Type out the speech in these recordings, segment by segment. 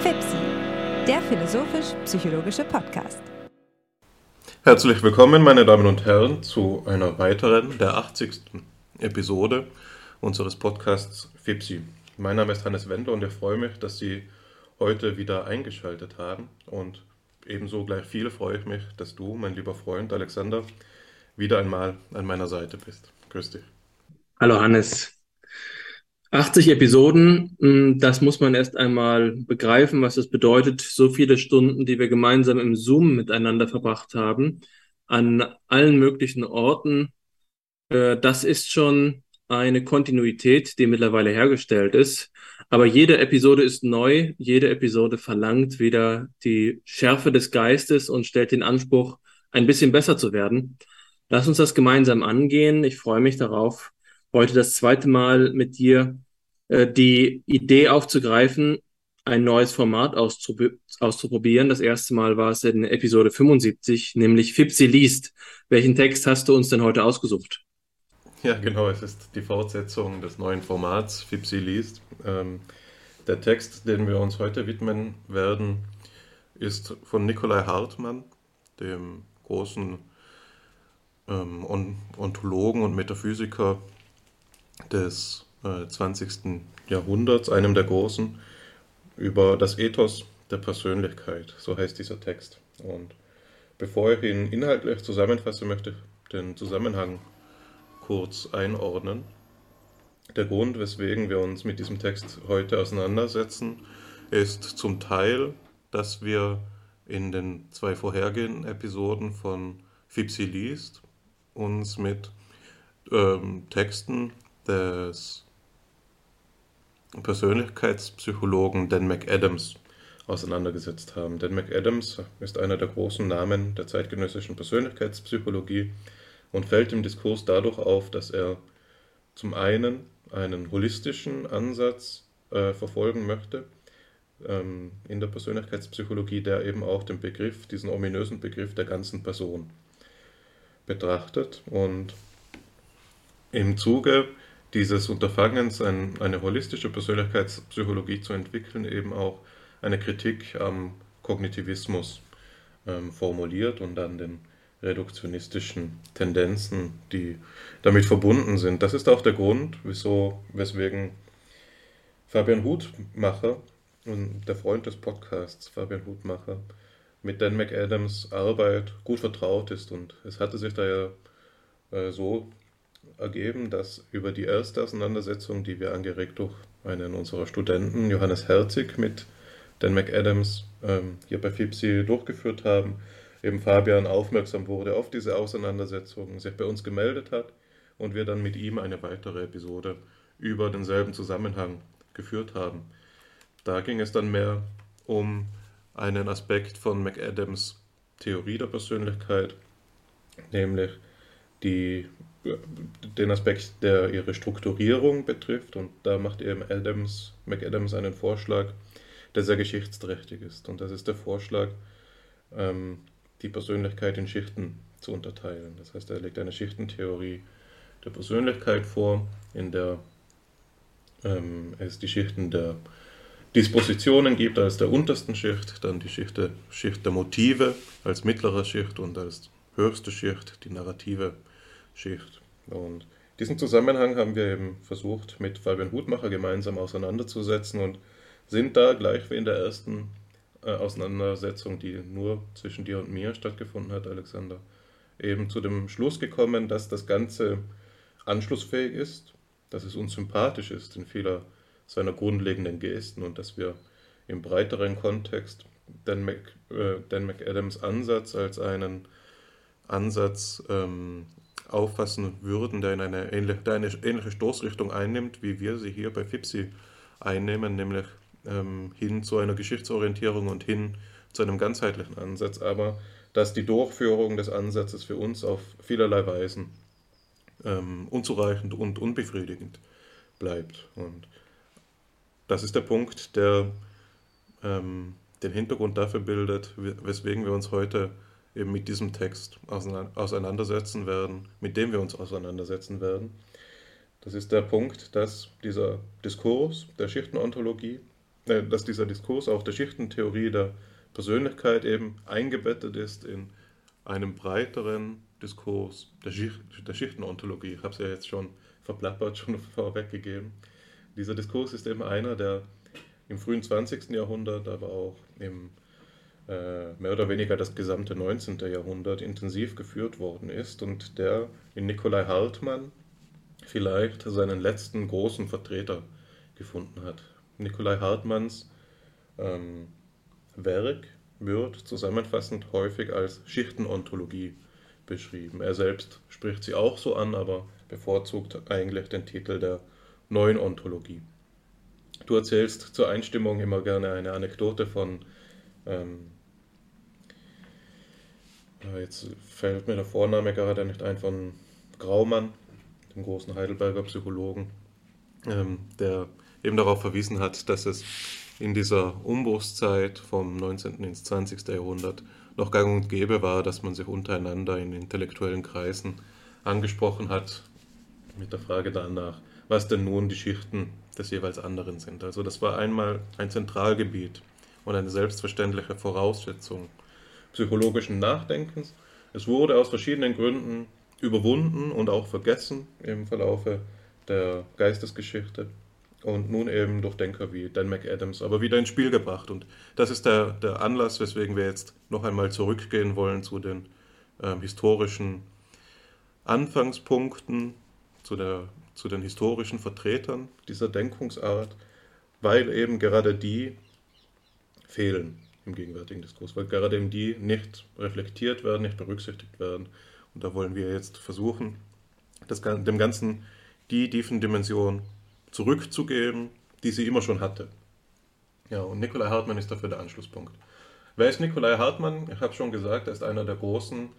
FIPSI, der philosophisch-psychologische Podcast. Herzlich willkommen, meine Damen und Herren, zu einer weiteren, der 80. Episode unseres Podcasts FIPSI. Mein Name ist Hannes Wendler und ich freue mich, dass Sie heute wieder eingeschaltet haben. Und ebenso gleich viel freue ich mich, dass du, mein lieber Freund Alexander, wieder einmal an meiner Seite bist. Grüß dich. Hallo Hannes. 80 Episoden, hm, das muss man erst einmal begreifen, was das bedeutet. So viele Stunden, die wir gemeinsam im Zoom miteinander verbracht haben, an allen möglichen Orten. Äh, das ist schon eine Kontinuität, die mittlerweile hergestellt ist. Aber jede Episode ist neu, jede Episode verlangt wieder die Schärfe des Geistes und stellt den Anspruch, ein bisschen besser zu werden. Lass uns das gemeinsam angehen. Ich freue mich darauf, heute das zweite Mal mit dir äh, die Idee aufzugreifen, ein neues Format auszuprobieren. Das erste Mal war es in Episode 75, nämlich Fipsi liest. Welchen Text hast du uns denn heute ausgesucht? Ja, genau, es ist die Fortsetzung des neuen Formats Fipsi liest. Ähm, der Text, den wir uns heute widmen werden, ist von Nikolai Hartmann, dem großen ähm, Ontologen und Metaphysiker des äh, 20. Jahrhunderts, einem der großen, über das Ethos der Persönlichkeit. So heißt dieser Text. Und bevor ich ihn inhaltlich zusammenfasse, möchte ich den Zusammenhang kurz einordnen. Der Grund, weswegen wir uns mit diesem Text heute auseinandersetzen, ist zum Teil, dass wir in den zwei vorhergehenden Episoden von Fipsi liest uns mit ähm, Texten des Persönlichkeitspsychologen Dan McAdams auseinandergesetzt haben. Dan McAdams ist einer der großen Namen der zeitgenössischen Persönlichkeitspsychologie und fällt im Diskurs dadurch auf, dass er zum einen einen holistischen Ansatz äh, verfolgen möchte ähm, in der Persönlichkeitspsychologie, der eben auch den Begriff, diesen ominösen Begriff der ganzen Person betrachtet und im Zuge dieses Unterfangens, ein, eine holistische Persönlichkeitspsychologie zu entwickeln, eben auch eine Kritik am Kognitivismus ähm, formuliert und an den reduktionistischen Tendenzen, die damit verbunden sind. Das ist auch der Grund, wieso, weswegen Fabian Hutmacher und der Freund des Podcasts, Fabian Hutmacher, mit Dan McAdams Arbeit gut vertraut ist. Und es hatte sich da ja äh, so ergeben, dass über die erste Auseinandersetzung, die wir angeregt durch einen unserer Studenten, Johannes Herzig, mit Dan McAdams ähm, hier bei FIPSI durchgeführt haben, eben Fabian aufmerksam wurde auf diese Auseinandersetzung, sich bei uns gemeldet hat und wir dann mit ihm eine weitere Episode über denselben Zusammenhang geführt haben. Da ging es dann mehr um einen Aspekt von McAdams Theorie der Persönlichkeit, nämlich die, den Aspekt, der ihre Strukturierung betrifft. Und da macht eben Adams, McAdams einen Vorschlag, der sehr geschichtsträchtig ist. Und das ist der Vorschlag, ähm, die Persönlichkeit in Schichten zu unterteilen. Das heißt, er legt eine Schichtentheorie der Persönlichkeit vor, in der ähm, es die Schichten der Dispositionen gibt als der untersten Schicht, dann die Schicht der, Schicht der Motive als mittlere Schicht und als höchste Schicht die narrative Schicht. Und diesen Zusammenhang haben wir eben versucht, mit Fabian Hutmacher gemeinsam auseinanderzusetzen und sind da gleich wie in der ersten äh, Auseinandersetzung, die nur zwischen dir und mir stattgefunden hat, Alexander, eben zu dem Schluss gekommen, dass das Ganze anschlussfähig ist, dass es uns sympathisch ist in vieler seiner grundlegenden Gesten und dass wir im breiteren Kontext Dan, Mac, äh, Dan McAdams Ansatz als einen Ansatz ähm, auffassen würden, der, in eine ähnliche, der eine ähnliche Stoßrichtung einnimmt, wie wir sie hier bei FIPSI einnehmen, nämlich ähm, hin zu einer Geschichtsorientierung und hin zu einem ganzheitlichen Ansatz, aber dass die Durchführung des Ansatzes für uns auf vielerlei Weisen ähm, unzureichend und unbefriedigend bleibt. Und das ist der Punkt, der ähm, den Hintergrund dafür bildet, weswegen wir uns heute eben mit diesem Text auseinandersetzen werden, mit dem wir uns auseinandersetzen werden. Das ist der Punkt, dass dieser Diskurs der Schichtenontologie, äh, dass dieser Diskurs auch der Schichtentheorie der Persönlichkeit eben eingebettet ist in einem breiteren Diskurs der, Schicht, der Schichtenontologie. Ich habe es ja jetzt schon verplappert, schon vorweggegeben. Dieser Diskurs ist eben einer, der im frühen 20. Jahrhundert, aber auch im mehr oder weniger das gesamte 19. Jahrhundert intensiv geführt worden ist und der in Nikolai Hartmann vielleicht seinen letzten großen Vertreter gefunden hat. Nikolai Hartmanns ähm, Werk wird zusammenfassend häufig als Schichtenontologie beschrieben. Er selbst spricht sie auch so an, aber bevorzugt eigentlich den Titel der neuen Ontologie. Du erzählst zur Einstimmung immer gerne eine Anekdote von, ähm, jetzt fällt mir der Vorname gerade nicht ein, von Graumann, dem großen Heidelberger Psychologen, ähm, der eben darauf verwiesen hat, dass es in dieser Umbruchszeit vom 19. ins 20. Jahrhundert noch gang und gäbe war, dass man sich untereinander in intellektuellen Kreisen angesprochen hat mit der Frage danach, was denn nun die Schichten des jeweils anderen sind. Also das war einmal ein Zentralgebiet und eine selbstverständliche Voraussetzung psychologischen Nachdenkens. Es wurde aus verschiedenen Gründen überwunden und auch vergessen im Verlaufe der Geistesgeschichte und nun eben durch Denker wie Dan McAdams aber wieder ins Spiel gebracht. Und das ist der, der Anlass, weswegen wir jetzt noch einmal zurückgehen wollen zu den äh, historischen Anfangspunkten, zu, der, zu den historischen Vertretern dieser Denkungsart, weil eben gerade die fehlen im gegenwärtigen Diskurs, weil gerade eben die nicht reflektiert werden, nicht berücksichtigt werden. Und da wollen wir jetzt versuchen, das, dem Ganzen die tiefen Dimension zurückzugeben, die sie immer schon hatte. Ja, und Nikolai Hartmann ist dafür der Anschlusspunkt. Wer ist Nikolai Hartmann? Ich habe schon gesagt, er ist einer der großen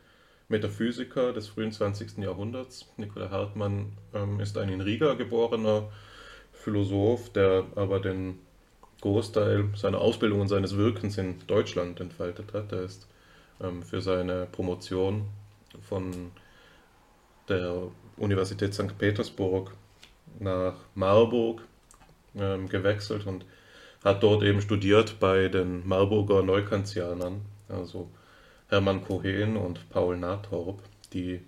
Metaphysiker des frühen 20. Jahrhunderts. Nikolai Hartmann ähm, ist ein in Riga geborener Philosoph, der aber den Großteil seiner Ausbildung und seines Wirkens in Deutschland entfaltet hat. Er ist ähm, für seine Promotion von der Universität St. Petersburg nach Marburg ähm, gewechselt und hat dort eben studiert bei den Marburger Neukantianern, also Hermann Cohen und Paul Nathorp, die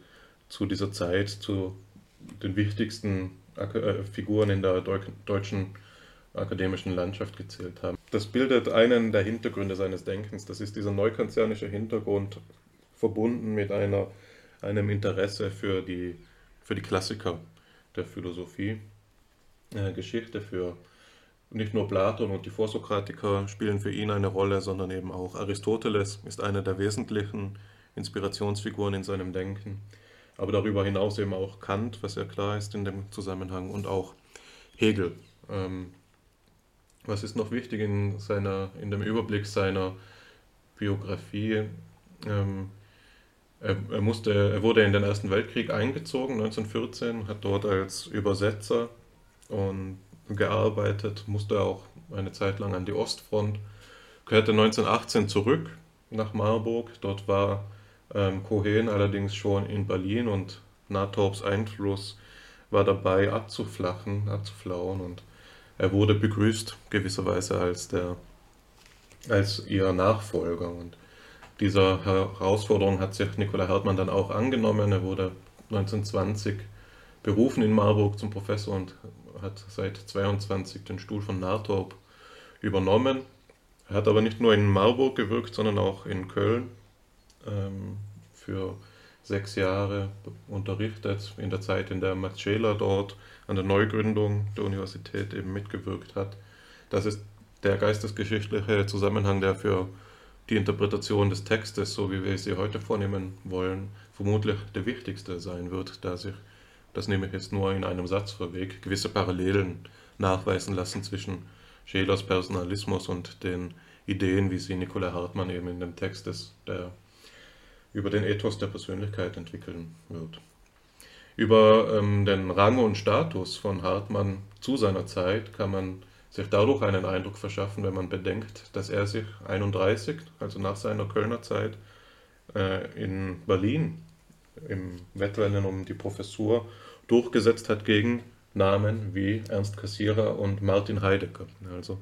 zu dieser Zeit zu den wichtigsten äh, Figuren in der deutschen akademischen Landschaft gezählt haben. Das bildet einen der Hintergründe seines Denkens. Das ist dieser neukantianische Hintergrund verbunden mit einer, einem Interesse für die, für die Klassiker der Philosophie, äh, Geschichte für nicht nur Platon und die Vorsokratiker spielen für ihn eine Rolle, sondern eben auch Aristoteles ist eine der wesentlichen Inspirationsfiguren in seinem Denken. Aber darüber hinaus eben auch Kant, was ja klar ist in dem Zusammenhang, und auch Hegel. Ähm, was ist noch wichtig in, seiner, in dem Überblick seiner Biografie? Ähm, er, er, musste, er wurde in den Ersten Weltkrieg eingezogen, 1914, hat dort als Übersetzer und gearbeitet, musste auch eine Zeit lang an die Ostfront, kehrte 1918 zurück nach Marburg. Dort war ähm, Cohen allerdings schon in Berlin und Nathorps Einfluss war dabei abzuflachen, abzuflauen und er wurde begrüßt gewisserweise als der als ihr Nachfolger und dieser Herausforderung hat sich Nikolai Hartmann dann auch angenommen. Er wurde 1920 berufen in Marburg zum Professor und hat seit 22 den Stuhl von Nathorp übernommen. Er hat aber nicht nur in Marburg gewirkt, sondern auch in Köln ähm, für sechs Jahre unterrichtet, in der Zeit, in der Max Scheler dort an der Neugründung der Universität eben mitgewirkt hat. Das ist der geistesgeschichtliche Zusammenhang, der für die Interpretation des Textes, so wie wir sie heute vornehmen wollen, vermutlich der wichtigste sein wird, da sich, das nehme ich jetzt nur in einem Satz vorweg, gewisse Parallelen nachweisen lassen zwischen Schelers Personalismus und den Ideen, wie sie Nikolai Hartmann eben in dem Text des, der, über den Ethos der Persönlichkeit entwickeln wird. Über ähm, den Rang und Status von Hartmann zu seiner Zeit kann man sich dadurch einen Eindruck verschaffen, wenn man bedenkt, dass er sich 31, also nach seiner Kölner Zeit, äh, in Berlin im Wettrennen um die Professur durchgesetzt hat gegen Namen wie Ernst Cassirer und Martin Heidegger. Also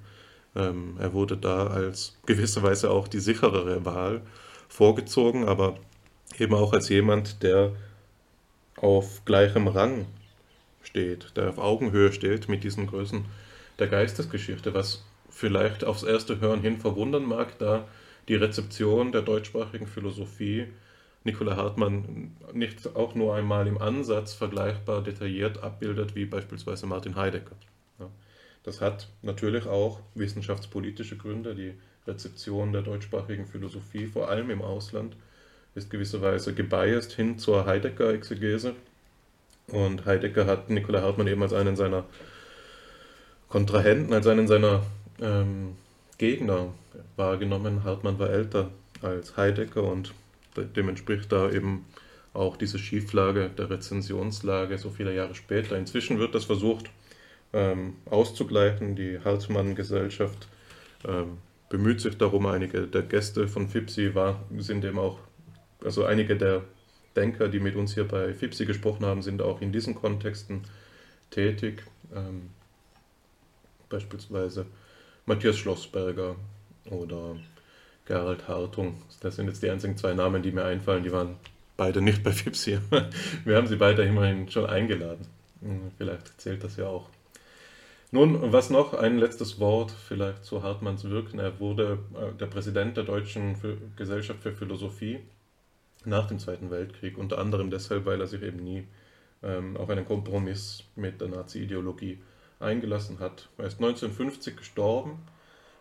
ähm, er wurde da als gewisserweise auch die sicherere Wahl vorgezogen, aber eben auch als jemand, der auf gleichem Rang steht, der auf Augenhöhe steht mit diesen Größen der Geistesgeschichte, was vielleicht aufs erste Hören hin verwundern mag, da die Rezeption der deutschsprachigen Philosophie Nikola Hartmann nicht auch nur einmal im Ansatz vergleichbar detailliert abbildet wie beispielsweise Martin Heidegger. Das hat natürlich auch wissenschaftspolitische Gründe. Die Rezeption der deutschsprachigen Philosophie, vor allem im Ausland, ist gewisserweise gebiased hin zur Heidegger-Exegese. Und Heidegger hat Nikola Hartmann eben als einen seiner Kontrahenten, als einen seiner ähm, Gegner wahrgenommen. Hartmann war älter als Heidegger und dem entspricht da eben auch diese Schieflage der Rezensionslage so viele Jahre später. Inzwischen wird das versucht ähm, auszugleichen. Die Hartmann-Gesellschaft ähm, bemüht sich darum. Einige der Gäste von FIPSI war, sind eben auch, also einige der Denker, die mit uns hier bei FIPSI gesprochen haben, sind auch in diesen Kontexten tätig. Ähm, beispielsweise Matthias Schlossberger oder Gerald Hartung. Das sind jetzt die einzigen zwei Namen, die mir einfallen. Die waren beide nicht bei FIPSI. Wir haben sie beide immerhin schon eingeladen. Hm, vielleicht zählt das ja auch. Nun, was noch? Ein letztes Wort vielleicht zu Hartmanns Wirken. Er wurde äh, der Präsident der Deutschen Gesellschaft für Philosophie nach dem Zweiten Weltkrieg, unter anderem deshalb, weil er sich eben nie ähm, auf einen Kompromiss mit der Nazi-Ideologie eingelassen hat. Er ist 1950 gestorben,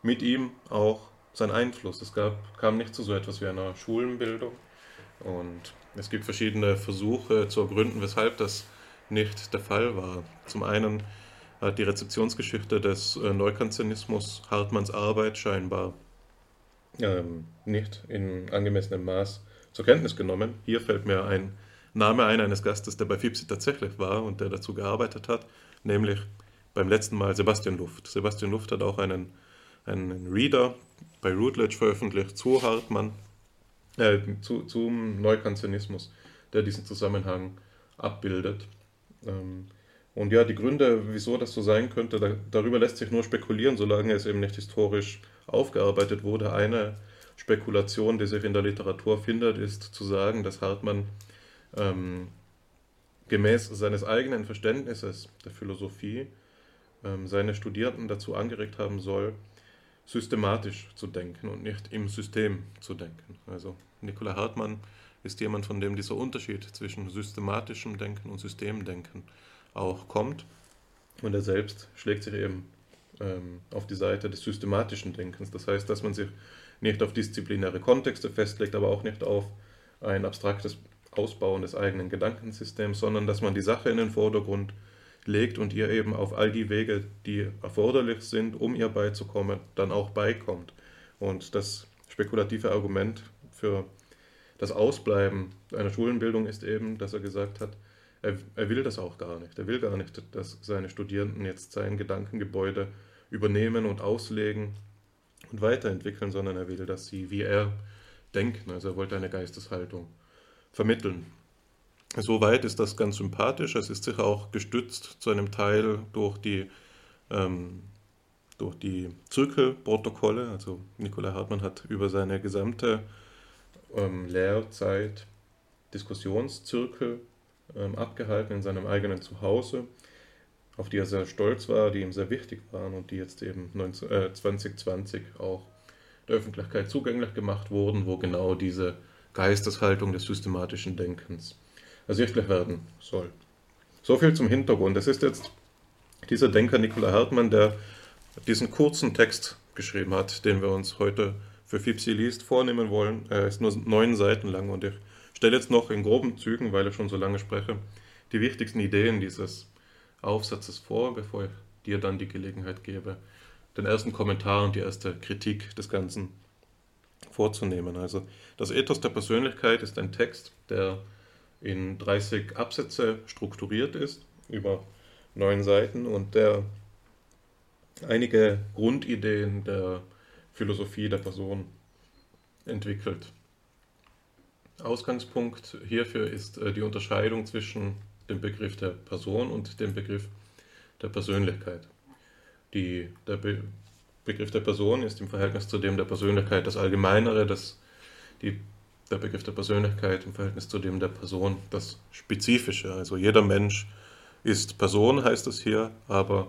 mit ihm auch sein Einfluss. Es gab, kam nicht zu so etwas wie einer Schulenbildung und es gibt verschiedene Versuche zu ergründen, weshalb das nicht der Fall war. Zum einen hat die Rezeptionsgeschichte des äh, Neukantianismus Hartmanns Arbeit scheinbar ähm, nicht in angemessenem Maß zur Kenntnis genommen. Hier fällt mir ein Name ein eines Gastes, der bei FIPSI tatsächlich war und der dazu gearbeitet hat, nämlich beim letzten Mal Sebastian Luft. Sebastian Luft hat auch einen, einen Reader bei Routledge veröffentlicht zu Hartmann, äh, zu, zum Neukantianismus, der diesen Zusammenhang abbildet. Ähm, und ja, die Gründe, wieso das so sein könnte, da, darüber lässt sich nur spekulieren, solange es eben nicht historisch aufgearbeitet wurde. Eine Spekulation, die sich in der Literatur findet, ist zu sagen, dass Hartmann ähm, gemäß seines eigenen Verständnisses der Philosophie ähm, seine Studierenden dazu angeregt haben soll, systematisch zu denken und nicht im System zu denken. Also Nikola Hartmann ist jemand, von dem dieser Unterschied zwischen systematischem Denken und Systemdenken auch kommt. Und er selbst schlägt sich eben ähm, auf die Seite des systematischen Denkens. Das heißt, dass man sich nicht auf disziplinäre Kontexte festlegt, aber auch nicht auf ein abstraktes Ausbauen des eigenen Gedankensystems, sondern dass man die Sache in den Vordergrund legt und ihr eben auf all die Wege, die erforderlich sind, um ihr beizukommen, dann auch beikommt. Und das spekulative Argument für das Ausbleiben einer Schulenbildung ist eben, dass er gesagt hat, er, er, will das auch gar nicht. Er will gar nicht, dass seine Studierenden jetzt sein Gedankengebäude übernehmen und auslegen und weiterentwickeln, sondern er will, dass sie wie er denken. Also er wollte eine Geisteshaltung vermitteln. Soweit ist das ganz sympathisch. Es ist sicher auch gestützt zu einem Teil durch die, ähm, durch die Zirkelprotokolle. Also Nikolai Hartmann hat über seine gesamte ähm, Lehrzeit Diskussionszirkel abgehalten in seinem eigenen Zuhause, auf die er sehr stolz war, die ihm sehr wichtig waren und die jetzt eben 19, äh, 2020 auch der Öffentlichkeit zugänglich gemacht wurden, wo genau diese Geisteshaltung des systematischen Denkens ersichtlich werden soll. So viel zum Hintergrund. Es ist jetzt dieser Denker Nikola Hartmann, der diesen kurzen Text geschrieben hat, den wir uns heute für Fipsi liest vornehmen wollen. Er ist nur neun Seiten lang und ich stelle jetzt noch in groben Zügen, weil ich schon so lange spreche, die wichtigsten Ideen dieses Aufsatzes vor, bevor ich dir dann die Gelegenheit gebe, den ersten Kommentar und die erste Kritik des Ganzen vorzunehmen. Also das Ethos der Persönlichkeit ist ein Text, der in 30 Absätze strukturiert ist, über neun Seiten und der einige Grundideen der Philosophie der Person entwickelt. Ausgangspunkt hierfür ist äh, die Unterscheidung zwischen dem Begriff der Person und dem Begriff der Persönlichkeit. Die, der Be Begriff der Person ist im Verhältnis zu dem der Persönlichkeit das Allgemeinere, das, die, der Begriff der Persönlichkeit im Verhältnis zu dem der Person das Spezifische. Also jeder Mensch ist Person, heißt es hier, aber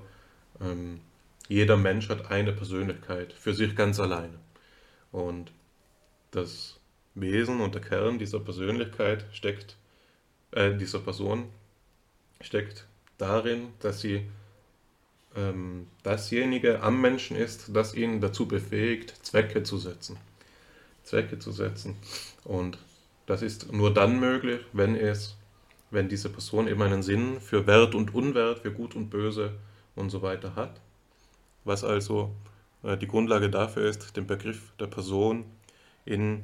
ähm, jeder Mensch hat eine Persönlichkeit für sich ganz alleine. Und das Wesen und der Kern dieser Persönlichkeit steckt, äh, dieser Person steckt darin, dass sie ähm, dasjenige am Menschen ist, das ihn dazu befähigt, Zwecke zu setzen. Zwecke zu setzen. Und das ist nur dann möglich, wenn es, wenn diese Person eben einen Sinn für Wert und Unwert, für Gut und Böse und so weiter hat. Was also äh, die Grundlage dafür ist, den Begriff der Person in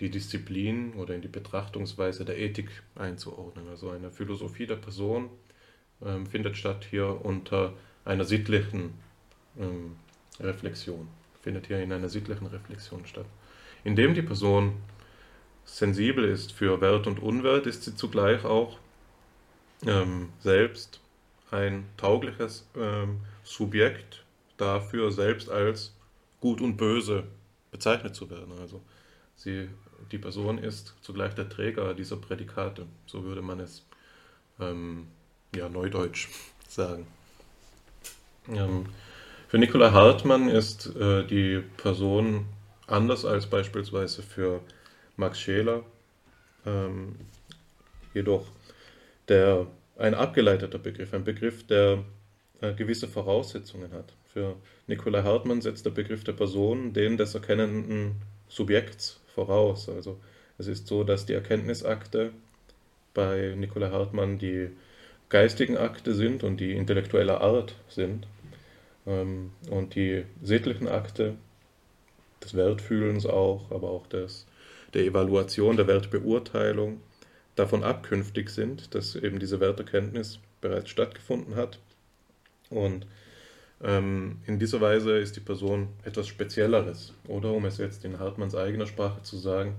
die Disziplin oder in die Betrachtungsweise der Ethik einzuordnen. Also eine Philosophie der Person ähm, findet statt hier unter einer sittlichen ähm, Reflexion, findet hier in einer sittlichen Reflexion statt. Indem die Person sensibel ist für Wert und Unwert, ist sie zugleich auch ähm, selbst ein taugliches ähm, Subjekt dafür, selbst als gut und böse bezeichnet zu werden. Also sie, die Person ist zugleich der Träger dieser Prädikate, so würde man es ähm, ja, neudeutsch sagen. Ähm, für Nikolai Hartmann ist äh, die Person anders als beispielsweise für Max Scheler, ähm, jedoch der, ein abgeleiteter Begriff, ein Begriff, der äh, gewisse Voraussetzungen hat. Für Nikolai Hartmann setzt der Begriff der Person den des erkennenden Subjekts voraus. Also es ist so, dass die Erkenntnisakte bei Nikolai Hartmann die geistigen Akte sind und die intellektueller Art sind. Ähm, und die sittlichen Akte des Wertfühlens auch, aber auch des, der Evaluation, der Wertbeurteilung davon abkünftig sind, dass eben diese Werterkenntnis bereits stattgefunden hat. Und ähm, in dieser Weise ist die Person etwas Spezielleres. Oder um es jetzt in Hartmanns eigener Sprache zu sagen,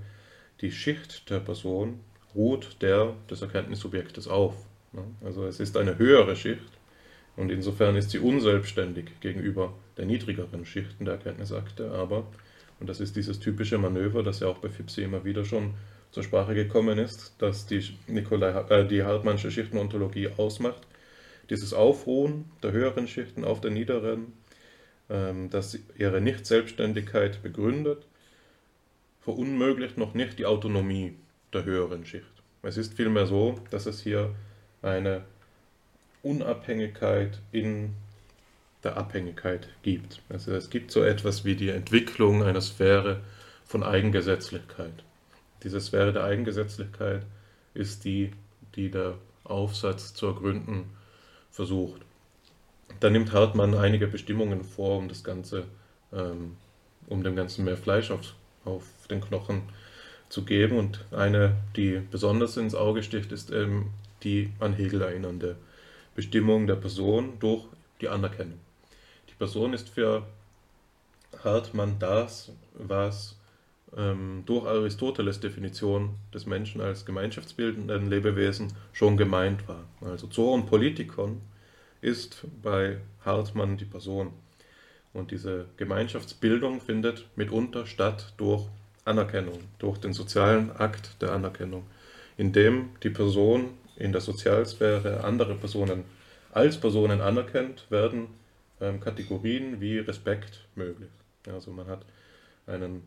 die Schicht der Person ruht der des Erkenntnissubjektes auf. Ne? Also es ist eine höhere Schicht und insofern ist sie unselbstständig gegenüber der niedrigeren Schichten der Erkenntnisakte, aber, und das ist dieses typische Manöver, das ja auch bei Fipsi immer wieder schon zur Sprache gekommen ist, dass die, Nikolai, äh, die Hartmannsche Schichtenontologie ausmacht, dieses Aufruhen der höheren Schichten auf der niederen, ähm, das ihre Nicht-Selbstständigkeit begründet, verunmöglicht noch nicht die Autonomie der höheren Schicht. Es ist vielmehr so, dass es hier eine Unabhängigkeit in der Abhängigkeit gibt. Also es gibt so etwas wie die Entwicklung einer Sphäre von Eigengesetzlichkeit. Diese Sphäre der Eigengesetzlichkeit ist die, die der Aufsatz zu ergründen versucht. Da nimmt Hartmann einige Bestimmungen vor, um das Ganze, ähm, um dem Ganzen mehr Fleisch auf, auf den Knochen zu geben. Und eine, die besonders ins Auge sticht, ist eben die an Hegel erinnernde Bestimmung der Person durch die Anerkennung. Die Person ist für Hartmann das, was ähm, durch Aristoteles Definition des Menschen als gemeinschaftsbildenden Lebewesen schon gemeint war. Also Zoon Politikon ist bei Hartmann die Person. Und diese Gemeinschaftsbildung findet mitunter statt durch Anerkennung, durch den sozialen Akt der Anerkennung, indem die Person in der Sozialsphäre andere Personen als Personen anerkennt, werden ähm, Kategorien wie Respekt möglich. Also man hat einen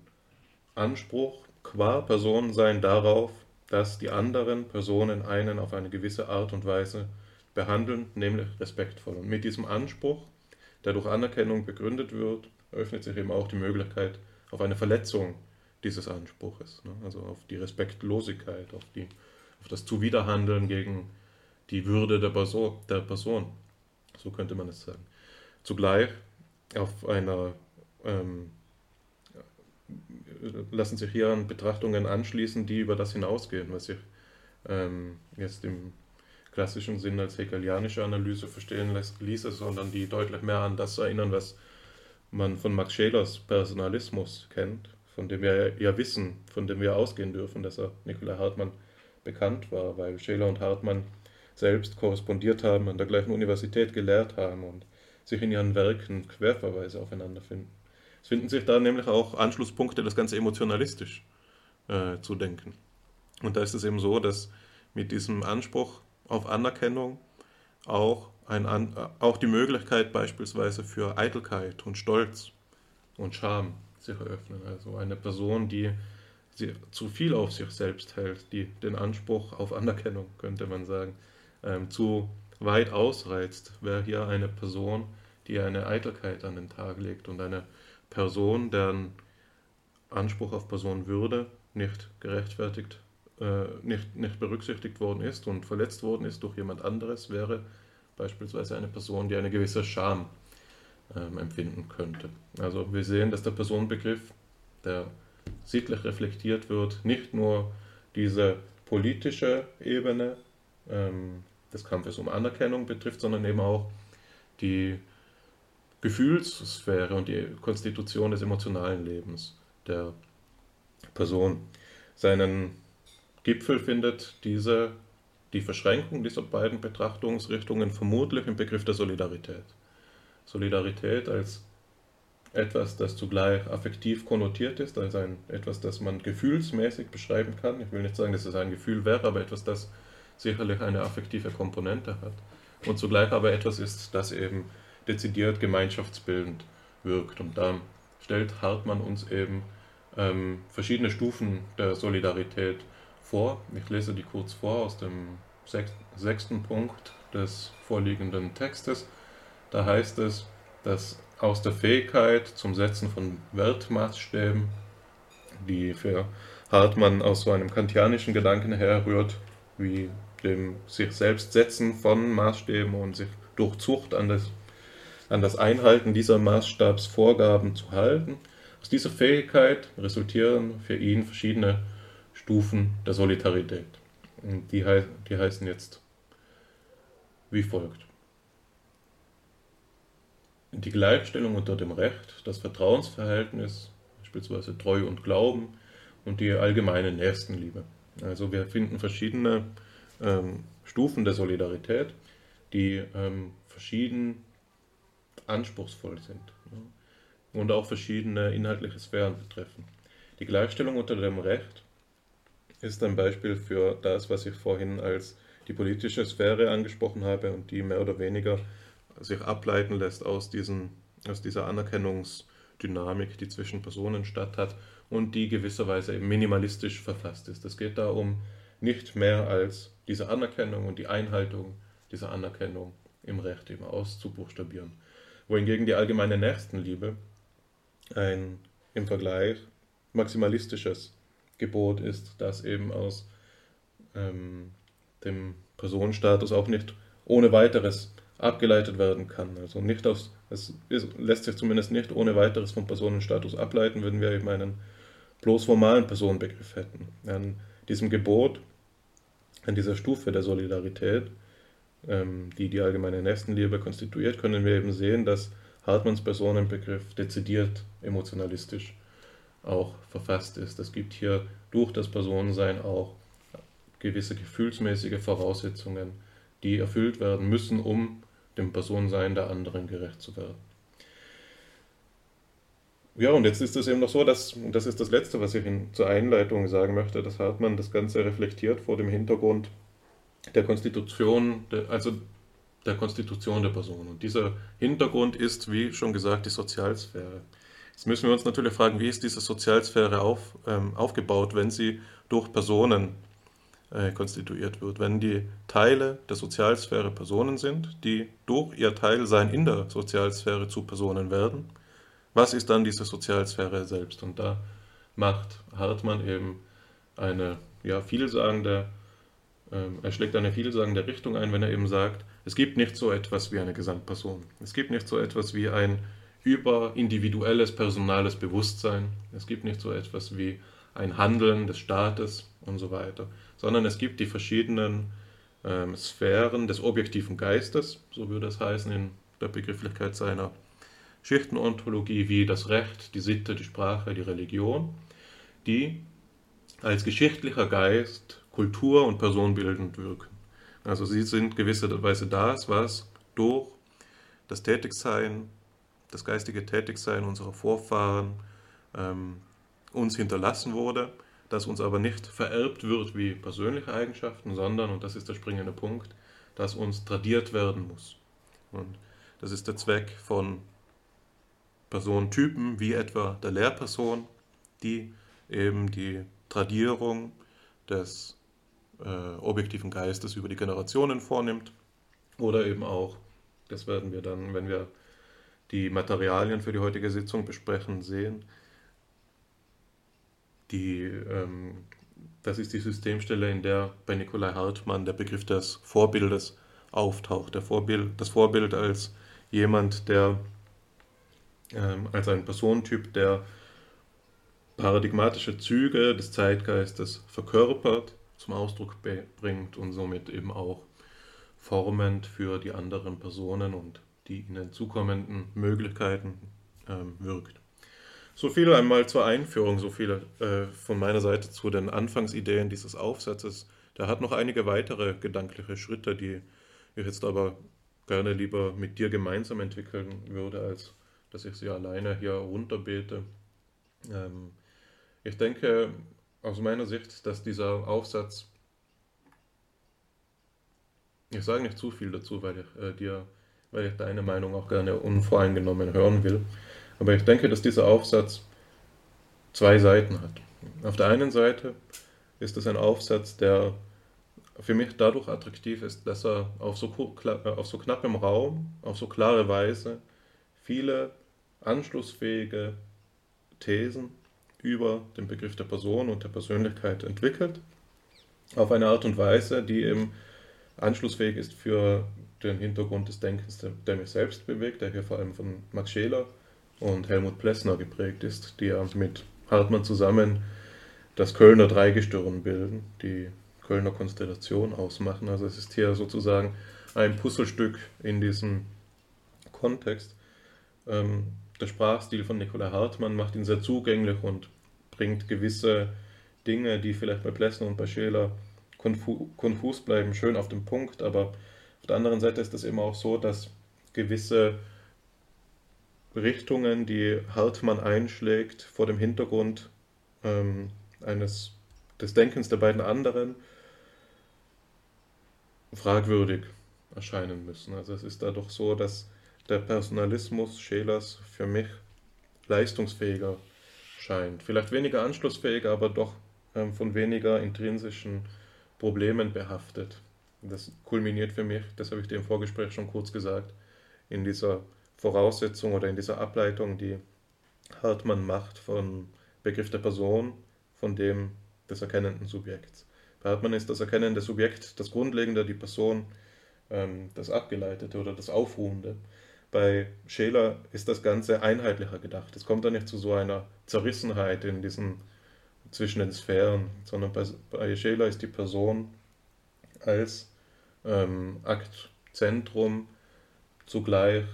Anspruch qua Personensein darauf, dass die anderen Personen einen auf eine gewisse Art und Weise behandeln, nämlich respektvoll. Und mit diesem Anspruch, der durch Anerkennung begründet wird, eröffnet sich eben auch die Möglichkeit auf eine Verletzung dieses Anspruches, ne? also auf die Respektlosigkeit, auf die auf das Zuwiderhandeln gegen die Würde der Person, der Person. So könnte man es sagen. Zugleich auf einer ähm, lassen sich hier an Betrachtungen anschließen, die über das hinausgehen, was sich ähm, jetzt im klassischen Sinn als hegelianische Analyse verstehen ließe, sondern die deutlich mehr an das erinnern, was man von Max Schelers Personalismus kennt, von dem wir ja wissen, von dem wir ausgehen dürfen, dass er Nikolai Hartmann bekannt war, weil Scheler und Hartmann selbst korrespondiert haben, an der gleichen Universität gelehrt haben und sich in ihren Werken Querverweise aufeinander finden. Es finden sich da nämlich auch Anschlusspunkte, das Ganze emotionalistisch äh, zu denken. Und da ist es eben so, dass mit diesem Anspruch auf Anerkennung auch, ein, auch die Möglichkeit beispielsweise für Eitelkeit und Stolz und Scham sich eröffnen. Also eine Person, die zu viel auf sich selbst hält, die den Anspruch auf Anerkennung, könnte man sagen, ähm, zu weit ausreizt, wäre hier eine Person, die eine Eitelkeit an den Tag legt und eine Person, deren Anspruch auf Personenwürde nicht gerechtfertigt, äh, nicht, nicht berücksichtigt worden ist und verletzt worden ist durch jemand anderes, wäre beispielsweise eine Person, die eine gewisse Scham ähm, empfinden könnte. Also wir sehen, dass der Personenbegriff, der sittlich reflektiert wird, nicht nur diese politische Ebene ähm, des Kampfes um Anerkennung betrifft, sondern eben auch die Gefühlssphäre und die Konstitution des emotionalen Lebens der Person. Seinen Gipfel findet diese, die Verschränkung dieser beiden Betrachtungsrichtungen vermutlich im Begriff der Solidarität. Solidarität als etwas, das zugleich affektiv konnotiert ist, also ein, etwas, das man gefühlsmäßig beschreiben kann. Ich will nicht sagen, dass es ein Gefühl wäre, aber etwas, das sicherlich eine affektive Komponente hat. Und zugleich aber etwas ist, das eben dezidiert gemeinschaftsbildend wirkt. Und da stellt Hartmann uns eben ähm, verschiedene Stufen der Solidarität vor. Ich lese die kurz vor aus dem sechsten Punkt des vorliegenden Textes. Da heißt es, dass aus der Fähigkeit zum Setzen von Wertmaßstäben, die für Hartmann aus so einem kantianischen Gedanken herrührt, wie dem sich selbst setzen von Maßstäben und sich durch Zucht an das, an das Einhalten dieser Maßstabsvorgaben zu halten. Aus dieser Fähigkeit resultieren für ihn verschiedene Stufen der Solidarität. Die, die heißen jetzt wie folgt die Gleichstellung unter dem Recht, das Vertrauensverhältnis, beispielsweise Treu und Glauben und die allgemeine Nächstenliebe. Also wir finden verschiedene ähm, Stufen der Solidarität, die ähm, verschieden anspruchsvoll sind und auch verschiedene inhaltliche Sphären betreffen. Die Gleichstellung unter dem Recht ist ein Beispiel für das, was ich vorhin als die politische Sphäre angesprochen habe und die mehr oder weniger sich ableiten lässt aus, diesen, aus dieser Anerkennungsdynamik, die zwischen Personen statt hat und die gewisserweise minimalistisch verfasst ist. Es geht da um nicht mehr als diese Anerkennung und die Einhaltung dieser Anerkennung im Recht eben auszubuchstabieren. Wohingegen die allgemeine Nächstenliebe ein im Vergleich maximalistisches Gebot ist, das eben aus ähm, dem Personenstatus auch nicht ohne weiteres abgeleitet werden kann. Also nicht aus, es ist, lässt sich zumindest nicht ohne weiteres vom Personenstatus ableiten, wenn wir eben einen bloß formalen Personenbegriff hätten. An diesem Gebot, an dieser Stufe der Solidarität, ähm, die die allgemeine Nächstenliebe konstituiert, können wir eben sehen, dass Hartmanns Personenbegriff dezidiert emotionalistisch auch verfasst ist. Es gibt hier durch das Personensein auch gewisse gefühlsmäßige Voraussetzungen, die erfüllt werden müssen, um dem Personensein der anderen gerecht zu werden. Ja, und jetzt ist es eben noch so, dass, und das ist das Letzte, was ich Ihnen zur Einleitung sagen möchte, dass Hartmann das Ganze reflektiert vor dem Hintergrund der Konstitution, also der Konstitution der Person. Und dieser Hintergrund ist, wie schon gesagt, die Sozialsphäre. Jetzt müssen wir uns natürlich fragen, wie ist diese Sozialsphäre auf, ähm, aufgebaut, wenn sie durch Personen äh, konstituiert wird. Wenn die Teile der Sozialsphäre Personen sind, die durch ihr Teilsein in der Sozialsphäre zu Personen werden, was ist dann diese Sozialsphäre selbst? Und da macht Hartmann eben eine ja, vielsagende, er schlägt eine vielsagende Richtung ein, wenn er eben sagt, es gibt nicht so etwas wie eine Gesamtperson. Es gibt nicht so etwas wie ein überindividuelles personales Bewusstsein. Es gibt nicht so etwas wie ein Handeln des Staates und so weiter, sondern es gibt die verschiedenen ähm, Sphären des objektiven Geistes, so würde es heißen in der Begrifflichkeit seiner Schichtenontologie, wie das Recht, die Sitte, die Sprache, die Religion, die als geschichtlicher Geist kultur- und personenbildend wirken. Also sie sind gewisserweise das, was durch das Tätigsein, das geistige Tätigsein unserer Vorfahren ähm, uns hinterlassen wurde, das uns aber nicht vererbt wird wie persönliche Eigenschaften, sondern, und das ist der springende Punkt, das uns tradiert werden muss. Und das ist der Zweck von Personentypen wie etwa der Lehrperson, die eben die Tradierung des äh, objektiven Geistes über die Generationen vornimmt oder eben auch, das werden wir dann, wenn wir die Materialien für die heutige Sitzung besprechen, sehen, die, ähm, das ist die Systemstelle, in der bei Nikolai Hartmann der Begriff des Vorbildes auftaucht. Der Vorbild, das Vorbild als jemand, der ähm, als ein Personentyp, der paradigmatische Züge des Zeitgeistes verkörpert, zum Ausdruck bringt und somit eben auch formend für die anderen Personen und die ihnen zukommenden Möglichkeiten ähm, wirkt. So viel einmal zur Einführung, so viel äh, von meiner Seite zu den Anfangsideen dieses Aufsatzes. Der hat noch einige weitere gedankliche Schritte, die ich jetzt aber gerne lieber mit dir gemeinsam entwickeln würde, als dass ich sie alleine hier runterbete. Ähm, ich denke aus meiner Sicht, dass dieser Aufsatz, ich sage nicht zu viel dazu, weil ich äh, dir, weil ich deine Meinung auch gerne unvoreingenommen hören will, aber ich denke, dass dieser Aufsatz zwei Seiten hat. Auf der einen Seite ist es ein Aufsatz, der für mich dadurch attraktiv ist, dass er auf so, äh, auf so knappem Raum, auf so klare Weise viele anschlussfähige Thesen über den Begriff der Person und der Persönlichkeit entwickelt, auf eine Art und Weise, die eben anschlussfähig ist für den Hintergrund des Denkens, der, mich selbst bewegt, der hier vor allem von Max Scheler und Helmut Plessner geprägt ist, die ja mit Hartmann zusammen das Kölner Dreigestirn bilden, die Kölner Konstellation ausmachen. Also es ist hier sozusagen ein Puzzlestück in diesem Kontext. Ähm, der Sprachstil von Nikolai Hartmann macht ihn sehr zugänglich und bringt gewisse Dinge, die vielleicht bei Plessner und bei Scheler konfu konfus bleiben, schön auf den Punkt. Aber auf der anderen Seite ist es eben auch so, dass gewisse Richtungen, die Hartmann einschlägt, vor dem Hintergrund ähm, eines, des Denkens der beiden anderen fragwürdig erscheinen müssen. Also es ist dadurch so, dass der Personalismus Schelers für mich leistungsfähiger scheint. Vielleicht weniger anschlussfähig, aber doch ähm, von weniger intrinsischen Problemen behaftet. Das kulminiert für mich, das habe ich dir im Vorgespräch schon kurz gesagt, in dieser Voraussetzung oder in dieser Ableitung, die Hartmann macht von Begriff der Person, von dem des erkennenden Subjekts. Bei Hartmann ist das erkennende Subjekt das Grundlegende, die Person ähm, das Abgeleitete oder das Aufruhende. Bei Scheler ist das Ganze einheitlicher gedacht. Es kommt da nicht zu so einer Zerrissenheit in diesen zwischen den Sphären, sondern bei, bei Scheler ist die Person als ähm, Aktzentrum zugleich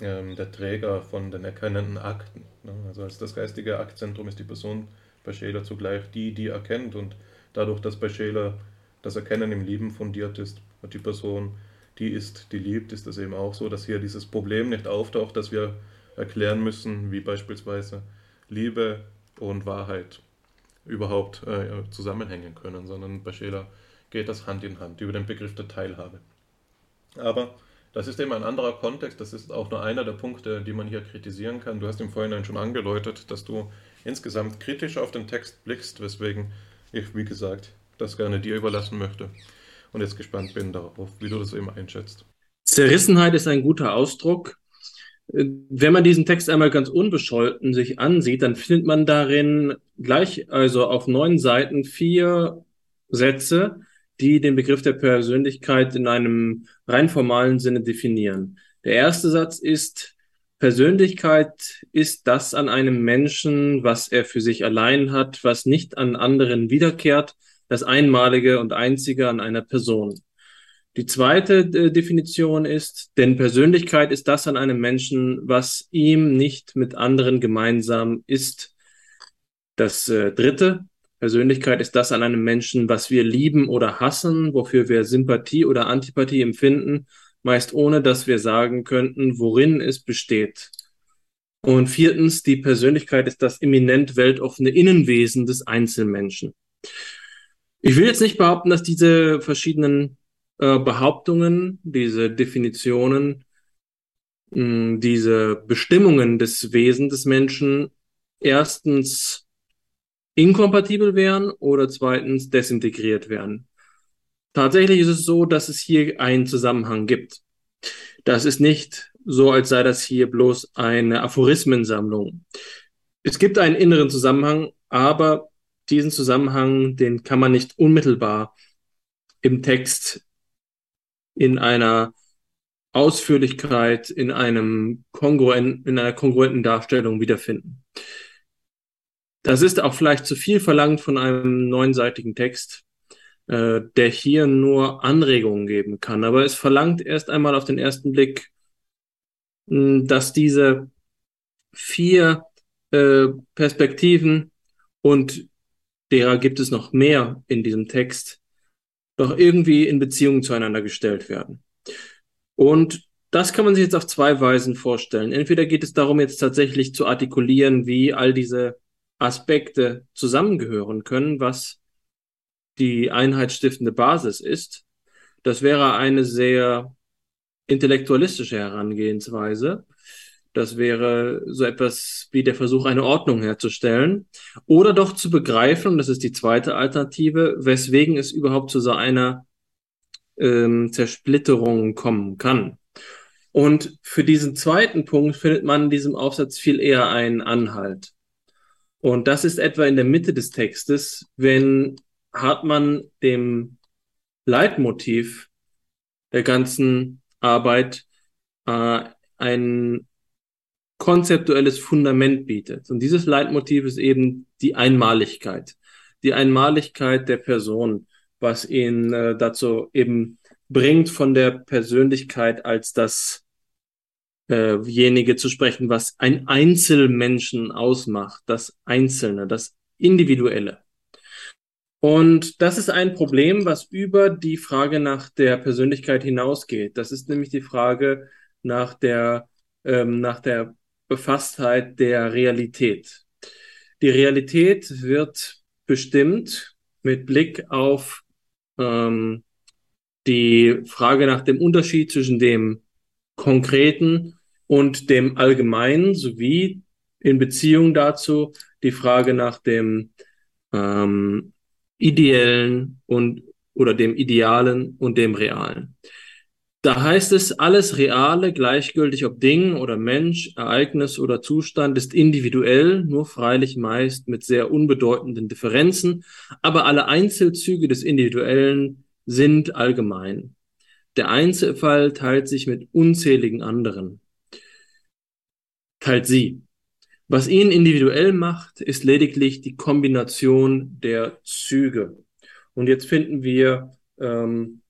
ähm, der Träger von den erkennenden Akten. Ne? Also als das geistige Aktzentrum ist die Person bei Scheler zugleich die, die erkennt und dadurch, dass bei Scheler das Erkennen im Lieben fundiert ist und die Person, die ist, die liebt, ist es eben auch so, dass hier dieses Problem nicht auftaucht, dass wir erklären müssen, wie beispielsweise Liebe und Wahrheit überhaupt äh, zusammenhängen können, sondern bei Scheler geht das Hand in Hand über den Begriff der Teilhabe. Aber das ist eben ein anderer Kontext, das ist auch nur einer der Punkte, die man hier kritisieren kann. Du hast im Vorhinein schon angedeutet, dass du insgesamt kritisch auf den Text blickst, weswegen ich, wie gesagt, das gerne dir überlassen möchte und jetzt gespannt bin darauf, wie du das eben einschätzt. Zerrissenheit ist ein guter Ausdruck. Wenn man diesen Text einmal ganz unbescholten sich ansieht, dann findet man darin gleich, also auf neun Seiten, vier Sätze, die den Begriff der Persönlichkeit in einem rein formalen Sinne definieren. Der erste Satz ist, Persönlichkeit ist das an einem Menschen, was er für sich allein hat, was nicht an anderen wiederkehrt, das Einmalige und Einzige an einer Person. Die zweite äh, Definition ist, denn Persönlichkeit ist das an einem Menschen, was ihm nicht mit anderen gemeinsam ist. Das äh, dritte, Persönlichkeit ist das an einem Menschen, was wir lieben oder hassen, wofür wir Sympathie oder Antipathie empfinden, meist ohne dass wir sagen könnten, worin es besteht. Und viertens, die Persönlichkeit ist das eminent weltoffene Innenwesen des Einzelmenschen. Ich will jetzt nicht behaupten, dass diese verschiedenen äh, Behauptungen, diese Definitionen, mh, diese Bestimmungen des Wesens des Menschen erstens inkompatibel wären oder zweitens desintegriert wären. Tatsächlich ist es so, dass es hier einen Zusammenhang gibt. Das ist nicht so, als sei das hier bloß eine Aphorismensammlung. Es gibt einen inneren Zusammenhang, aber diesen Zusammenhang, den kann man nicht unmittelbar im Text in einer Ausführlichkeit, in einem kongruenten, in einer kongruenten Darstellung wiederfinden. Das ist auch vielleicht zu viel verlangt von einem neunseitigen Text, äh, der hier nur Anregungen geben kann. Aber es verlangt erst einmal auf den ersten Blick, mh, dass diese vier äh, Perspektiven und derer gibt es noch mehr in diesem Text, doch irgendwie in Beziehung zueinander gestellt werden. Und das kann man sich jetzt auf zwei Weisen vorstellen. Entweder geht es darum, jetzt tatsächlich zu artikulieren, wie all diese Aspekte zusammengehören können, was die einheitsstiftende Basis ist. Das wäre eine sehr intellektualistische Herangehensweise. Das wäre so etwas wie der Versuch, eine Ordnung herzustellen. Oder doch zu begreifen, und das ist die zweite Alternative, weswegen es überhaupt zu so einer ähm, Zersplitterung kommen kann. Und für diesen zweiten Punkt findet man in diesem Aufsatz viel eher einen Anhalt. Und das ist etwa in der Mitte des Textes, wenn Hartmann dem Leitmotiv der ganzen Arbeit äh, ein konzeptuelles Fundament bietet. Und dieses Leitmotiv ist eben die Einmaligkeit. Die Einmaligkeit der Person, was ihn äh, dazu eben bringt, von der Persönlichkeit als dasjenige äh zu sprechen, was ein Einzelmenschen ausmacht, das Einzelne, das Individuelle. Und das ist ein Problem, was über die Frage nach der Persönlichkeit hinausgeht. Das ist nämlich die Frage nach der, ähm, nach der Befasstheit der Realität. Die Realität wird bestimmt mit Blick auf ähm, die Frage nach dem Unterschied zwischen dem Konkreten und dem Allgemeinen sowie in Beziehung dazu die Frage nach dem ähm, Ideellen und oder dem Idealen und dem Realen. Da heißt es, alles Reale, gleichgültig ob Ding oder Mensch, Ereignis oder Zustand, ist individuell, nur freilich meist mit sehr unbedeutenden Differenzen, aber alle Einzelzüge des Individuellen sind allgemein. Der Einzelfall teilt sich mit unzähligen anderen. Teilt sie. Was ihn individuell macht, ist lediglich die Kombination der Züge. Und jetzt finden wir ähm,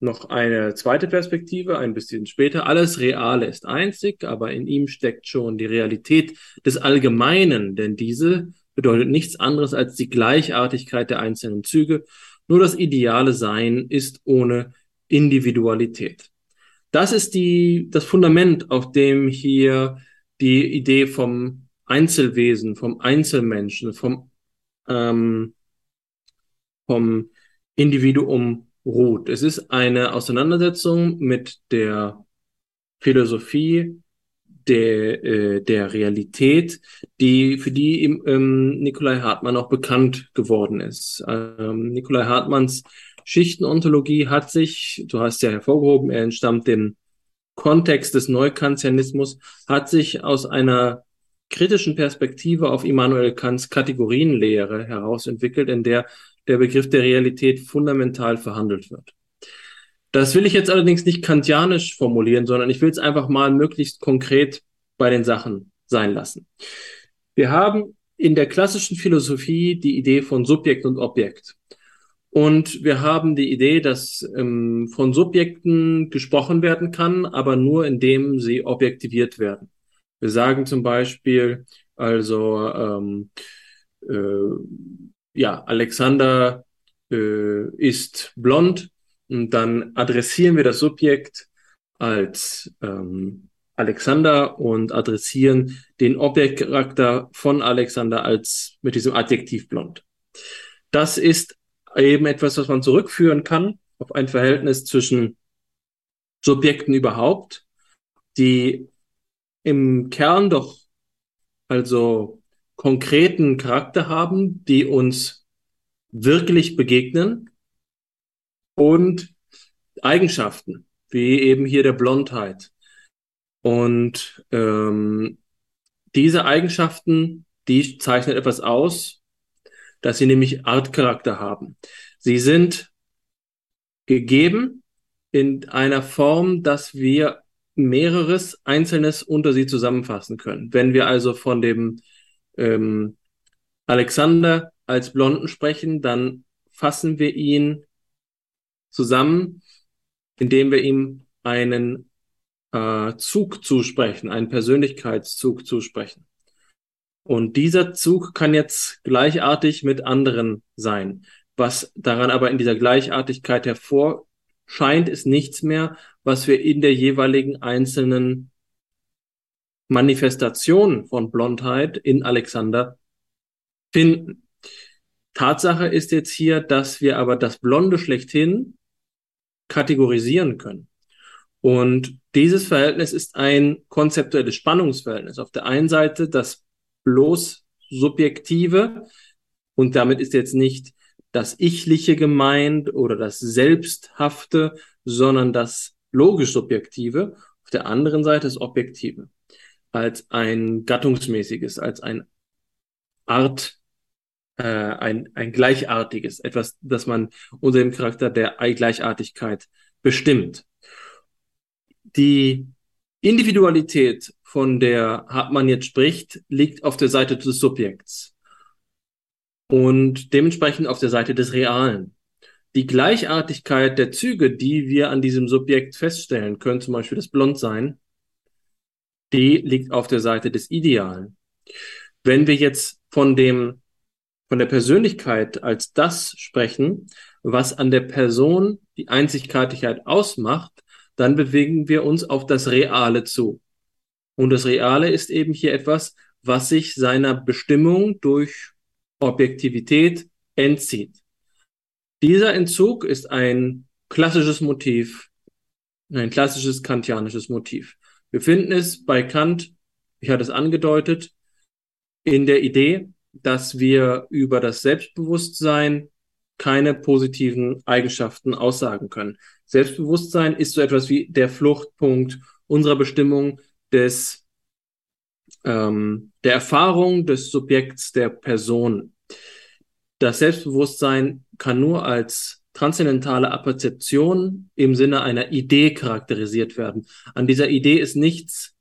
noch eine zweite Perspektive, ein bisschen später. Alles Reale ist einzig, aber in ihm steckt schon die Realität des Allgemeinen, denn diese bedeutet nichts anderes als die Gleichartigkeit der einzelnen Züge. Nur das ideale Sein ist ohne Individualität. Das ist die, das Fundament, auf dem hier die Idee vom Einzelwesen, vom Einzelmenschen, vom, ähm, vom Individuum ruht. Es ist eine Auseinandersetzung mit der Philosophie der, äh, der Realität, die für die ähm, Nikolai Hartmann auch bekannt geworden ist. Ähm, Nikolai Hartmanns Schichtenontologie hat sich, du hast ja hervorgehoben, er entstammt dem Kontext des Neukantianismus, hat sich aus einer kritischen Perspektive auf Immanuel Kants Kategorienlehre herausentwickelt, in der der Begriff der Realität fundamental verhandelt wird. Das will ich jetzt allerdings nicht kantianisch formulieren, sondern ich will es einfach mal möglichst konkret bei den Sachen sein lassen. Wir haben in der klassischen Philosophie die Idee von Subjekt und Objekt. Und wir haben die Idee, dass ähm, von Subjekten gesprochen werden kann, aber nur indem sie objektiviert werden. Wir sagen zum Beispiel, also ähm, äh, ja, Alexander äh, ist blond und dann adressieren wir das Subjekt als ähm, Alexander und adressieren den Objektcharakter von Alexander als mit diesem Adjektiv blond. Das ist eben etwas, was man zurückführen kann auf ein Verhältnis zwischen Subjekten überhaupt, die im Kern doch also konkreten Charakter haben, die uns wirklich begegnen und Eigenschaften, wie eben hier der Blondheit. Und ähm, diese Eigenschaften, die zeichnen etwas aus, dass sie nämlich Artcharakter haben. Sie sind gegeben in einer Form, dass wir mehreres Einzelnes unter sie zusammenfassen können. Wenn wir also von dem ähm, Alexander als Blonden sprechen, dann fassen wir ihn zusammen, indem wir ihm einen äh, Zug zusprechen, einen Persönlichkeitszug zusprechen. Und dieser Zug kann jetzt gleichartig mit anderen sein. Was daran aber in dieser Gleichartigkeit hervorscheint, ist nichts mehr, was wir in der jeweiligen einzelnen Manifestation von Blondheit in Alexander finden. Tatsache ist jetzt hier, dass wir aber das Blonde schlechthin kategorisieren können. Und dieses Verhältnis ist ein konzeptuelles Spannungsverhältnis. Auf der einen Seite das bloß Subjektive und damit ist jetzt nicht das Ichliche gemeint oder das Selbsthafte, sondern das logisch Subjektive. Auf der anderen Seite das Objektive als ein gattungsmäßiges, als ein Art, äh, ein, ein gleichartiges, etwas, das man unter dem Charakter der Gleichartigkeit bestimmt. Die Individualität, von der Hartmann jetzt spricht, liegt auf der Seite des Subjekts und dementsprechend auf der Seite des Realen. Die Gleichartigkeit der Züge, die wir an diesem Subjekt feststellen können, zum Beispiel das Blondsein, die liegt auf der Seite des Idealen. Wenn wir jetzt von dem, von der Persönlichkeit als das sprechen, was an der Person die Einzigartigkeit ausmacht, dann bewegen wir uns auf das Reale zu. Und das Reale ist eben hier etwas, was sich seiner Bestimmung durch Objektivität entzieht. Dieser Entzug ist ein klassisches Motiv, ein klassisches kantianisches Motiv. Wir finden es bei Kant, ich hatte es angedeutet, in der Idee, dass wir über das Selbstbewusstsein keine positiven Eigenschaften aussagen können. Selbstbewusstsein ist so etwas wie der Fluchtpunkt unserer Bestimmung des ähm, der Erfahrung des Subjekts der Person. Das Selbstbewusstsein kann nur als transzendentale Apperzeption im Sinne einer Idee charakterisiert werden. An dieser Idee ist nichts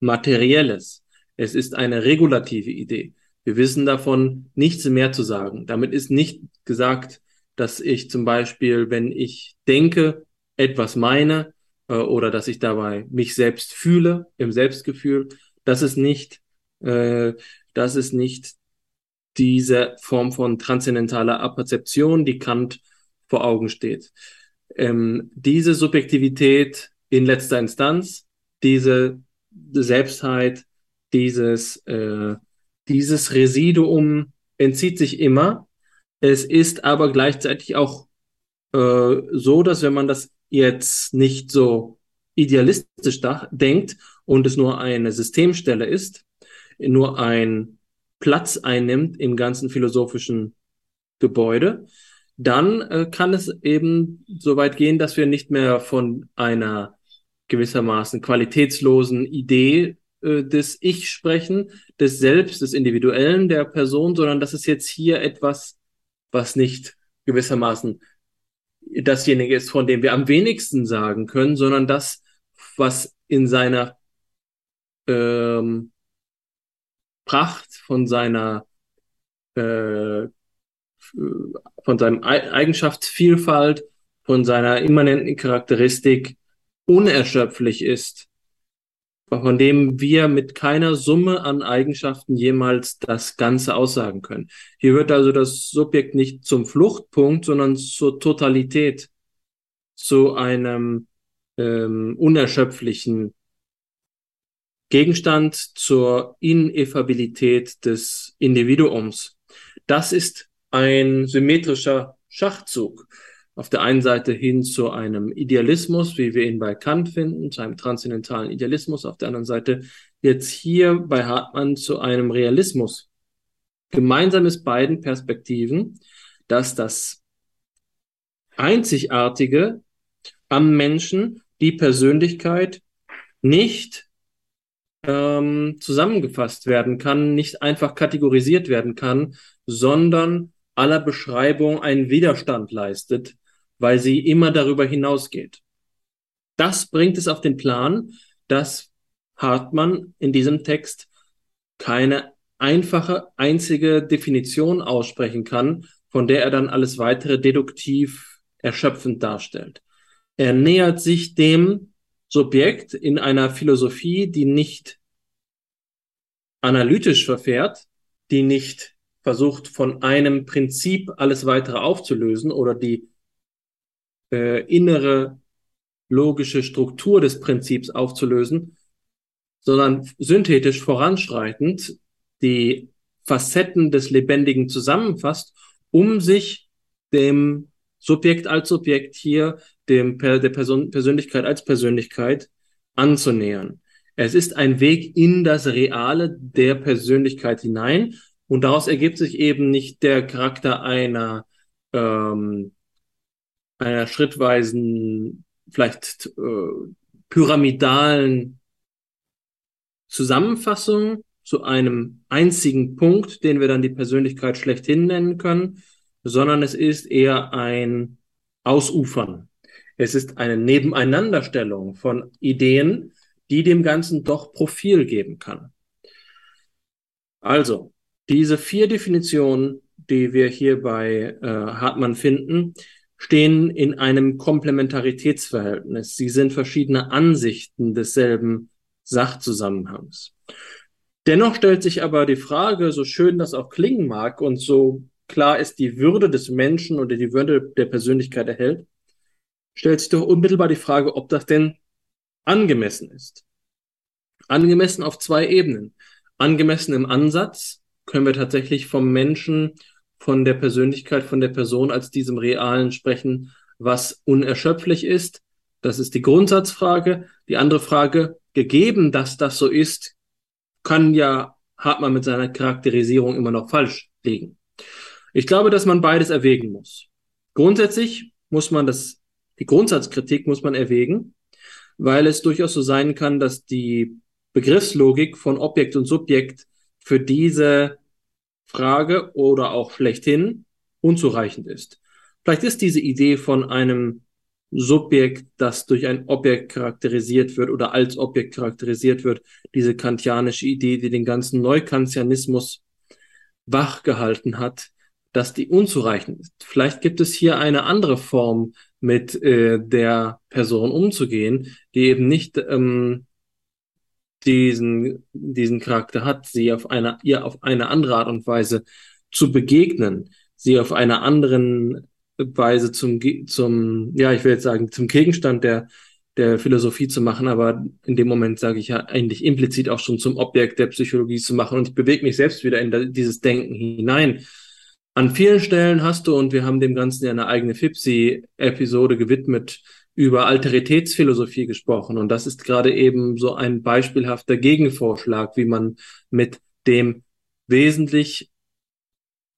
Materielles. Es ist eine regulative Idee. Wir wissen davon nichts mehr zu sagen. Damit ist nicht gesagt, dass ich zum Beispiel, wenn ich denke, etwas meine äh, oder dass ich dabei mich selbst fühle, im Selbstgefühl, das ist nicht, äh, das ist nicht diese Form von transzendentaler Apperzeption, die Kant vor Augen steht. Ähm, diese Subjektivität in letzter Instanz, diese Selbstheit, dieses, äh, dieses Residuum entzieht sich immer. Es ist aber gleichzeitig auch äh, so, dass wenn man das jetzt nicht so idealistisch denkt und es nur eine Systemstelle ist, nur ein Platz einnimmt im ganzen philosophischen Gebäude, dann äh, kann es eben so weit gehen, dass wir nicht mehr von einer gewissermaßen qualitätslosen Idee äh, des Ich sprechen, des Selbst, des Individuellen der Person, sondern dass es jetzt hier etwas, was nicht gewissermaßen dasjenige ist, von dem wir am wenigsten sagen können, sondern das, was in seiner ähm, Pracht, von seiner äh, von seinem Eigenschaftsvielfalt, von seiner immanenten Charakteristik unerschöpflich ist, von dem wir mit keiner Summe an Eigenschaften jemals das Ganze aussagen können. Hier wird also das Subjekt nicht zum Fluchtpunkt, sondern zur Totalität, zu einem ähm, unerschöpflichen Gegenstand, zur Ineffabilität des Individuums. Das ist ein symmetrischer Schachzug auf der einen Seite hin zu einem Idealismus, wie wir ihn bei Kant finden, zu einem transzendentalen Idealismus, auf der anderen Seite jetzt hier bei Hartmann zu einem Realismus. Gemeinsam ist beiden Perspektiven, dass das Einzigartige am Menschen, die Persönlichkeit, nicht ähm, zusammengefasst werden kann, nicht einfach kategorisiert werden kann, sondern aller Beschreibung einen Widerstand leistet, weil sie immer darüber hinausgeht. Das bringt es auf den Plan, dass Hartmann in diesem Text keine einfache, einzige Definition aussprechen kann, von der er dann alles weitere deduktiv erschöpfend darstellt. Er nähert sich dem Subjekt in einer Philosophie, die nicht analytisch verfährt, die nicht versucht, von einem Prinzip alles weitere aufzulösen oder die äh, innere logische Struktur des Prinzips aufzulösen, sondern synthetisch voranschreitend die Facetten des Lebendigen zusammenfasst, um sich dem Subjekt als Subjekt hier, dem der Person, Persönlichkeit als Persönlichkeit anzunähern. Es ist ein Weg in das Reale der Persönlichkeit hinein und daraus ergibt sich eben nicht der Charakter einer ähm, einer schrittweisen, vielleicht äh, pyramidalen Zusammenfassung zu einem einzigen Punkt, den wir dann die Persönlichkeit schlechthin nennen können, sondern es ist eher ein Ausufern. Es ist eine Nebeneinanderstellung von Ideen, die dem Ganzen doch Profil geben kann. Also, diese vier Definitionen, die wir hier bei äh, Hartmann finden, stehen in einem Komplementaritätsverhältnis. Sie sind verschiedene Ansichten desselben Sachzusammenhangs. Dennoch stellt sich aber die Frage, so schön das auch klingen mag und so klar ist die Würde des Menschen oder die Würde der Persönlichkeit erhält, stellt sich doch unmittelbar die Frage, ob das denn angemessen ist. Angemessen auf zwei Ebenen. Angemessen im Ansatz können wir tatsächlich vom Menschen von der Persönlichkeit, von der Person als diesem Realen sprechen, was unerschöpflich ist. Das ist die Grundsatzfrage. Die andere Frage, gegeben, dass das so ist, kann ja Hartmann mit seiner Charakterisierung immer noch falsch liegen. Ich glaube, dass man beides erwägen muss. Grundsätzlich muss man das, die Grundsatzkritik muss man erwägen, weil es durchaus so sein kann, dass die Begriffslogik von Objekt und Subjekt für diese Frage oder auch schlechthin unzureichend ist. Vielleicht ist diese Idee von einem Subjekt, das durch ein Objekt charakterisiert wird oder als Objekt charakterisiert wird, diese kantianische Idee, die den ganzen Neukantianismus wachgehalten hat, dass die unzureichend ist. Vielleicht gibt es hier eine andere Form, mit äh, der Person umzugehen, die eben nicht ähm, diesen, diesen Charakter hat, sie auf eine, ihr auf eine andere Art und Weise zu begegnen, sie auf einer anderen Weise zum, zum, ja, ich will jetzt sagen, zum Gegenstand der, der Philosophie zu machen, aber in dem Moment sage ich ja eigentlich implizit auch schon zum Objekt der Psychologie zu machen und ich bewege mich selbst wieder in dieses Denken hinein. An vielen Stellen hast du, und wir haben dem Ganzen ja eine eigene FIPSI-Episode gewidmet, über Alteritätsphilosophie gesprochen. Und das ist gerade eben so ein beispielhafter Gegenvorschlag, wie man mit dem wesentlich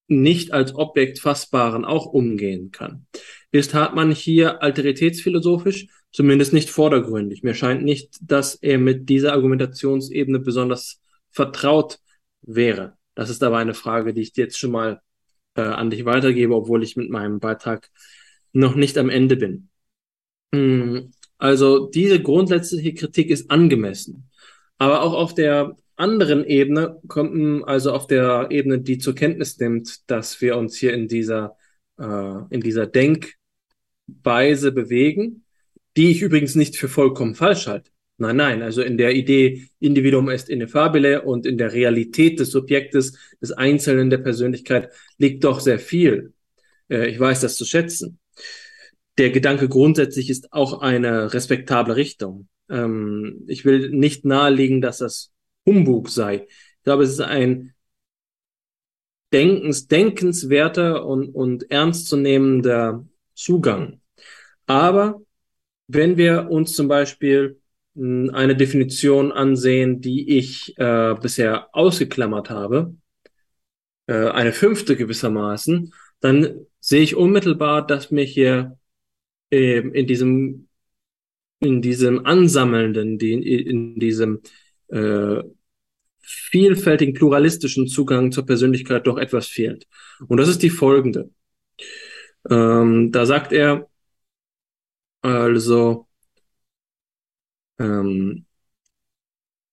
nicht als Objekt fassbaren auch umgehen kann. Ist Hartmann hier alteritätsphilosophisch? Zumindest nicht vordergründig. Mir scheint nicht, dass er mit dieser Argumentationsebene besonders vertraut wäre. Das ist aber eine Frage, die ich jetzt schon mal äh, an dich weitergebe, obwohl ich mit meinem Beitrag noch nicht am Ende bin. Hm, also diese grundsätzliche Kritik ist angemessen. Aber auch auf der anderen Ebene kommt, also auf der Ebene, die zur Kenntnis nimmt, dass wir uns hier in dieser, äh, in dieser Denkweise bewegen, die ich übrigens nicht für vollkommen falsch halte. Nein, nein, also in der Idee Individuum est ineffabile und in der Realität des Subjektes, des Einzelnen der Persönlichkeit liegt doch sehr viel. Äh, ich weiß das zu schätzen. Der Gedanke grundsätzlich ist auch eine respektable Richtung. Ähm, ich will nicht nahelegen, dass das Humbug sei. Ich glaube, es ist ein denkens, denkenswerter und, und ernstzunehmender Zugang. Aber wenn wir uns zum Beispiel eine Definition ansehen, die ich äh, bisher ausgeklammert habe, äh, eine fünfte gewissermaßen, dann sehe ich unmittelbar, dass mir hier äh, in diesem in diesem ansammelnden, die, in diesem äh, vielfältigen pluralistischen Zugang zur Persönlichkeit doch etwas fehlt. Und das ist die folgende. Ähm, da sagt er also ähm,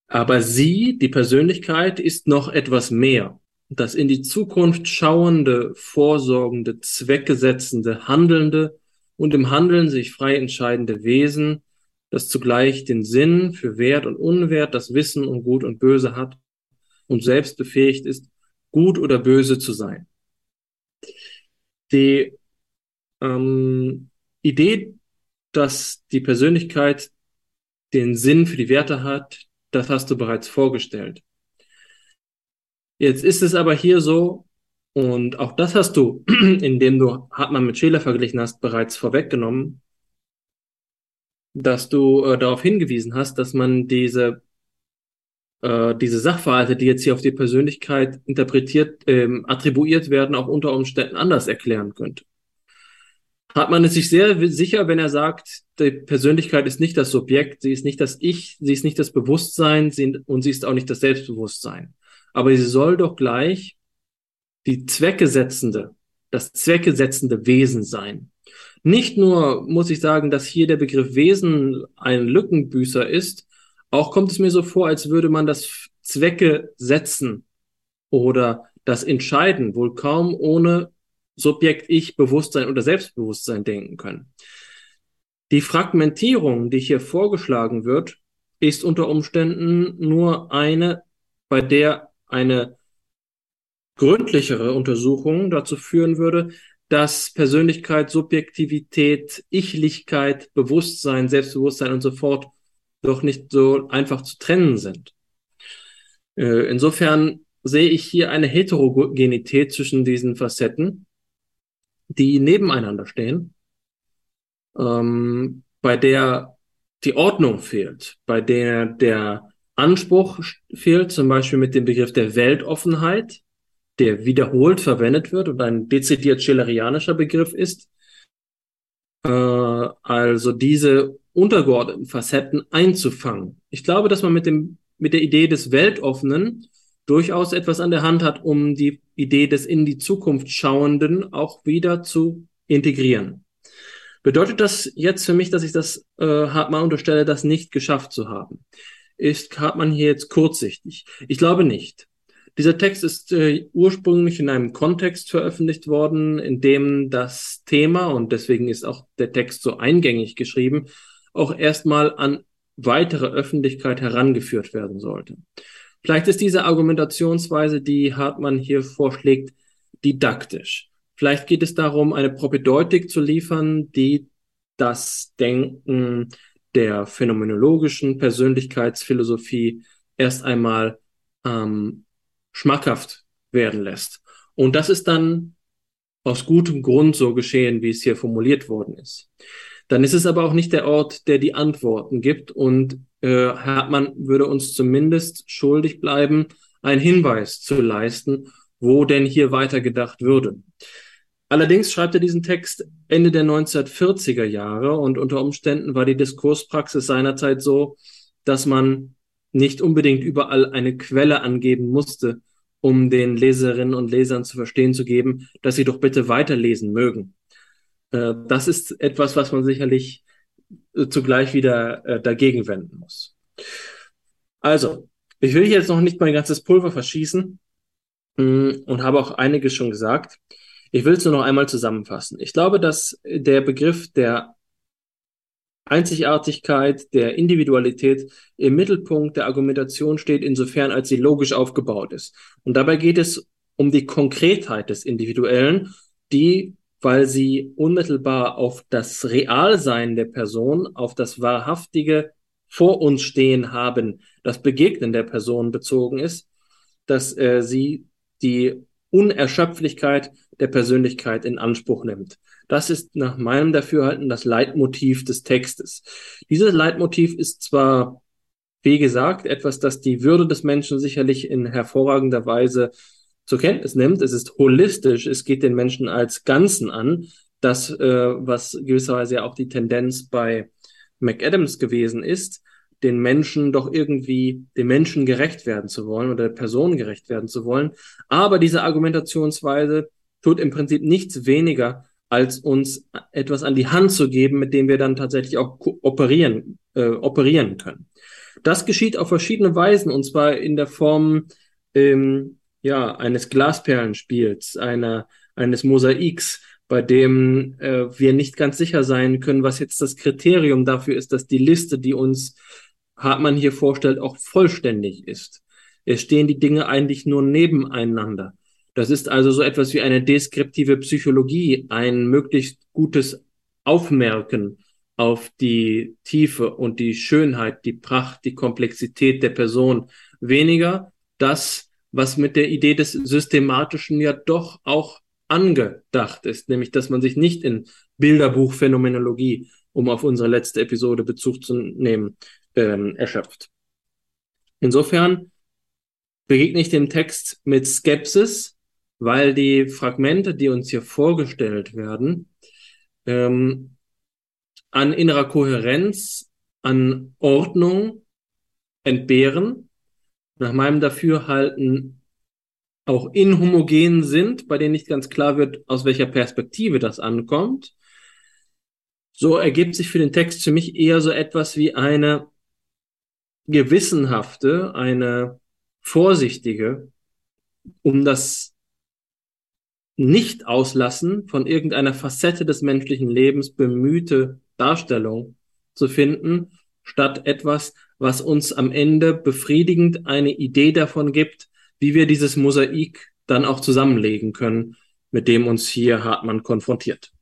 aber sie, die Persönlichkeit, ist noch etwas mehr. Das in die Zukunft schauende, vorsorgende, zweckgesetzende, handelnde und im Handeln sich frei entscheidende Wesen, das zugleich den Sinn für Wert und Unwert, das Wissen um Gut und Böse hat und selbst befähigt ist, gut oder böse zu sein. Die ähm, Idee, dass die Persönlichkeit den Sinn für die Werte hat, das hast du bereits vorgestellt. Jetzt ist es aber hier so, und auch das hast du, indem du Hartmann mit Scheler verglichen hast, bereits vorweggenommen, dass du äh, darauf hingewiesen hast, dass man diese, äh, diese Sachverhalte, die jetzt hier auf die Persönlichkeit interpretiert, ähm, attribuiert werden, auch unter Umständen anders erklären könnte hat man es sich sehr sicher, wenn er sagt, die Persönlichkeit ist nicht das Subjekt, sie ist nicht das Ich, sie ist nicht das Bewusstsein sie, und sie ist auch nicht das Selbstbewusstsein. Aber sie soll doch gleich die Zweckesetzende, das Zweckesetzende Wesen sein. Nicht nur muss ich sagen, dass hier der Begriff Wesen ein Lückenbüßer ist, auch kommt es mir so vor, als würde man das Zwecke setzen oder das Entscheiden wohl kaum ohne Subjekt, Ich, Bewusstsein oder Selbstbewusstsein denken können. Die Fragmentierung, die hier vorgeschlagen wird, ist unter Umständen nur eine, bei der eine gründlichere Untersuchung dazu führen würde, dass Persönlichkeit, Subjektivität, Ichlichkeit, Bewusstsein, Selbstbewusstsein und so fort doch nicht so einfach zu trennen sind. Äh, insofern sehe ich hier eine Heterogenität zwischen diesen Facetten, die nebeneinander stehen, ähm, bei der die Ordnung fehlt, bei der der Anspruch fehlt, zum Beispiel mit dem Begriff der Weltoffenheit, der wiederholt verwendet wird und ein dezidiert schillerianischer Begriff ist. Äh, also diese untergeordneten Facetten einzufangen. Ich glaube, dass man mit dem mit der Idee des Weltoffenen durchaus etwas an der Hand hat, um die Idee des in die Zukunft schauenden auch wieder zu integrieren. Bedeutet das jetzt für mich, dass ich das äh, Hartmann unterstelle, das nicht geschafft zu haben? Ist Hartmann hier jetzt kurzsichtig? Ich glaube nicht. Dieser Text ist äh, ursprünglich in einem Kontext veröffentlicht worden, in dem das Thema, und deswegen ist auch der Text so eingängig geschrieben, auch erstmal an weitere Öffentlichkeit herangeführt werden sollte. Vielleicht ist diese Argumentationsweise, die Hartmann hier vorschlägt, didaktisch. Vielleicht geht es darum, eine Propedeutik zu liefern, die das Denken der phänomenologischen Persönlichkeitsphilosophie erst einmal ähm, schmackhaft werden lässt. Und das ist dann aus gutem Grund so geschehen, wie es hier formuliert worden ist. Dann ist es aber auch nicht der Ort, der die Antworten gibt und äh, Hartmann würde uns zumindest schuldig bleiben, einen Hinweis zu leisten, wo denn hier weitergedacht würde. Allerdings schreibt er diesen Text Ende der 1940er Jahre und unter Umständen war die Diskurspraxis seinerzeit so, dass man nicht unbedingt überall eine Quelle angeben musste, um den Leserinnen und Lesern zu verstehen zu geben, dass sie doch bitte weiterlesen mögen. Äh, das ist etwas, was man sicherlich zugleich wieder äh, dagegen wenden muss. Also, ich will jetzt noch nicht mein ganzes Pulver verschießen mh, mm, und habe auch einiges schon gesagt. Ich will es nur noch einmal zusammenfassen. Ich glaube, dass der Begriff der Einzigartigkeit der Individualität im Mittelpunkt der Argumentation steht, insofern als sie logisch aufgebaut ist. Und dabei geht es um die Konkretheit des Individuellen, die, weil sie unmittelbar auf das Realsein der Person, auf das wahrhaftige vor uns stehen haben, das Begegnen der Person bezogen ist, dass äh, sie die Unerschöpflichkeit der Persönlichkeit in Anspruch nimmt. Das ist nach meinem Dafürhalten das Leitmotiv des Textes. Dieses Leitmotiv ist zwar, wie gesagt, etwas, das die Würde des Menschen sicherlich in hervorragender Weise zur Kenntnis nimmt. Es ist holistisch, es geht den Menschen als Ganzen an. Das, äh, was gewisserweise ja auch die Tendenz bei McAdams gewesen ist, den Menschen doch irgendwie dem Menschen gerecht werden zu wollen oder der Person gerecht werden zu wollen. Aber diese Argumentationsweise tut im Prinzip nichts weniger, als uns etwas an die Hand zu geben, mit dem wir dann tatsächlich auch operieren, äh, operieren können. Das geschieht auf verschiedene Weisen, und zwar in der Form ähm, ja, eines Glasperlenspiels, einer, eines Mosaiks, bei dem äh, wir nicht ganz sicher sein können, was jetzt das Kriterium dafür ist, dass die Liste, die uns Hartmann hier vorstellt, auch vollständig ist. Es stehen die Dinge eigentlich nur nebeneinander. Das ist also so etwas wie eine deskriptive Psychologie, ein möglichst gutes Aufmerken auf die Tiefe und die Schönheit, die Pracht, die Komplexität der Person. Weniger das, was mit der Idee des Systematischen ja doch auch angedacht ist, nämlich dass man sich nicht in Bilderbuchphänomenologie, um auf unsere letzte Episode Bezug zu nehmen, ähm, erschöpft. Insofern begegne ich dem Text mit Skepsis, weil die Fragmente, die uns hier vorgestellt werden, ähm, an innerer Kohärenz, an Ordnung entbehren, nach meinem Dafürhalten auch inhomogen sind, bei denen nicht ganz klar wird, aus welcher Perspektive das ankommt. So ergibt sich für den Text für mich eher so etwas wie eine gewissenhafte, eine vorsichtige, um das Nicht-Auslassen von irgendeiner Facette des menschlichen Lebens bemühte Darstellung zu finden, statt etwas, was uns am Ende befriedigend eine Idee davon gibt, wie wir dieses Mosaik dann auch zusammenlegen können, mit dem uns hier Hartmann konfrontiert.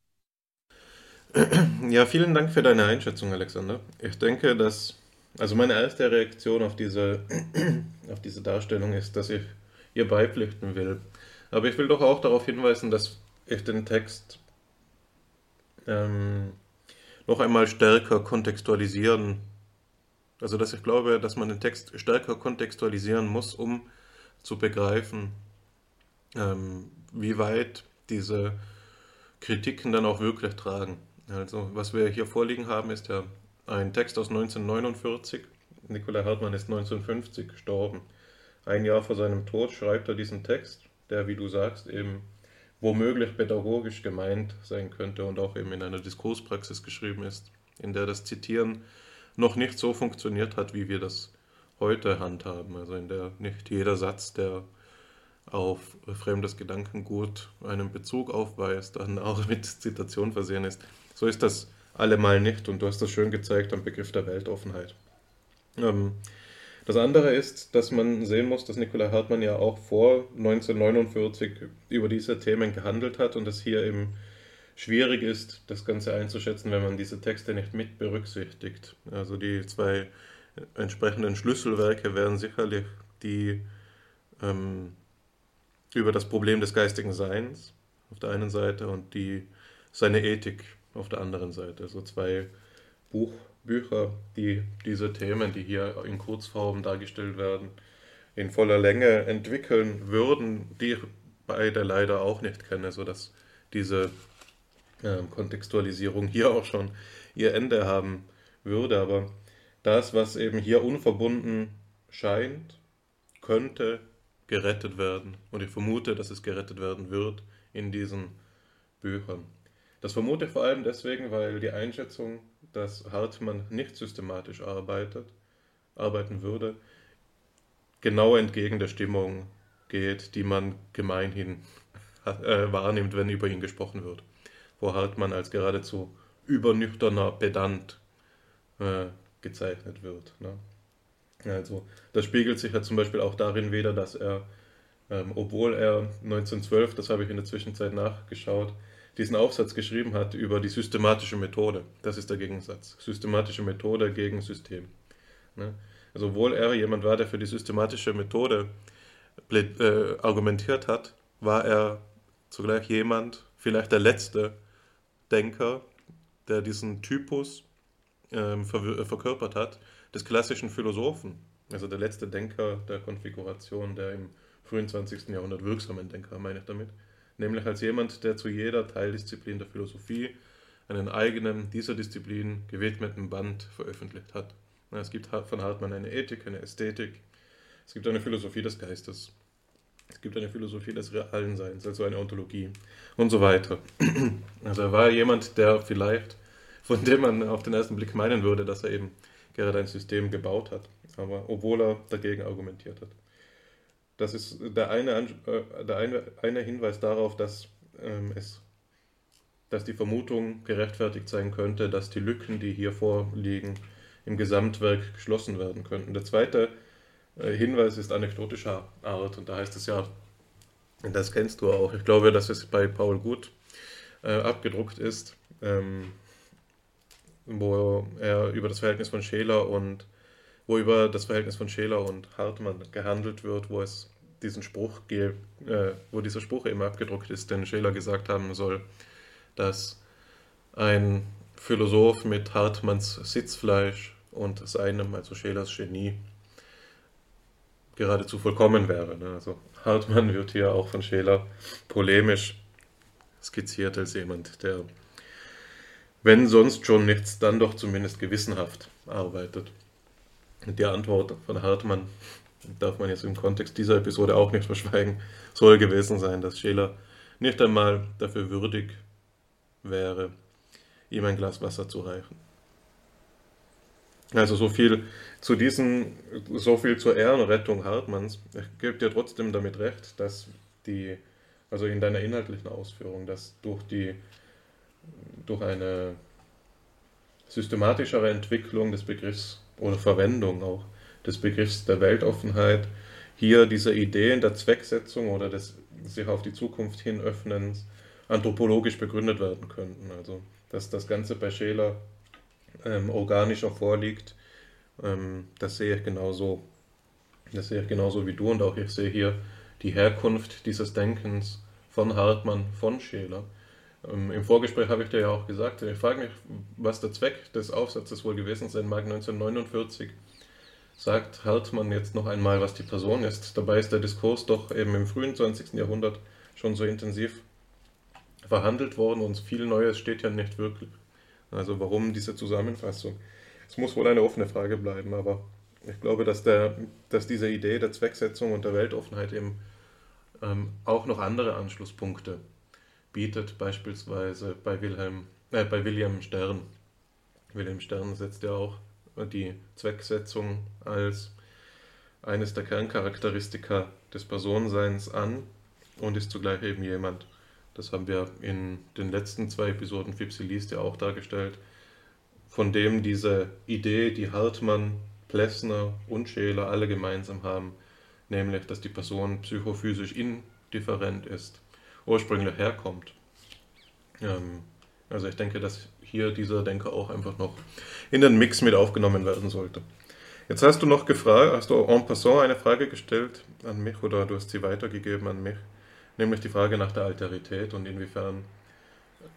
Ja, vielen Dank für deine Einschätzung, Alexander. Ich denke, dass also meine erste Reaktion auf diese, auf diese Darstellung ist, dass ich ihr beipflichten will. Aber ich will doch auch darauf hinweisen, dass ich den Text ähm, noch einmal stärker kontextualisieren, also dass ich glaube, dass man den Text stärker kontextualisieren muss, um zu begreifen, ähm, wie weit diese Kritiken dann auch wirklich tragen. Also was wir hier vorliegen haben, ist ja ein Text aus 1949. Nikolai Hartmann ist 1950 gestorben. Ein Jahr vor seinem Tod schreibt er diesen Text, der, wie du sagst, eben womöglich pädagogisch gemeint sein könnte und auch eben in einer Diskurspraxis geschrieben ist, in der das Zitieren noch nicht so funktioniert hat, wie wir das heute handhaben. Also in der nicht jeder Satz, der auf fremdes Gedankengut einen Bezug aufweist, dann auch mit Zitation versehen ist. So ist das allemal nicht. Und du hast das schön gezeigt am Begriff der Weltoffenheit. Ähm, das andere ist, dass man sehen muss, dass Nikolai Hartmann ja auch vor 1949 über diese Themen gehandelt hat und es hier eben schwierig ist, das Ganze einzuschätzen, wenn man diese Texte nicht mit berücksichtigt. Also die zwei entsprechenden Schlüsselwerke wären sicherlich die ähm, über das Problem des geistigen Seins auf der einen Seite und die seine Ethik auf der anderen Seite. Also zwei Buch, Bücher, die diese Themen, die hier in Kurzform dargestellt werden, in voller Länge entwickeln würden, die ich beide leider auch nicht kenne, sodass diese äh, Kontextualisierung hier auch schon ihr Ende haben würde. Aber das, was eben hier unverbunden scheint, könnte gerettet werden. Und ich vermute, dass es gerettet werden wird in diesen Büchern. Das vermute ich vor allem deswegen, weil die Einschätzung, dass Hartmann nicht systematisch arbeitet, arbeiten würde, genau entgegen der Stimmung geht, die man gemeinhin äh, wahrnimmt, wenn über ihn gesprochen wird. Wo Hartmann als geradezu übernüchterner Pedant äh, gezeichnet wird. Ne? Also das spiegelt sich ja zum Beispiel auch darin wieder, dass er, ähm, obwohl er 1912, das habe ich in der Zwischenzeit nachgeschaut, diesen Aufsatz geschrieben hat über die systematische Methode. Das ist der Gegensatz. Systematische Methode gegen System. Ne? Also obwohl er jemand war, der für die systematische Methode äh, argumentiert hat, war er zugleich jemand, vielleicht der letzte Denker, der diesen Typus ähm, ver verkörpert hat, des klassischen Philosophen. Also der letzte Denker der Konfiguration, der im frühen 20. Jahrhundert wirksamen Denker, meine ich damit. Nämlich als jemand, der zu jeder Teildisziplin der Philosophie einen eigenen, dieser Disziplin gewidmeten Band veröffentlicht hat. Es gibt von Hartmann eine Ethik, eine Ästhetik, es gibt eine Philosophie des Geistes, es gibt eine Philosophie des realen Seins, also eine Ontologie und so weiter. Also er war jemand, der vielleicht, von dem man auf den ersten Blick meinen würde, dass er eben gerade ein System gebaut hat, aber obwohl er dagegen argumentiert hat. Das ist der eine, äh, der eine, eine Hinweis darauf, dass ähm, es dass die Vermutung gerechtfertigt sein könnte, dass die Lücken, die hier vorliegen, im Gesamtwerk geschlossen werden könnten. Der zweite Hinweis ist anekdotischer Art und da heißt es ja, das kennst du auch, ich glaube, dass es bei Paul Gut äh, abgedruckt ist, ähm, wo er über das Verhältnis von Scheler und wo über das Verhältnis von Scheler und Hartmann gehandelt wird, wo es diesen Spruch äh, wo dieser Spruch eben abgedruckt ist, den Scheler gesagt haben soll, dass ein Philosoph mit Hartmanns Sitzfleisch und seinem, also Schelers Genie, geradezu vollkommen wäre. Ne? Also Hartmann wird hier auch von Scheler polemisch skizziert als jemand, der, wenn sonst schon nichts, dann doch zumindest gewissenhaft arbeitet. Die Antwort von Hartmann, darf man jetzt im Kontext dieser Episode auch nicht verschweigen, soll gewesen sein, dass Scheler nicht einmal dafür würdig wäre, ihm ein Glas Wasser zu reichen. Also so viel zu diesen, so viel zur Ehrenrettung Hartmanns. Ich gebe dir trotzdem damit recht, dass die, also in deiner inhaltlichen Ausführung, dass durch die, durch eine systematischere Entwicklung des Begriffs oder Verwendung auch des Begriffs der Weltoffenheit hier diese Ideen der Zwecksetzung oder des sich auf die Zukunft hin öffnens anthropologisch begründet werden könnten. Also dass das Ganze bei Scheler ähm, organischer vorliegt, ähm, das sehe ich genauso. Das sehe ich genauso wie du und auch ich sehe hier die Herkunft dieses Denkens von Hartmann, von Scheler. Ähm, Im Vorgespräch habe ich dir ja auch gesagt, ich frage mich, was der Zweck des Aufsatzes wohl gewesen sein mag. 1949 sagt Hartmann jetzt noch einmal, was die Person ist. Dabei ist der Diskurs doch eben im frühen 20. Jahrhundert schon so intensiv verhandelt worden und viel Neues steht ja nicht wirklich. Also warum diese Zusammenfassung? Es muss wohl eine offene Frage bleiben, aber ich glaube, dass, der, dass diese Idee der Zwecksetzung und der Weltoffenheit eben ähm, auch noch andere Anschlusspunkte bietet, beispielsweise bei, Wilhelm, äh, bei William Stern. Wilhelm Stern setzt ja auch die Zwecksetzung als eines der Kerncharakteristika des Personenseins an und ist zugleich eben jemand, das haben wir in den letzten zwei Episoden Fipsi liest ja auch dargestellt, von dem diese Idee, die Hartmann, Plessner und Scheler alle gemeinsam haben, nämlich, dass die Person psychophysisch indifferent ist, ursprünglich herkommt. Ähm, also ich denke, dass hier dieser Denker auch einfach noch in den Mix mit aufgenommen werden sollte. Jetzt hast du noch gefragt, hast du en passant eine Frage gestellt an mich oder du hast sie weitergegeben an mich nämlich die Frage nach der Alterität und inwiefern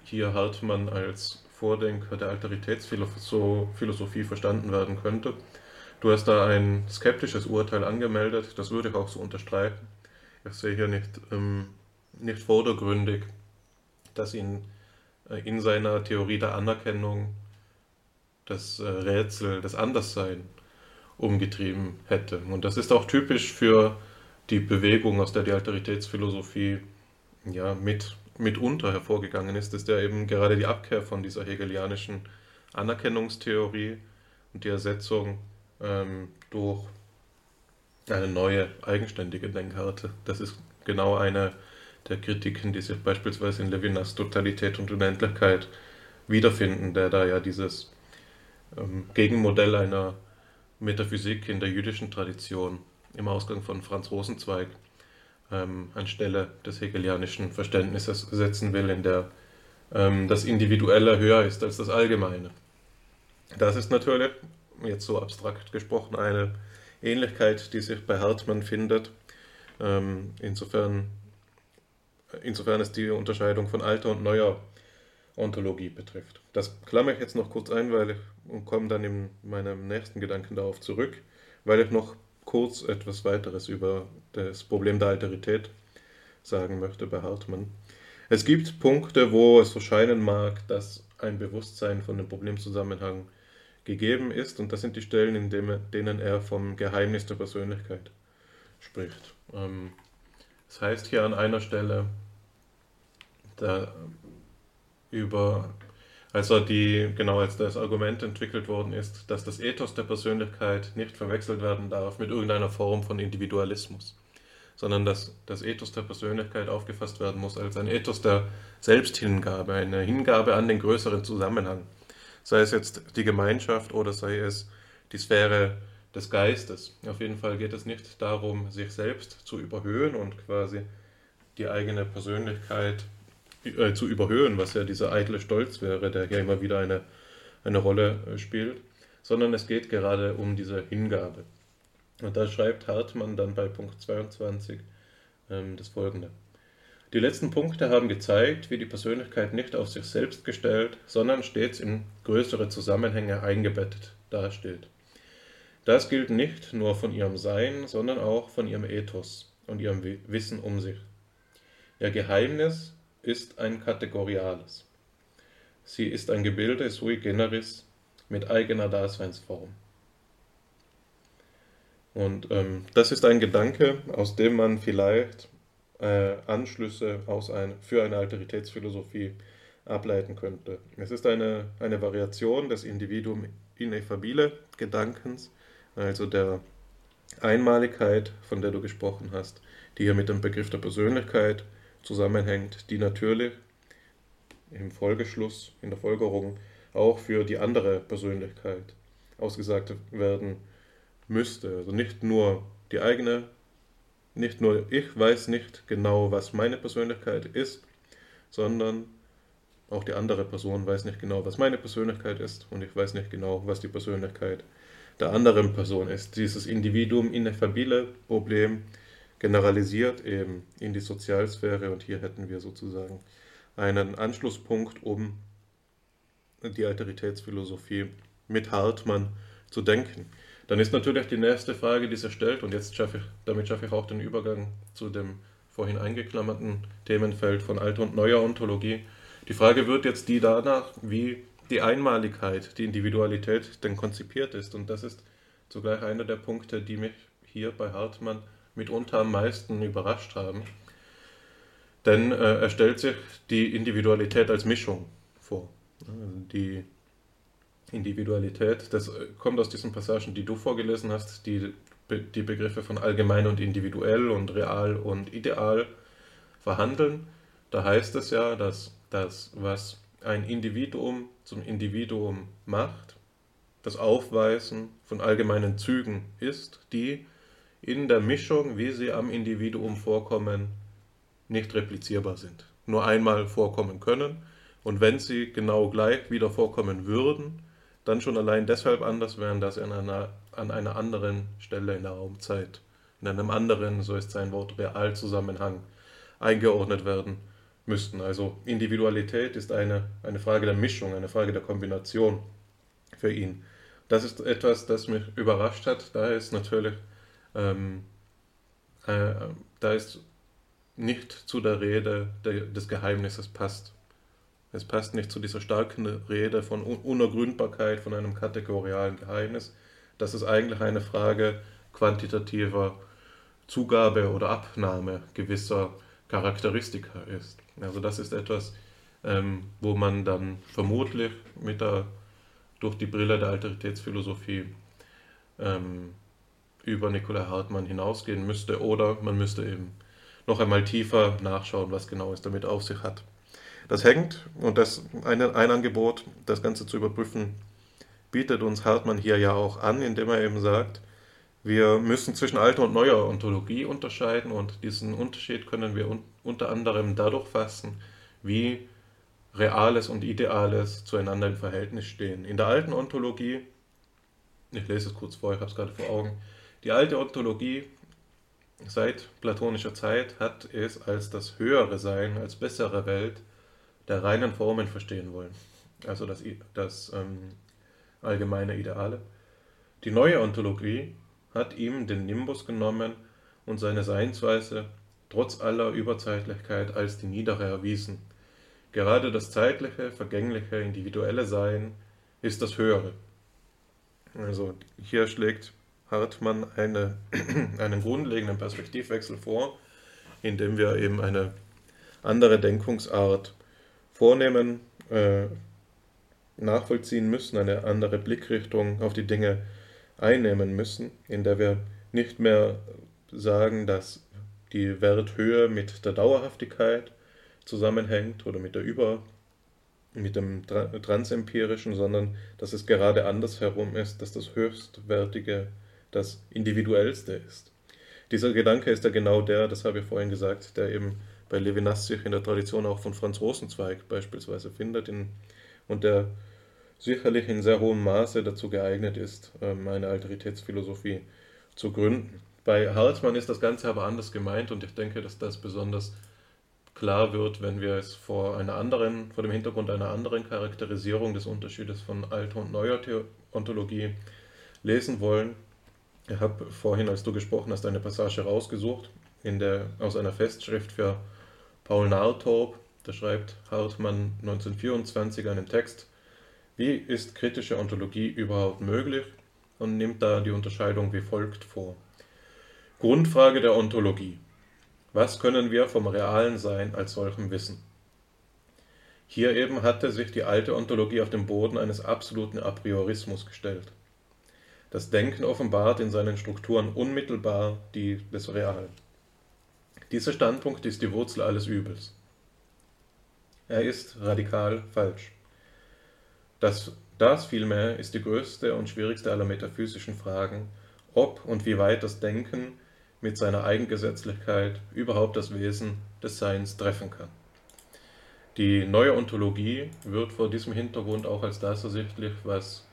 hier Hartmann als Vordenker der Alteritätsphilosophie verstanden werden könnte. Du hast da ein skeptisches Urteil angemeldet, das würde ich auch so unterstreichen. Ich sehe hier nicht, ähm, nicht vordergründig, dass ihn äh, in seiner Theorie der Anerkennung das äh, Rätsel, das Anderssein umgetrieben hätte. Und das ist auch typisch für die Bewegung, aus der die Alteritätsphilosophie ja, mit, mitunter hervorgegangen ist, ist ja eben gerade die Abkehr von dieser hegelianischen Anerkennungstheorie und die Ersetzung ähm, durch eine neue eigenständige Denkkarte. Das ist genau eine der Kritiken, die sich beispielsweise in Levinas Totalität und Unendlichkeit wiederfinden, der da ja dieses ähm, Gegenmodell einer Metaphysik in der jüdischen Tradition im Ausgang von Franz Rosenzweig ähm, anstelle des hegelianischen Verständnisses setzen will, in der ähm, das Individuelle höher ist als das Allgemeine. Das ist natürlich, jetzt so abstrakt gesprochen, eine Ähnlichkeit, die sich bei Hartmann findet. Ähm, insofern, insofern es die Unterscheidung von alter und neuer Ontologie betrifft. Das klammer ich jetzt noch kurz ein, weil ich und komme dann in meinem nächsten Gedanken darauf zurück, weil ich noch kurz etwas weiteres über das Problem der Alterität sagen möchte bei Hartmann. Es gibt Punkte, wo es erscheinen mag, dass ein Bewusstsein von dem Problemzusammenhang gegeben ist, und das sind die Stellen, in denen er vom Geheimnis der Persönlichkeit spricht. Ähm, das heißt hier an einer Stelle da, über also die, genau als das Argument entwickelt worden ist, dass das Ethos der Persönlichkeit nicht verwechselt werden darf mit irgendeiner Form von Individualismus, sondern dass das Ethos der Persönlichkeit aufgefasst werden muss als ein Ethos der Selbsthingabe, eine Hingabe an den größeren Zusammenhang, sei es jetzt die Gemeinschaft oder sei es die Sphäre des Geistes. Auf jeden Fall geht es nicht darum, sich selbst zu überhöhen und quasi die eigene Persönlichkeit äh, zu überhöhen, was ja dieser eitle Stolz wäre, der hier immer wieder eine, eine Rolle äh, spielt, sondern es geht gerade um diese Hingabe. Und da schreibt Hartmann dann bei Punkt 22 ähm, das folgende. Die letzten Punkte haben gezeigt, wie die Persönlichkeit nicht auf sich selbst gestellt, sondern stets in größere Zusammenhänge eingebettet dasteht. Das gilt nicht nur von ihrem Sein, sondern auch von ihrem Ethos und ihrem Wissen um sich. Ihr Geheimnis ist ein kategoriales. Sie ist ein Gebilde sui generis mit eigener Daseinsform. Und ähm, das ist ein Gedanke, aus dem man vielleicht äh, Anschlüsse aus ein, für eine Alteritätsphilosophie ableiten könnte. Es ist eine, eine Variation des Individuum ineffabile Gedankens, also der Einmaligkeit, von der du gesprochen hast, die hier mit dem Begriff der Persönlichkeit zusammenhängt, die natürlich im Folgeschluss, in der Folgerung auch für die andere Persönlichkeit ausgesagt werden müsste. Also nicht nur die eigene, nicht nur ich weiß nicht genau, was meine Persönlichkeit ist, sondern auch die andere Person weiß nicht genau, was meine Persönlichkeit ist und ich weiß nicht genau, was die Persönlichkeit der anderen Person ist. Dieses Individuum ineffabile Problem generalisiert eben in die Sozialsphäre und hier hätten wir sozusagen einen Anschlusspunkt, um die Alteritätsphilosophie mit Hartmann zu denken. Dann ist natürlich die nächste Frage, die sich stellt, und jetzt schaffe ich, damit schaffe ich auch den Übergang zu dem vorhin eingeklammerten Themenfeld von alter und neuer Ontologie. Die Frage wird jetzt die danach, wie die Einmaligkeit, die Individualität denn konzipiert ist. Und das ist zugleich einer der Punkte, die mich hier bei Hartmann mitunter am meisten überrascht haben. Denn äh, er stellt sich die Individualität als Mischung vor. Die Individualität, das äh, kommt aus diesen Passagen, die du vorgelesen hast, die die Begriffe von allgemein und individuell und real und ideal verhandeln. Da heißt es ja, dass das, was ein Individuum zum Individuum macht, das Aufweisen von allgemeinen Zügen ist, die in der Mischung, wie sie am Individuum vorkommen, nicht replizierbar sind. Nur einmal vorkommen können und wenn sie genau gleich wieder vorkommen würden, dann schon allein deshalb anders wären, dass sie an einer, an einer anderen Stelle in der Raumzeit, in einem anderen, so ist sein Wort, Realzusammenhang eingeordnet werden müssten. Also Individualität ist eine, eine Frage der Mischung, eine Frage der Kombination für ihn. Das ist etwas, das mich überrascht hat, da ist natürlich ähm, äh, da ist nicht zu der Rede der, des Geheimnisses passt. Es passt nicht zu dieser starken Rede von Unergründbarkeit, von einem kategorialen Geheimnis. Das ist eigentlich eine Frage quantitativer Zugabe oder Abnahme gewisser Charakteristika ist. Also das ist etwas, ähm, wo man dann vermutlich mit der, durch die Brille der Alteritätsphilosophie ähm, über Nikolai Hartmann hinausgehen müsste oder man müsste eben noch einmal tiefer nachschauen, was genau es damit auf sich hat. Das hängt, und das ein, ein Angebot, das Ganze zu überprüfen, bietet uns Hartmann hier ja auch an, indem er eben sagt, wir müssen zwischen alter und neuer Ontologie unterscheiden und diesen Unterschied können wir un unter anderem dadurch fassen, wie Reales und Ideales zueinander im Verhältnis stehen. In der alten Ontologie, ich lese es kurz vor, ich habe es gerade vor Augen, die alte Ontologie seit platonischer Zeit hat es als das höhere Sein, als bessere Welt der reinen Formen verstehen wollen, also das, das ähm, allgemeine Ideale. Die neue Ontologie hat ihm den Nimbus genommen und seine Seinsweise trotz aller Überzeitlichkeit als die niedere erwiesen. Gerade das zeitliche, vergängliche, individuelle Sein ist das Höhere. Also hier schlägt Hartmann eine, einen grundlegenden Perspektivwechsel vor, indem wir eben eine andere Denkungsart vornehmen, äh, nachvollziehen müssen, eine andere Blickrichtung auf die Dinge einnehmen müssen, in der wir nicht mehr sagen, dass die Werthöhe mit der Dauerhaftigkeit zusammenhängt oder mit der Über, mit dem Transempirischen, sondern dass es gerade andersherum ist, dass das Höchstwertige das Individuellste ist. Dieser Gedanke ist ja genau der, das habe ich vorhin gesagt, der eben bei Levinas sich in der Tradition auch von Franz Rosenzweig beispielsweise findet in, und der sicherlich in sehr hohem Maße dazu geeignet ist, ähm, eine Alteritätsphilosophie zu gründen. Bei Hartmann ist das Ganze aber anders gemeint und ich denke, dass das besonders klar wird, wenn wir es vor einer anderen, vor dem Hintergrund einer anderen Charakterisierung des Unterschiedes von alter und neuer Ontologie lesen wollen. Ich habe vorhin, als du gesprochen hast, eine Passage rausgesucht in der, aus einer Festschrift für Paul Nartorp. Da schreibt Hartmann 1924 einen Text wie ist kritische Ontologie überhaupt möglich und nimmt da die Unterscheidung wie folgt vor. Grundfrage der Ontologie. Was können wir vom realen Sein als solchem wissen? Hier eben hatte sich die alte Ontologie auf den Boden eines absoluten Apriorismus gestellt. Das Denken offenbart in seinen Strukturen unmittelbar die des Realen. Dieser Standpunkt ist die Wurzel alles Übels. Er ist radikal falsch. Das, das vielmehr ist die größte und schwierigste aller metaphysischen Fragen, ob und wie weit das Denken mit seiner Eigengesetzlichkeit überhaupt das Wesen des Seins treffen kann. Die neue Ontologie wird vor diesem Hintergrund auch als das ersichtlich, was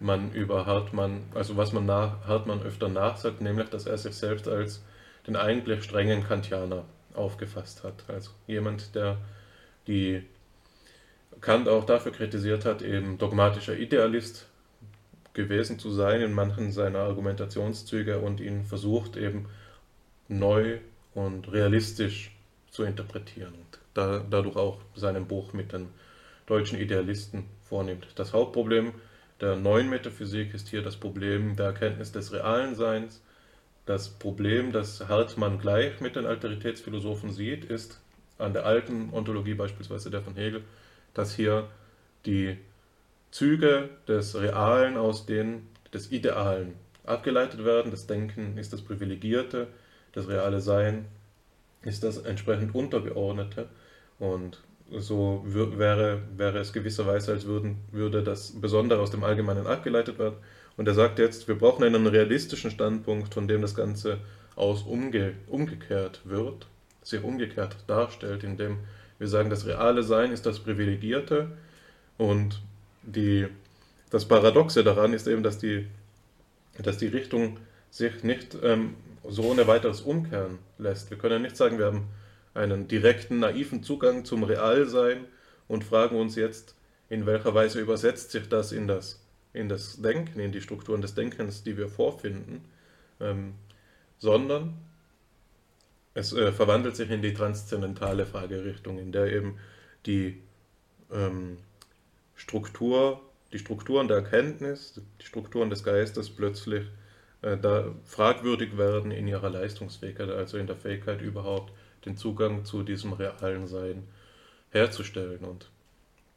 man über Hartmann, also was man nach Hartmann öfter nachsagt, nämlich, dass er sich selbst als den eigentlich strengen Kantianer aufgefasst hat. Also jemand, der die Kant auch dafür kritisiert hat, eben dogmatischer Idealist gewesen zu sein in manchen seiner Argumentationszüge und ihn versucht eben neu und realistisch zu interpretieren und da, dadurch auch seinen Buch mit den deutschen Idealisten vornimmt. Das Hauptproblem der neuen Metaphysik ist hier das Problem der Erkenntnis des realen Seins. Das Problem, das Hartmann gleich mit den Alteritätsphilosophen sieht, ist an der alten Ontologie beispielsweise der von Hegel, dass hier die Züge des Realen aus den des Idealen abgeleitet werden. Das Denken ist das Privilegierte, das reale Sein ist das entsprechend Untergeordnete. Und so wäre, wäre es gewisserweise, als würden, würde das Besondere aus dem Allgemeinen abgeleitet werden. Und er sagt jetzt, wir brauchen einen realistischen Standpunkt, von dem das Ganze aus umge, umgekehrt wird, sich umgekehrt darstellt, in dem wir sagen, das reale Sein ist das Privilegierte und die, das Paradoxe daran ist eben, dass die, dass die Richtung sich nicht ähm, so ohne weiteres umkehren lässt. Wir können nicht sagen, wir haben einen direkten, naiven Zugang zum Realsein und fragen uns jetzt, in welcher Weise übersetzt sich das in das, in das Denken, in die Strukturen des Denkens, die wir vorfinden, ähm, sondern es äh, verwandelt sich in die transzendentale Fragerichtung, in der eben die ähm, Struktur, die Strukturen der Erkenntnis, die Strukturen des Geistes plötzlich äh, da fragwürdig werden in ihrer Leistungsfähigkeit, also in der Fähigkeit überhaupt den Zugang zu diesem realen Sein herzustellen. Und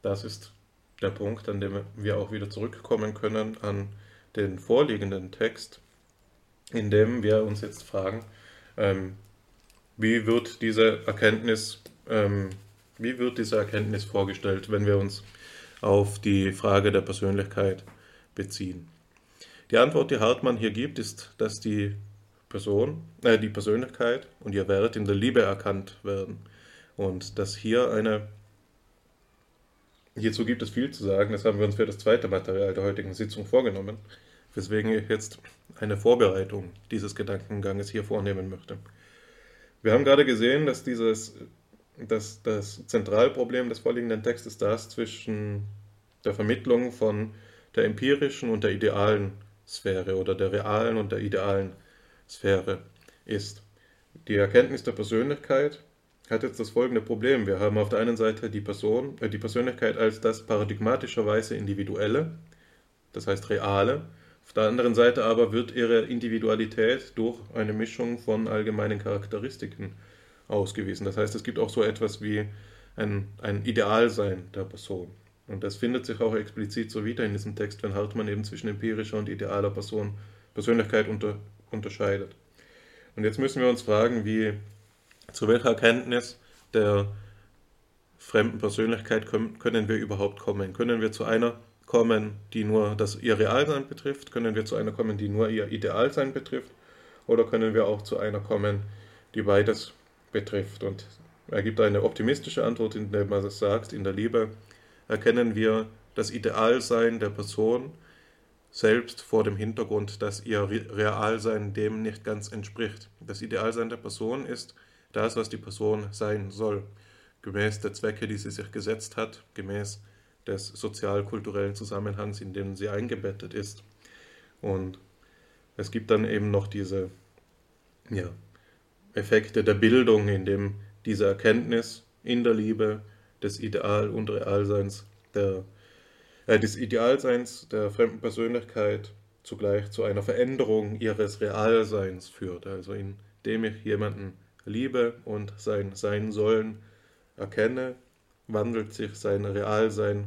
das ist der Punkt, an dem wir auch wieder zurückkommen können an den vorliegenden Text, in dem wir uns jetzt fragen, ähm, wie wird diese Erkenntnis, ähm, wie wird diese Erkenntnis vorgestellt, wenn wir uns auf die Frage der Persönlichkeit beziehen. Die Antwort, die Hartmann hier gibt, ist, dass die Person, äh, die Persönlichkeit und ihr Wert in der Liebe erkannt werden. Und dass hier eine, hierzu gibt es viel zu sagen, das haben wir uns für das zweite Material der heutigen Sitzung vorgenommen, weswegen ich jetzt eine Vorbereitung dieses Gedankenganges hier vornehmen möchte. Wir haben gerade gesehen, dass dieses, dass das Zentralproblem des vorliegenden Textes das zwischen der Vermittlung von der empirischen und der idealen Sphäre oder der realen und der idealen ist. Die Erkenntnis der Persönlichkeit hat jetzt das folgende Problem. Wir haben auf der einen Seite die Person, äh, die Persönlichkeit als das paradigmatischerweise individuelle, das heißt reale. Auf der anderen Seite aber wird ihre Individualität durch eine Mischung von allgemeinen Charakteristiken ausgewiesen. Das heißt, es gibt auch so etwas wie ein, ein Idealsein der Person. Und das findet sich auch explizit so wieder in diesem Text, wenn Hartmann eben zwischen empirischer und idealer Person, Persönlichkeit unter, unterscheidet. Und jetzt müssen wir uns fragen, wie, zu welcher Erkenntnis der fremden Persönlichkeit können wir überhaupt kommen? Können wir zu einer kommen, die nur das ihr Realsein betrifft? Können wir zu einer kommen, die nur ihr Idealsein betrifft? Oder können wir auch zu einer kommen, die beides betrifft? Und er gibt eine optimistische Antwort, indem er sagt, in der Liebe erkennen wir das Idealsein der Person selbst vor dem Hintergrund, dass ihr Realsein dem nicht ganz entspricht. Das Idealsein der Person ist das, was die Person sein soll, gemäß der Zwecke, die sie sich gesetzt hat, gemäß des sozial-kulturellen Zusammenhangs, in dem sie eingebettet ist. Und es gibt dann eben noch diese ja, Effekte der Bildung, in dem diese Erkenntnis in der Liebe des Ideal- und Realseins, der, äh, des Idealseins der fremden Persönlichkeit zugleich zu einer Veränderung ihres Realseins führt. Also indem ich jemanden liebe und sein Sein sollen erkenne, wandelt sich sein Realsein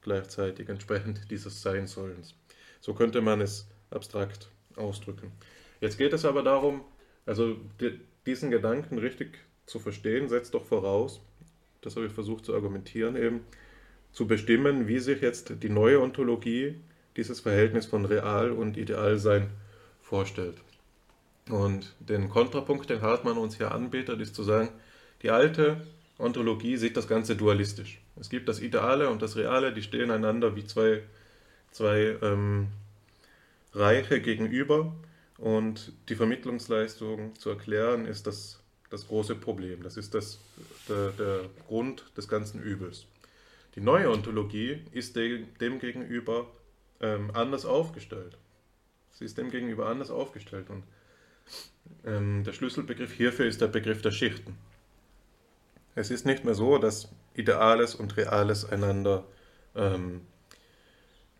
gleichzeitig entsprechend dieses Sein sollens. So könnte man es abstrakt ausdrücken. Jetzt geht es aber darum, also diesen Gedanken richtig zu verstehen, setzt doch voraus, das habe ich versucht zu argumentieren, eben zu bestimmen, wie sich jetzt die neue Ontologie dieses Verhältnis von Real- und Idealsein vorstellt. Und den Kontrapunkt, den Hartmann uns hier anbietet, ist zu sagen, die alte Ontologie sieht das Ganze dualistisch. Es gibt das Ideale und das Reale, die stehen einander wie zwei, zwei ähm, Reiche gegenüber und die Vermittlungsleistung zu erklären ist das das große Problem. Das ist das, der, der Grund des ganzen Übels. Die neue Ontologie ist demgegenüber ähm, anders aufgestellt. Sie ist demgegenüber anders aufgestellt. Und ähm, der Schlüsselbegriff hierfür ist der Begriff der Schichten. Es ist nicht mehr so, dass Ideales und Reales einander ähm,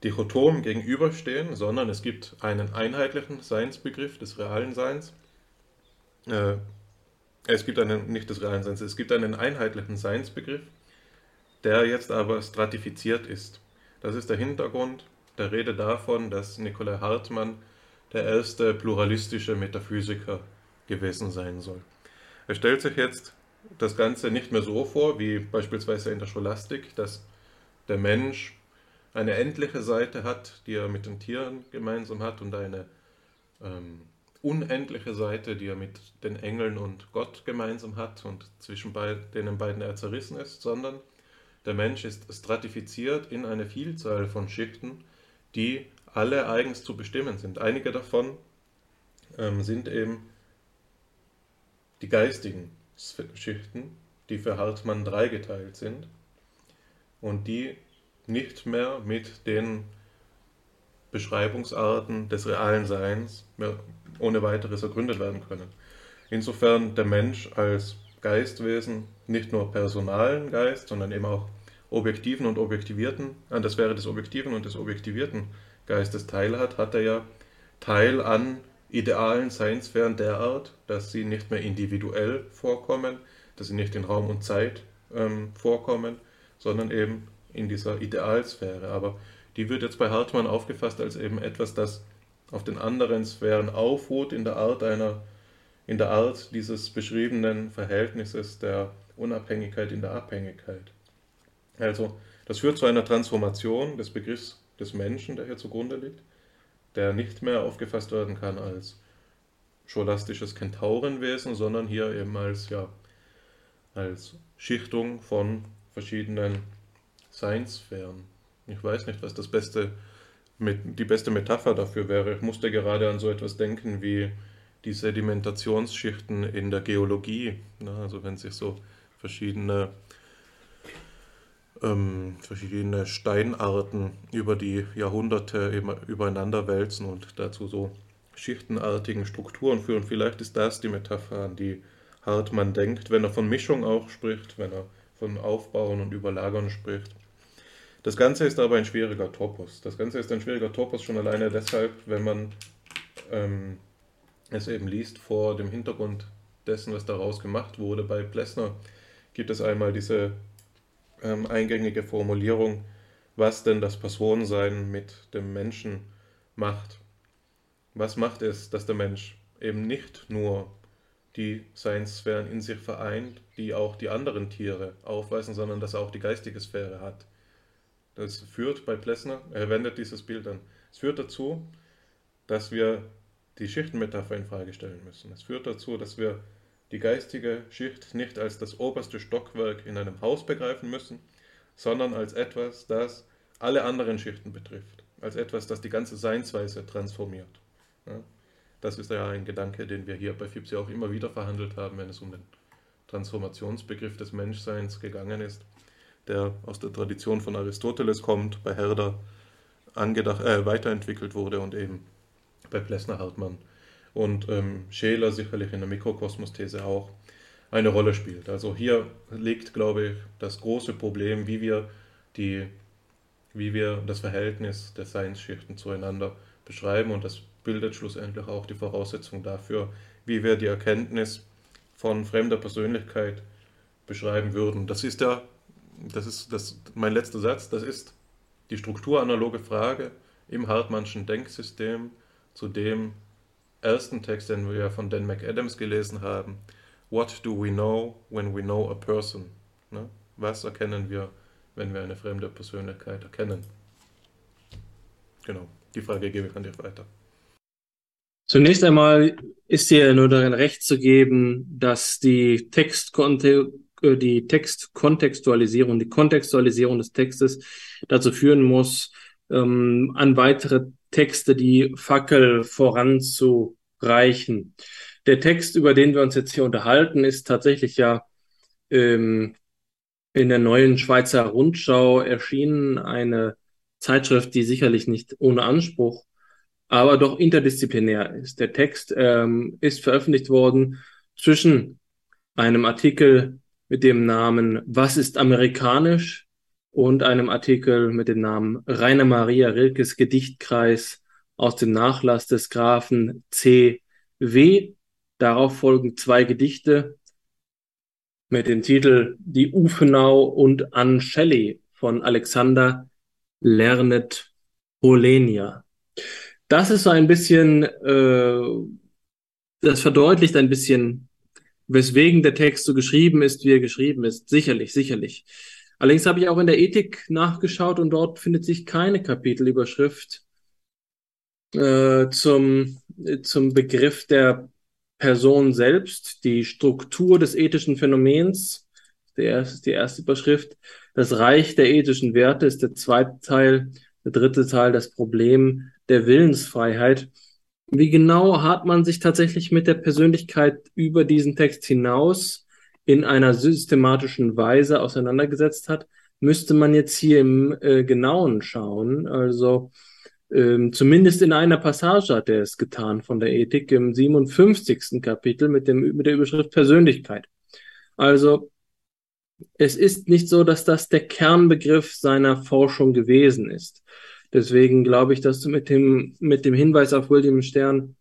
dichotom gegenüberstehen, sondern es gibt einen einheitlichen Seinsbegriff des realen Seins, äh, es gibt einen, nicht des realen Seins, es gibt einen einheitlichen Seinsbegriff, der jetzt aber stratifiziert ist. Das ist der Hintergrund der Rede davon, dass Nikolai Hartmann der erste pluralistische Metaphysiker gewesen sein soll. Er stellt sich jetzt das Ganze nicht mehr so vor, wie beispielsweise in der Scholastik, dass der Mensch eine endliche Seite hat, die er mit den Tieren gemeinsam hat und eine ähm, unendliche Seite, die er mit den Engeln und Gott gemeinsam hat und zwischen denen beiden er zerrissen ist, sondern der Mensch ist stratifiziert in eine Vielzahl von Schichten, die alle eigens zu bestimmen sind. Einige davon ähm, sind eben die geistigen Schichten, die für Hartmann dreigeteilt sind und die nicht mehr mit den Beschreibungsarten des realen Seins ohne weiteres ergründet werden können. Insofern der Mensch als Geistwesen nicht nur personalen Geist, sondern eben auch objektiven und objektivierten, an der Sphäre des objektiven und des objektivierten Geistes teilhat, hat er ja Teil an idealen Seinsphären derart, dass sie nicht mehr individuell vorkommen, dass sie nicht in Raum und Zeit ähm, vorkommen, sondern eben in dieser Idealsphäre. Aber die wird jetzt bei Hartmann aufgefasst als eben etwas, das auf den anderen Sphären aufruht in der Art einer in der Art dieses beschriebenen Verhältnisses der Unabhängigkeit in der Abhängigkeit. Also, das führt zu einer Transformation des Begriffs des Menschen, der hier zugrunde liegt, der nicht mehr aufgefasst werden kann als scholastisches Kentaurenwesen, sondern hier eben als, ja, als Schichtung von verschiedenen Seinssphären. Ich weiß nicht, was das beste, die beste Metapher dafür wäre. Ich musste gerade an so etwas denken wie die Sedimentationsschichten in der Geologie. Also wenn sich so verschiedene, ähm, verschiedene Steinarten über die Jahrhunderte übereinander wälzen und dazu so schichtenartigen Strukturen führen. Vielleicht ist das die Metapher, an die Hartmann denkt, wenn er von Mischung auch spricht, wenn er von Aufbauen und Überlagern spricht. Das Ganze ist aber ein schwieriger Topos. Das Ganze ist ein schwieriger Topos schon alleine deshalb, wenn man ähm, es eben liest vor dem Hintergrund dessen, was daraus gemacht wurde. Bei Plessner gibt es einmal diese ähm, eingängige Formulierung, was denn das Personensein mit dem Menschen macht. Was macht es, dass der Mensch eben nicht nur die Seinssphären in sich vereint, die auch die anderen Tiere aufweisen, sondern dass er auch die geistige Sphäre hat. Das führt bei Plessner, er wendet dieses Bild an, es führt dazu, dass wir die Schichtenmetapher in Frage stellen müssen. Es führt dazu, dass wir die geistige Schicht nicht als das oberste Stockwerk in einem Haus begreifen müssen, sondern als etwas, das alle anderen Schichten betrifft, als etwas, das die ganze Seinsweise transformiert. Ja, das ist ja ein Gedanke, den wir hier bei FIPS ja auch immer wieder verhandelt haben, wenn es um den Transformationsbegriff des Menschseins gegangen ist, der aus der Tradition von Aristoteles kommt, bei Herder angedacht, äh, weiterentwickelt wurde und eben bei Plessner Hartmann und ähm, Scheler sicherlich in der Mikrokosmos-These auch eine Rolle spielt. Also hier liegt, glaube ich, das große Problem, wie wir, die, wie wir das Verhältnis der Seinsschichten zueinander beschreiben und das bildet schlussendlich auch die Voraussetzung dafür, wie wir die Erkenntnis von fremder Persönlichkeit beschreiben würden. Das ist ja, das ist das, mein letzter Satz, das ist die strukturanaloge Frage im Hartmannschen Denksystem, zu dem ersten Text, den wir von Dan McAdams gelesen haben. What do we know when we know a person? Ne? Was erkennen wir, wenn wir eine fremde Persönlichkeit erkennen? Genau, die Frage gebe ich an dich weiter. Zunächst einmal ist dir nur darin recht zu geben, dass die, Textkonte äh, die Textkontextualisierung, die Kontextualisierung des Textes dazu führen muss, ähm, an weitere Texte die Fackel voranzureichen. Der Text, über den wir uns jetzt hier unterhalten, ist tatsächlich ja ähm, in der neuen Schweizer Rundschau erschienen, eine Zeitschrift, die sicherlich nicht ohne Anspruch, aber doch interdisziplinär ist. Der Text ähm, ist veröffentlicht worden zwischen einem Artikel mit dem Namen Was ist amerikanisch und einem Artikel mit dem Namen Rainer Maria Rilkes Gedichtkreis aus dem Nachlass des Grafen C. W. Darauf folgen zwei Gedichte mit dem Titel Die Ufenau und Ann Shelley von Alexander Lernet Polenia. Das ist so ein bisschen, äh, das verdeutlicht ein bisschen, weswegen der Text so geschrieben ist, wie er geschrieben ist. Sicherlich, sicherlich. Allerdings habe ich auch in der Ethik nachgeschaut und dort findet sich keine Kapitelüberschrift äh, zum, zum Begriff der Person selbst, die Struktur des ethischen Phänomens. Der ist die erste Überschrift. Das Reich der ethischen Werte ist der zweite Teil. Der dritte Teil, das Problem der Willensfreiheit. Wie genau hat man sich tatsächlich mit der Persönlichkeit über diesen Text hinaus in einer systematischen Weise auseinandergesetzt hat, müsste man jetzt hier im äh, Genauen schauen. Also ähm, zumindest in einer Passage hat er es getan von der Ethik im 57. Kapitel mit, dem, mit der Überschrift Persönlichkeit. Also es ist nicht so, dass das der Kernbegriff seiner Forschung gewesen ist. Deswegen glaube ich, dass du mit dem, mit dem Hinweis auf William Stern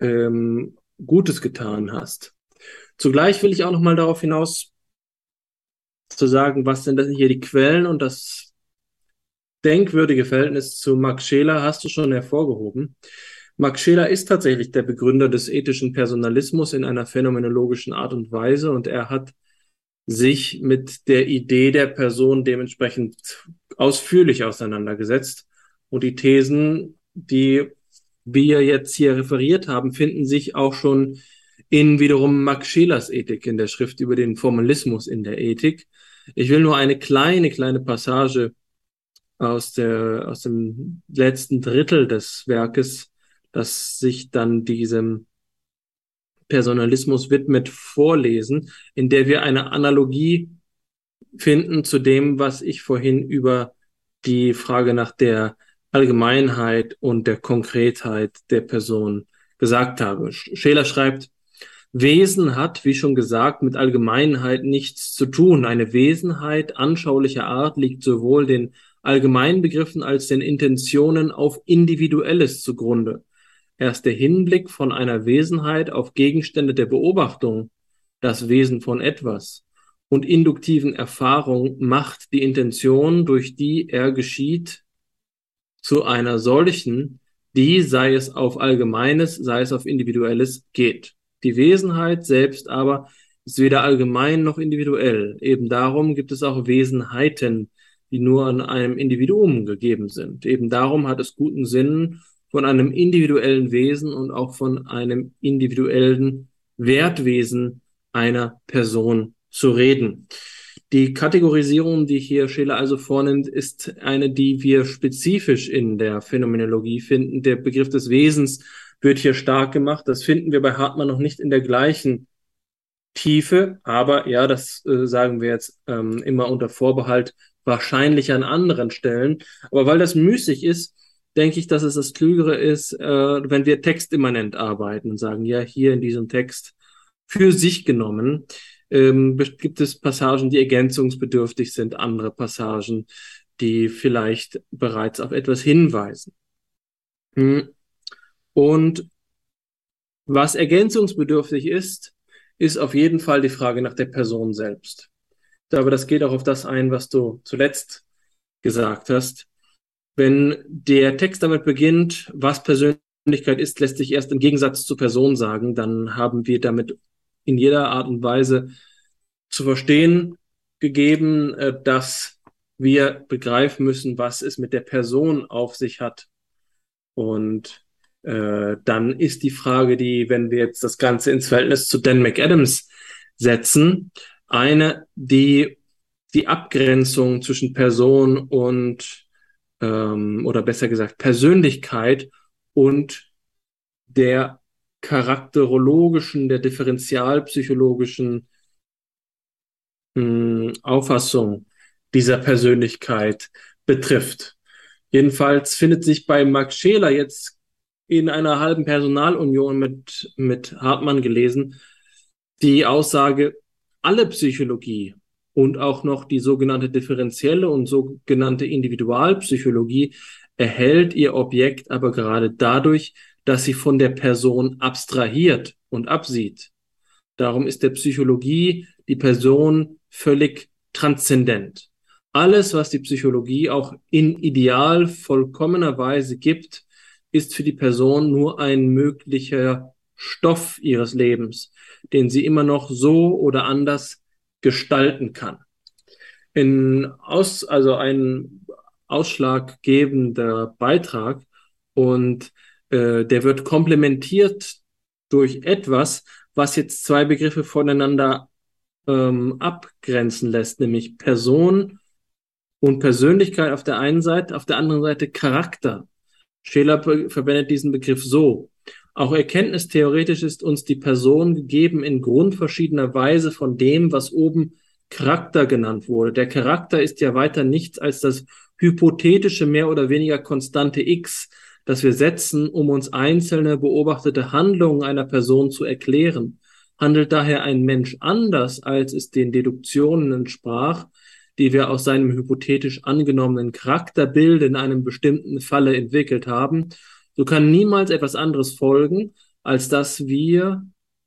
ähm, Gutes getan hast. Zugleich will ich auch noch mal darauf hinaus zu sagen, was denn das hier die Quellen und das denkwürdige Verhältnis zu Max Scheler hast du schon hervorgehoben. Max Scheler ist tatsächlich der Begründer des ethischen Personalismus in einer phänomenologischen Art und Weise und er hat sich mit der Idee der Person dementsprechend ausführlich auseinandergesetzt. Und die Thesen, die wir jetzt hier referiert haben, finden sich auch schon in wiederum Max Schelers Ethik, in der Schrift über den Formalismus in der Ethik. Ich will nur eine kleine, kleine Passage aus, der, aus dem letzten Drittel des Werkes, das sich dann diesem Personalismus widmet, vorlesen, in der wir eine Analogie finden zu dem, was ich vorhin über die Frage nach der Allgemeinheit und der Konkretheit der Person gesagt habe. Scheler schreibt, Wesen hat, wie schon gesagt, mit Allgemeinheit nichts zu tun. Eine Wesenheit anschaulicher Art liegt sowohl den allgemeinen Begriffen als den Intentionen auf Individuelles zugrunde. Erst der Hinblick von einer Wesenheit auf Gegenstände der Beobachtung, das Wesen von etwas und induktiven Erfahrung macht die Intention, durch die er geschieht, zu einer solchen, die, sei es auf Allgemeines, sei es auf Individuelles, geht. Die Wesenheit selbst aber ist weder allgemein noch individuell. Eben darum gibt es auch Wesenheiten, die nur an einem Individuum gegeben sind. Eben darum hat es guten Sinn, von einem individuellen Wesen und auch von einem individuellen Wertwesen einer Person zu reden. Die Kategorisierung, die hier Scheler also vornimmt, ist eine, die wir spezifisch in der Phänomenologie finden. Der Begriff des Wesens wird hier stark gemacht. Das finden wir bei Hartmann noch nicht in der gleichen Tiefe, aber ja, das äh, sagen wir jetzt ähm, immer unter Vorbehalt, wahrscheinlich an anderen Stellen. Aber weil das müßig ist, denke ich, dass es das Klügere ist, äh, wenn wir textimmanent arbeiten und sagen, ja, hier in diesem Text für sich genommen ähm, gibt es Passagen, die ergänzungsbedürftig sind, andere Passagen, die vielleicht bereits auf etwas hinweisen. Hm. Und was ergänzungsbedürftig ist, ist auf jeden Fall die Frage nach der Person selbst. Aber das geht auch auf das ein, was du zuletzt gesagt hast. Wenn der Text damit beginnt, was Persönlichkeit ist, lässt sich erst im Gegensatz zur Person sagen, dann haben wir damit in jeder Art und Weise zu verstehen gegeben, äh, dass wir begreifen müssen, was es mit der Person auf sich hat. Und äh, dann ist die Frage, die, wenn wir jetzt das Ganze ins Verhältnis zu Dan McAdams setzen, eine, die die Abgrenzung zwischen Person und ähm, oder besser gesagt Persönlichkeit und der charakterologischen, der differentialpsychologischen mh, hm, Auffassung dieser Persönlichkeit betrifft. Jedenfalls findet sich bei Max Scheler jetzt in einer halben Personalunion mit, mit Hartmann gelesen die Aussage, alle Psychologie und auch noch die sogenannte differenzielle und sogenannte Individualpsychologie erhält ihr Objekt aber gerade dadurch, dass sie von der Person abstrahiert und absieht. Darum ist der Psychologie die Person völlig transzendent. Alles, was die Psychologie auch in ideal vollkommener Weise gibt, ist für die Person nur ein möglicher Stoff ihres Lebens, den sie immer noch so oder anders gestalten kann. In aus, also ein ausschlaggebender Beitrag und äh, der wird komplementiert durch etwas, was jetzt zwei Begriffe voneinander ähm, abgrenzen lässt, nämlich Person und Persönlichkeit auf der einen Seite, auf der anderen Seite Charakter. Scheler verwendet diesen Begriff so. Auch erkenntnistheoretisch ist uns die Person gegeben in grundverschiedener Weise von dem, was oben Charakter genannt wurde. Der Charakter ist ja weiter nichts als das hypothetische mehr oder weniger konstante X, das wir setzen, um uns einzelne beobachtete Handlungen einer Person zu erklären. Handelt daher ein Mensch anders, als es den Deduktionen entsprach, die wir aus seinem hypothetisch angenommenen Charakterbild in einem bestimmten Falle entwickelt haben, so kann niemals etwas anderes folgen, als dass wir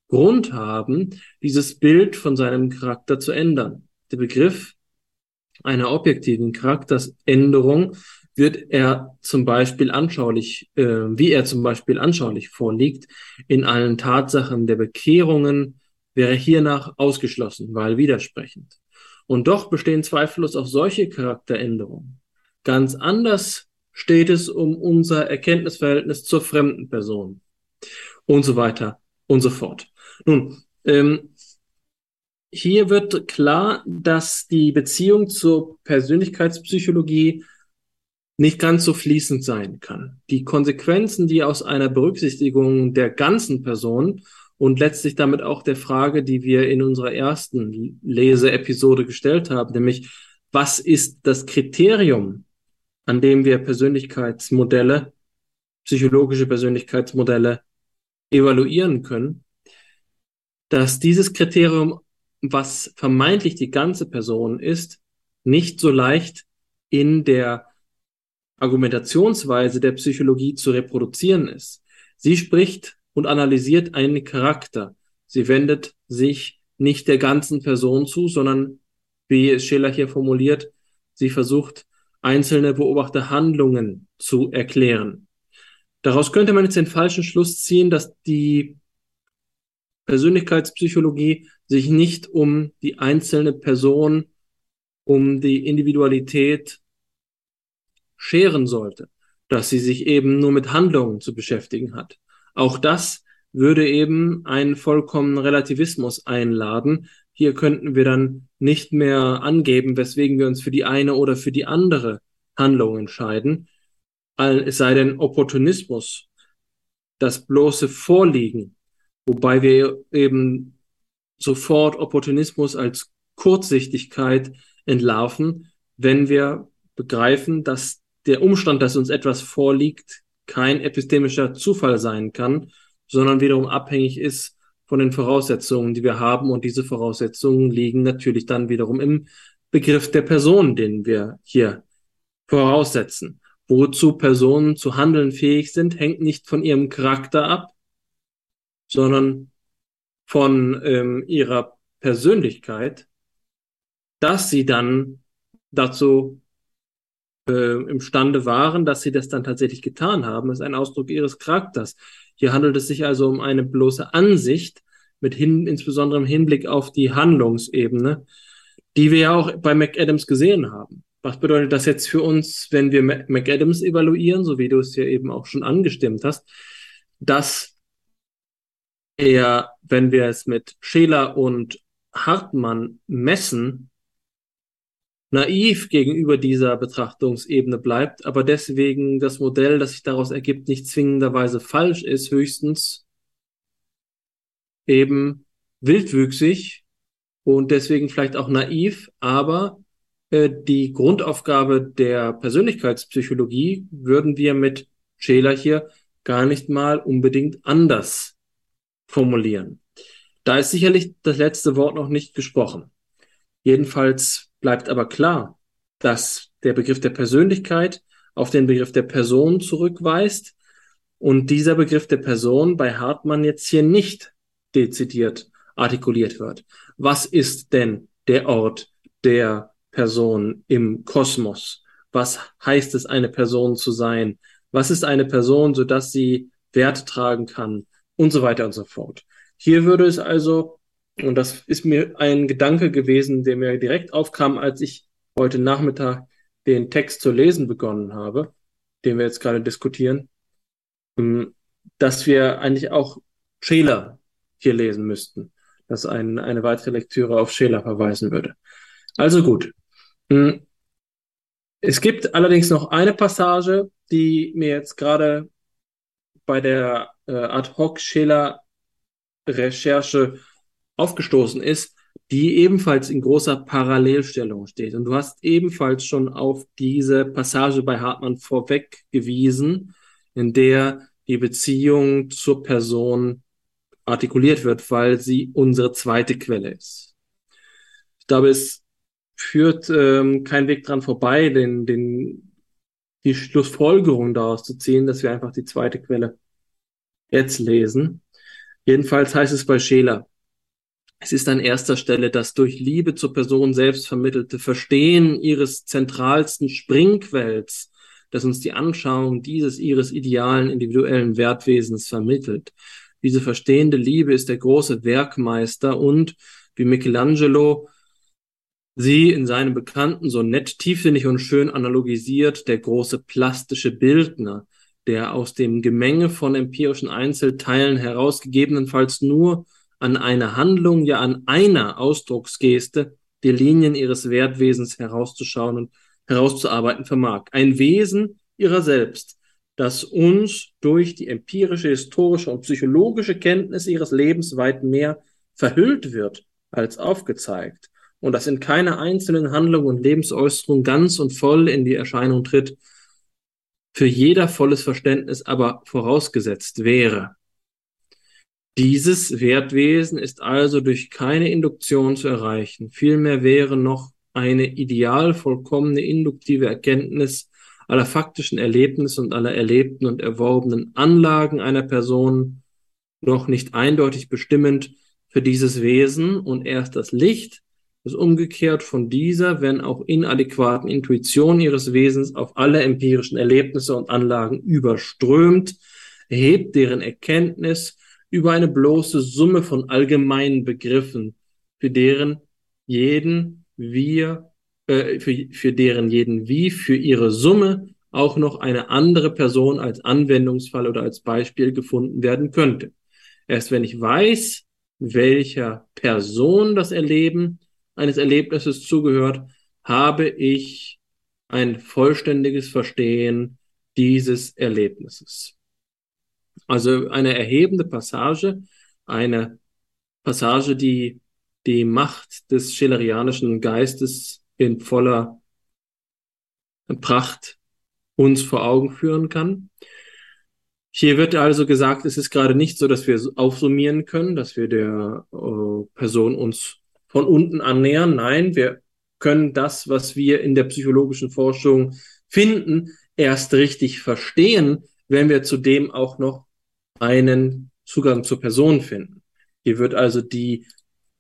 Grund haben, dieses Bild von seinem Charakter zu ändern. Der Begriff einer objektiven Charaktersänderung wird er zum Beispiel anschaulich, äh, wie er zum Beispiel anschaulich vorliegt, in allen Tatsachen der Bekehrungen, wäre hiernach ausgeschlossen, weil widersprechend. Und doch bestehen zweifellos auch solche Charakteränderungen. Ganz anders steht es um unser Erkenntnisverhältnis zur fremden Person und so weiter und so fort. Nun, ähm, hier wird klar, dass die Beziehung zur Persönlichkeitspsychologie nicht ganz so fließend sein kann. Die Konsequenzen, die aus einer Berücksichtigung der ganzen Person und letztlich damit auch der Frage, die wir in unserer ersten Leseepisode gestellt haben, nämlich was ist das Kriterium, an dem wir Persönlichkeitsmodelle, psychologische Persönlichkeitsmodelle evaluieren können, dass dieses Kriterium, was vermeintlich die ganze Person ist, nicht so leicht in der Argumentationsweise der Psychologie zu reproduzieren ist. Sie spricht und analysiert einen Charakter. Sie wendet sich nicht der ganzen Person zu, sondern, wie Scheler hier formuliert, sie versucht, einzelne Beobachterhandlungen zu erklären. Daraus könnte man jetzt den falschen Schluss ziehen, dass die Persönlichkeitspsychologie sich nicht um die einzelne Person, um die Individualität scheren sollte, dass sie sich eben nur mit Handlungen zu beschäftigen hat. Auch das würde eben einen vollkommenen Relativismus einladen. Hier könnten wir dann nicht mehr angeben, weswegen wir uns für die eine oder für die andere Handlung entscheiden, es sei denn Opportunismus, das bloße Vorliegen, wobei wir eben sofort Opportunismus als Kurzsichtigkeit entlarven, wenn wir begreifen, dass der Umstand, dass uns etwas vorliegt, kein epistemischer Zufall sein kann, sondern wiederum abhängig ist von den Voraussetzungen, die wir haben. Und diese Voraussetzungen liegen natürlich dann wiederum im Begriff der Person, den wir hier voraussetzen. Wozu Personen zu handeln fähig sind, hängt nicht von ihrem Charakter ab, sondern von ähm, ihrer Persönlichkeit, dass sie dann dazu äh, imstande waren, dass sie das dann tatsächlich getan haben, ist ein Ausdruck ihres Charakters. Hier handelt es sich also um eine bloße Ansicht, mit hin, insbesondere im Hinblick auf die Handlungsebene, die wir ja auch bei McAdams gesehen haben. Was bedeutet das jetzt für uns, wenn wir McAdams evaluieren, so wie du es hier eben auch schon angestimmt hast, dass er, wenn wir es mit Scheler und Hartmann messen, naiv gegenüber dieser Betrachtungsebene bleibt, aber deswegen das Modell, das sich daraus ergibt, nicht zwingenderweise falsch ist, höchstens eben wildwüchsig und deswegen vielleicht auch naiv, aber äh, die Grundaufgabe der Persönlichkeitspsychologie würden wir mit Scheler hier gar nicht mal unbedingt anders formulieren. Da ist sicherlich das letzte Wort noch nicht gesprochen. Jedenfalls bleibt aber klar, dass der Begriff der Persönlichkeit auf den Begriff der Person zurückweist und dieser Begriff der Person bei Hartmann jetzt hier nicht dezidiert artikuliert wird. Was ist denn der Ort der Person im Kosmos? Was heißt es, eine Person zu sein? Was ist eine Person, sodass sie Werte tragen kann? Und so weiter und so fort. Hier würde es also und das ist mir ein Gedanke gewesen, der mir direkt aufkam, als ich heute Nachmittag den Text zu lesen begonnen habe, den wir jetzt gerade diskutieren, ähm, dass wir eigentlich auch Scheler hier lesen müssten, dass ein, eine weitere Lektüre auf Scheler verweisen würde. Also gut. Ähm, es gibt allerdings noch eine Passage, die mir jetzt gerade bei der äh, Ad-Hoc-Scheler-Recherche aufgestoßen ist, die ebenfalls in großer Parallelstellung steht. Und du hast ebenfalls schon auf diese Passage bei Hartmann vorweggewiesen, in der die Beziehung zur Person artikuliert wird, weil sie unsere zweite Quelle ist. Ich glaube, es führt ähm, kein Weg dran vorbei, den, den, die Schlussfolgerung daraus zu ziehen, dass wir einfach die zweite Quelle jetzt lesen. Jedenfalls heißt es bei Scheler, es ist an erster Stelle das durch Liebe zur Person selbst vermittelte Verstehen ihres zentralsten Springquells, das uns die Anschauung dieses ihres idealen individuellen Wertwesens vermittelt. Diese verstehende Liebe ist der große Werkmeister und, wie Michelangelo sie in seinem Bekannten so nett, tiefsinnig und schön analogisiert, der große plastische Bildner, der aus dem Gemenge von empirischen Einzelteilen heraus gegebenenfalls nur an einer Handlung, ja an einer Ausdrucksgeste die Linien ihres Wertwesens herauszuschauen und herauszuarbeiten vermag. Ein Wesen ihrer selbst, das uns durch die empirische, historische und psychologische Kenntnis ihres Lebens weit mehr verhüllt wird als aufgezeigt und das in keiner einzelnen Handlung und Lebensäußerung ganz und voll in die Erscheinung tritt, für jeder volles Verständnis aber vorausgesetzt wäre. Dieses Wertwesen ist also durch keine Induktion zu erreichen. Vielmehr wäre noch eine ideal vollkommene induktive Erkenntnis aller faktischen Erlebnisse und aller erlebten und erworbenen Anlagen einer Person noch nicht eindeutig bestimmend für dieses Wesen und erst das Licht, das umgekehrt von dieser, wenn auch inadäquaten Intuition ihres Wesens auf alle empirischen Erlebnisse und Anlagen überströmt, erhebt deren Erkenntnis über eine bloße Summe von allgemeinen Begriffen, für deren jeden wir, äh, für, für deren jeden wie für ihre Summe auch noch eine andere Person als Anwendungsfall oder als Beispiel gefunden werden könnte. Erst wenn ich weiß, welcher Person das Erleben eines Erlebnisses zugehört, habe ich ein vollständiges Verstehen dieses Erlebnisses. Also eine erhebende Passage, eine Passage, die die Macht des schillerianischen Geistes in voller Pracht uns vor Augen führen kann. Hier wird also gesagt, es ist gerade nicht so, dass wir aufsummieren können, dass wir der äh, Person uns von unten annähern. Nein, wir können das, was wir in der psychologischen Forschung finden, erst richtig verstehen, wenn wir zudem auch noch einen Zugang zur Person finden. Hier wird also die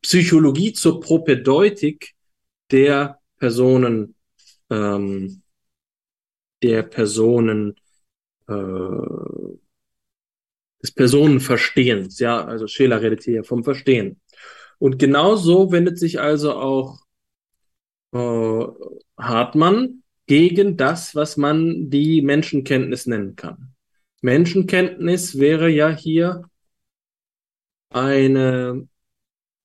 Psychologie zur Propedeutik der Personen, ähm, der Personen, äh, des Personenverstehens, ja, also Scheler redet hier vom Verstehen. Und genau so wendet sich also auch äh, Hartmann gegen das, was man die Menschenkenntnis nennen kann. Menschenkenntnis wäre ja hier eine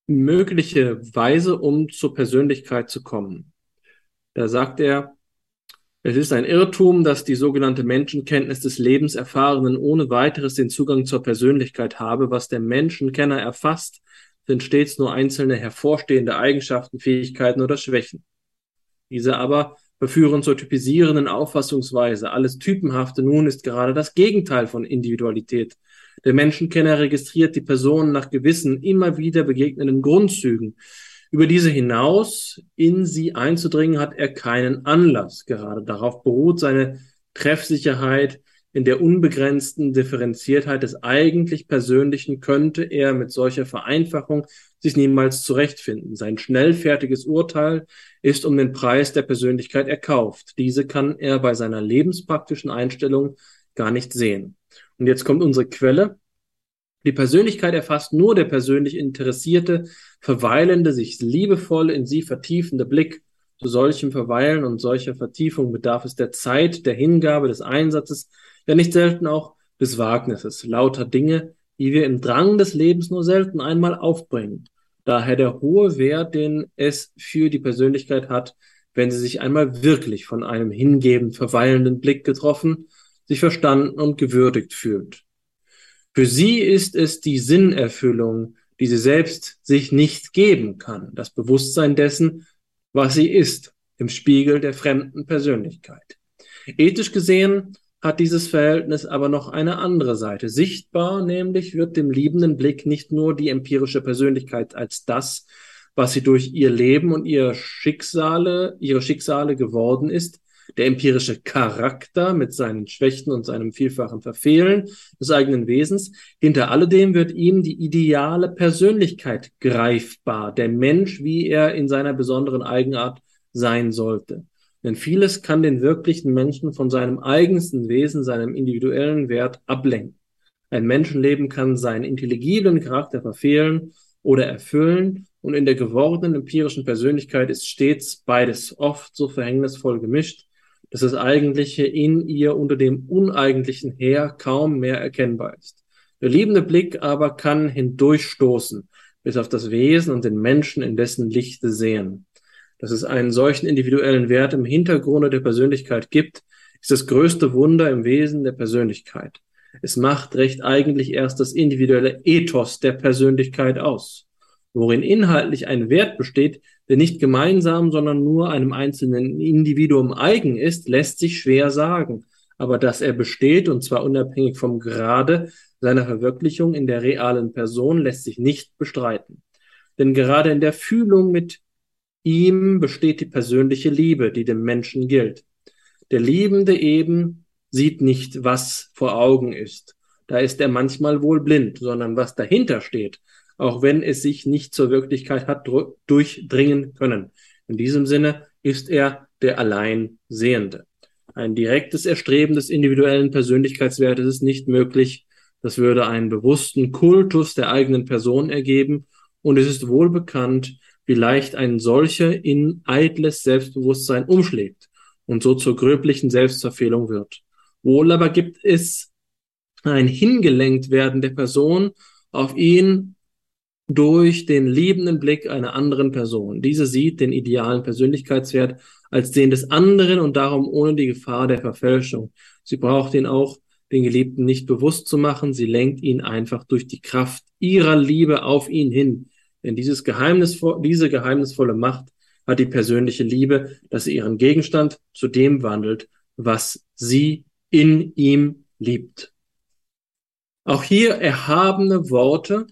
mögliche Weise, um zur Persönlichkeit zu kommen. Da sagt er, es ist ein Irrtum, dass die sogenannte Menschenkenntnis des Lebenserfahrenen ohne weiteres den Zugang zur Persönlichkeit habe. Was der Menschenkenner erfasst, sind stets nur einzelne hervorstehende Eigenschaften, Fähigkeiten oder Schwächen. Diese aber verführen zur typisierenden Auffassungsweise. Alles Typenhafte nun ist gerade das Gegenteil von Individualität. Der Menschenkenner registriert die Person nach gewissen, immer wieder begegnenden Grundzügen. Über diese hinaus in sie einzudringen, hat er keinen Anlass. Gerade darauf beruht seine Treffsicherheit. In der unbegrenzten Differenziertheit des eigentlich Persönlichen könnte er mit solcher Vereinfachung sich niemals zurechtfinden. Sein schnellfertiges Urteil ist um den Preis der Persönlichkeit erkauft. Diese kann er bei seiner lebenspraktischen Einstellung gar nicht sehen. Und jetzt kommt unsere Quelle. Die Persönlichkeit erfasst nur der persönlich interessierte, verweilende, sich liebevoll in sie vertiefende Blick. Zu solchem Verweilen und solcher Vertiefung bedarf es der Zeit, der Hingabe, des Einsatzes, ja nicht selten auch des Wagnisses, lauter Dinge, die wir im Drang des Lebens nur selten einmal aufbringen. Daher der hohe Wert, den es für die Persönlichkeit hat, wenn sie sich einmal wirklich von einem hingebend verweilenden Blick getroffen, sich verstanden und gewürdigt fühlt. Für sie ist es die Sinnerfüllung, die sie selbst sich nicht geben kann, das Bewusstsein dessen, was sie ist, im Spiegel der fremden Persönlichkeit. Ethisch gesehen hat dieses Verhältnis aber noch eine andere Seite. Sichtbar nämlich wird dem liebenden Blick nicht nur die empirische Persönlichkeit als das, was sie durch ihr Leben und ihr Schicksale, ihre Schicksale geworden ist, der empirische Charakter mit seinen Schwächen und seinem vielfachen Verfehlen des eigenen Wesens. Hinter alledem wird ihm die ideale Persönlichkeit greifbar, der Mensch, wie er in seiner besonderen Eigenart sein sollte. Denn vieles kann den wirklichen Menschen von seinem eigensten Wesen, seinem individuellen Wert ablenken. Ein Menschenleben kann seinen intelligiblen Charakter verfehlen oder erfüllen Und in der gewordenen empirischen Persönlichkeit ist stets beides oft so verhängnisvoll gemischt, dass das Eigentliche in ihr unter dem Uneigentlichen her kaum mehr erkennbar ist. Der liebende Blick aber kann hindurchstoßen bis auf das Wesen und den Menschen in dessen Lichte sehen. Dass es einen solchen individuellen Wert im Hintergrunde der Persönlichkeit gibt, ist das größte Wunder im Wesen der Persönlichkeit. Es macht recht eigentlich erst das individuelle Ethos der Persönlichkeit aus, worin inhaltlich ein Wert besteht, der nicht gemeinsam, sondern nur einem einzelnen Individuum eigen ist, lässt sich schwer sagen. Aber dass er besteht, und zwar unabhängig vom Grade seiner Verwirklichung in der realen Person, lässt sich nicht bestreiten. Denn gerade in der Fühlung mit ihm besteht die persönliche Liebe, die dem Menschen gilt. Der Liebende eben sieht nicht, was vor Augen ist. Da ist er manchmal wohl blind, sondern was dahinter steht, auch wenn es sich nicht zur Wirklichkeit hat durchdringen können. In diesem Sinne ist er der Alleinsehende. Ein direktes Erstreben des individuellen Persönlichkeitswertes ist nicht möglich. Das würde einen bewussten Kultus der eigenen Person ergeben. Und es ist wohl bekannt, wie leicht ein solcher in eitles Selbstbewusstsein umschlägt und so zur gröblichen Selbstverfehlung wird. Wohl aber gibt es ein Hingelenkt werden der Person auf ihn durch den liebenden Blick einer anderen Person. Diese sieht den idealen Persönlichkeitswert als den des anderen und darum ohne die Gefahr der Verfälschung. Sie braucht ihn auch, den Geliebten nicht bewusst zu machen, sie lenkt ihn einfach durch die Kraft ihrer Liebe auf ihn hin. Denn dieses geheimnisvoll, diese geheimnisvolle Macht hat die persönliche Liebe, dass sie ihren Gegenstand zu dem wandelt, was sie in ihm liebt. Auch hier erhabene Worte,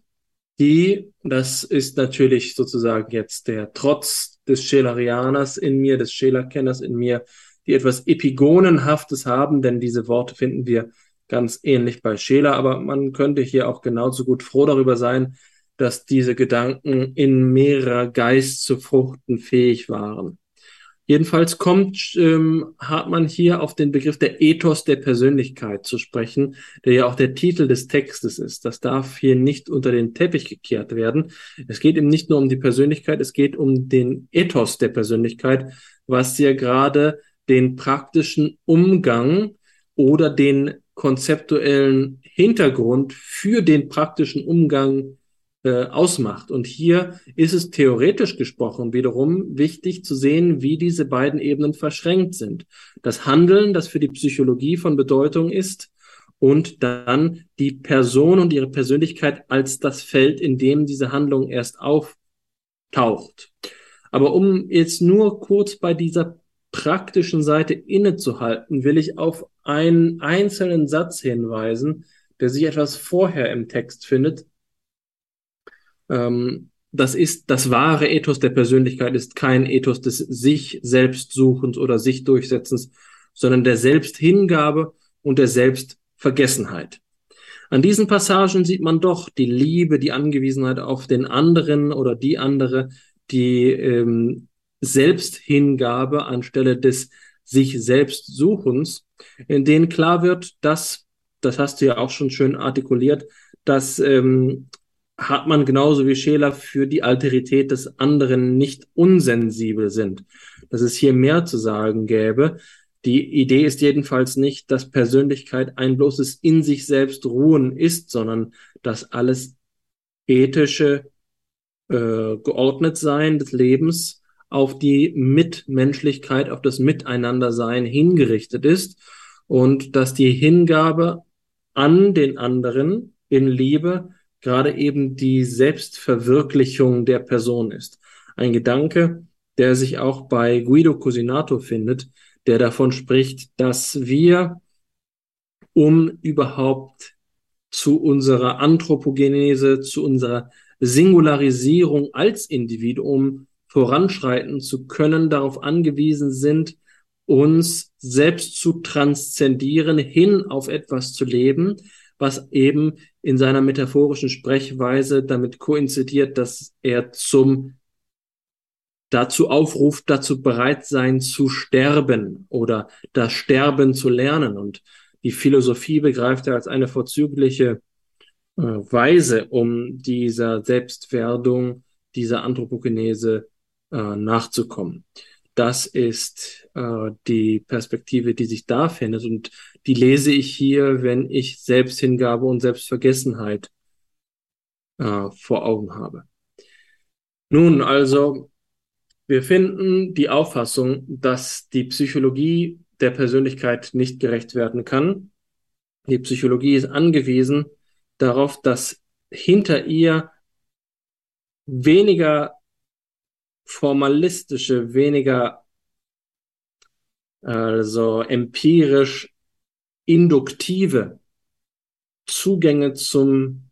die, das ist natürlich sozusagen jetzt der Trotz des Schelerianers in mir, des Schelerkenners in mir, die etwas Epigonenhaftes haben, denn diese Worte finden wir ganz ähnlich bei Scheler, aber man könnte hier auch genauso gut froh darüber sein, dass diese Gedanken in mehrerer Geist zu fruchten fähig waren. Jedenfalls kommt ähm, Hartmann hier auf den Begriff der Ethos der Persönlichkeit zu sprechen, der ja auch der Titel des Textes ist. Das darf hier nicht unter den Teppich gekehrt werden. Es geht eben nicht nur um die Persönlichkeit, es geht um den Ethos der Persönlichkeit, was hier gerade den praktischen Umgang oder den konzeptuellen Hintergrund für den praktischen Umgang äh, ausmacht. Und hier ist es theoretisch gesprochen wiederum wichtig zu sehen, wie diese beiden Ebenen verschränkt sind. Das Handeln, das für die Psychologie von Bedeutung ist, und dann die Person und ihre Persönlichkeit als das Feld, in dem diese Handlung erst auftaucht. Aber um jetzt nur kurz bei dieser praktischen Seite innezuhalten, will ich auf einen einzelnen Satz hinweisen, der sich etwas vorher im Text findet, ähm, das ist das wahre Ethos der Persönlichkeit ist kein Ethos des sich selbst suchens oder sich durchsetzens, sondern der Selbsthingabe und der Selbstvergessenheit. An diesen Passagen sieht man doch die Liebe, die Angewiesenheit auf den anderen oder die andere, die ähm, Selbsthingabe anstelle des sich selbst Suchens, in denen klar wird, dass, das hast du ja auch schon schön artikuliert, dass ähm, hat man genauso wie Scheler für die Alterität des anderen nicht unsensibel sind. Dass es hier mehr zu sagen gäbe. Die Idee ist jedenfalls nicht, dass Persönlichkeit ein bloßes in sich selbst ruhen ist, sondern dass alles ethische äh, Geordnetsein des Lebens auf die Mitmenschlichkeit, auf das Miteinandersein hingerichtet ist und dass die Hingabe an den anderen in Liebe gerade eben die Selbstverwirklichung der Person ist. Ein Gedanke, der sich auch bei Guido Cosinato findet, der davon spricht, dass wir, um überhaupt zu unserer Anthropogenese, zu unserer Singularisierung als Individuum voranschreiten zu können, darauf angewiesen sind, uns selbst zu transzendieren, hin auf etwas zu leben, was eben in seiner metaphorischen Sprechweise damit koinzidiert, dass er zum dazu aufruft, dazu bereit sein zu sterben oder das Sterben zu lernen. Und die Philosophie begreift er als eine vorzügliche äh, Weise, um dieser Selbstwerdung dieser Anthropogenese äh, nachzukommen. Das ist äh, die Perspektive, die sich da findet und die lese ich hier, wenn ich Selbsthingabe und Selbstvergessenheit äh, vor Augen habe. Nun, also, wir finden die Auffassung, dass die Psychologie der Persönlichkeit nicht gerecht werden kann. Die Psychologie ist angewiesen darauf, dass hinter ihr weniger formalistische, weniger also empirisch induktive Zugänge zum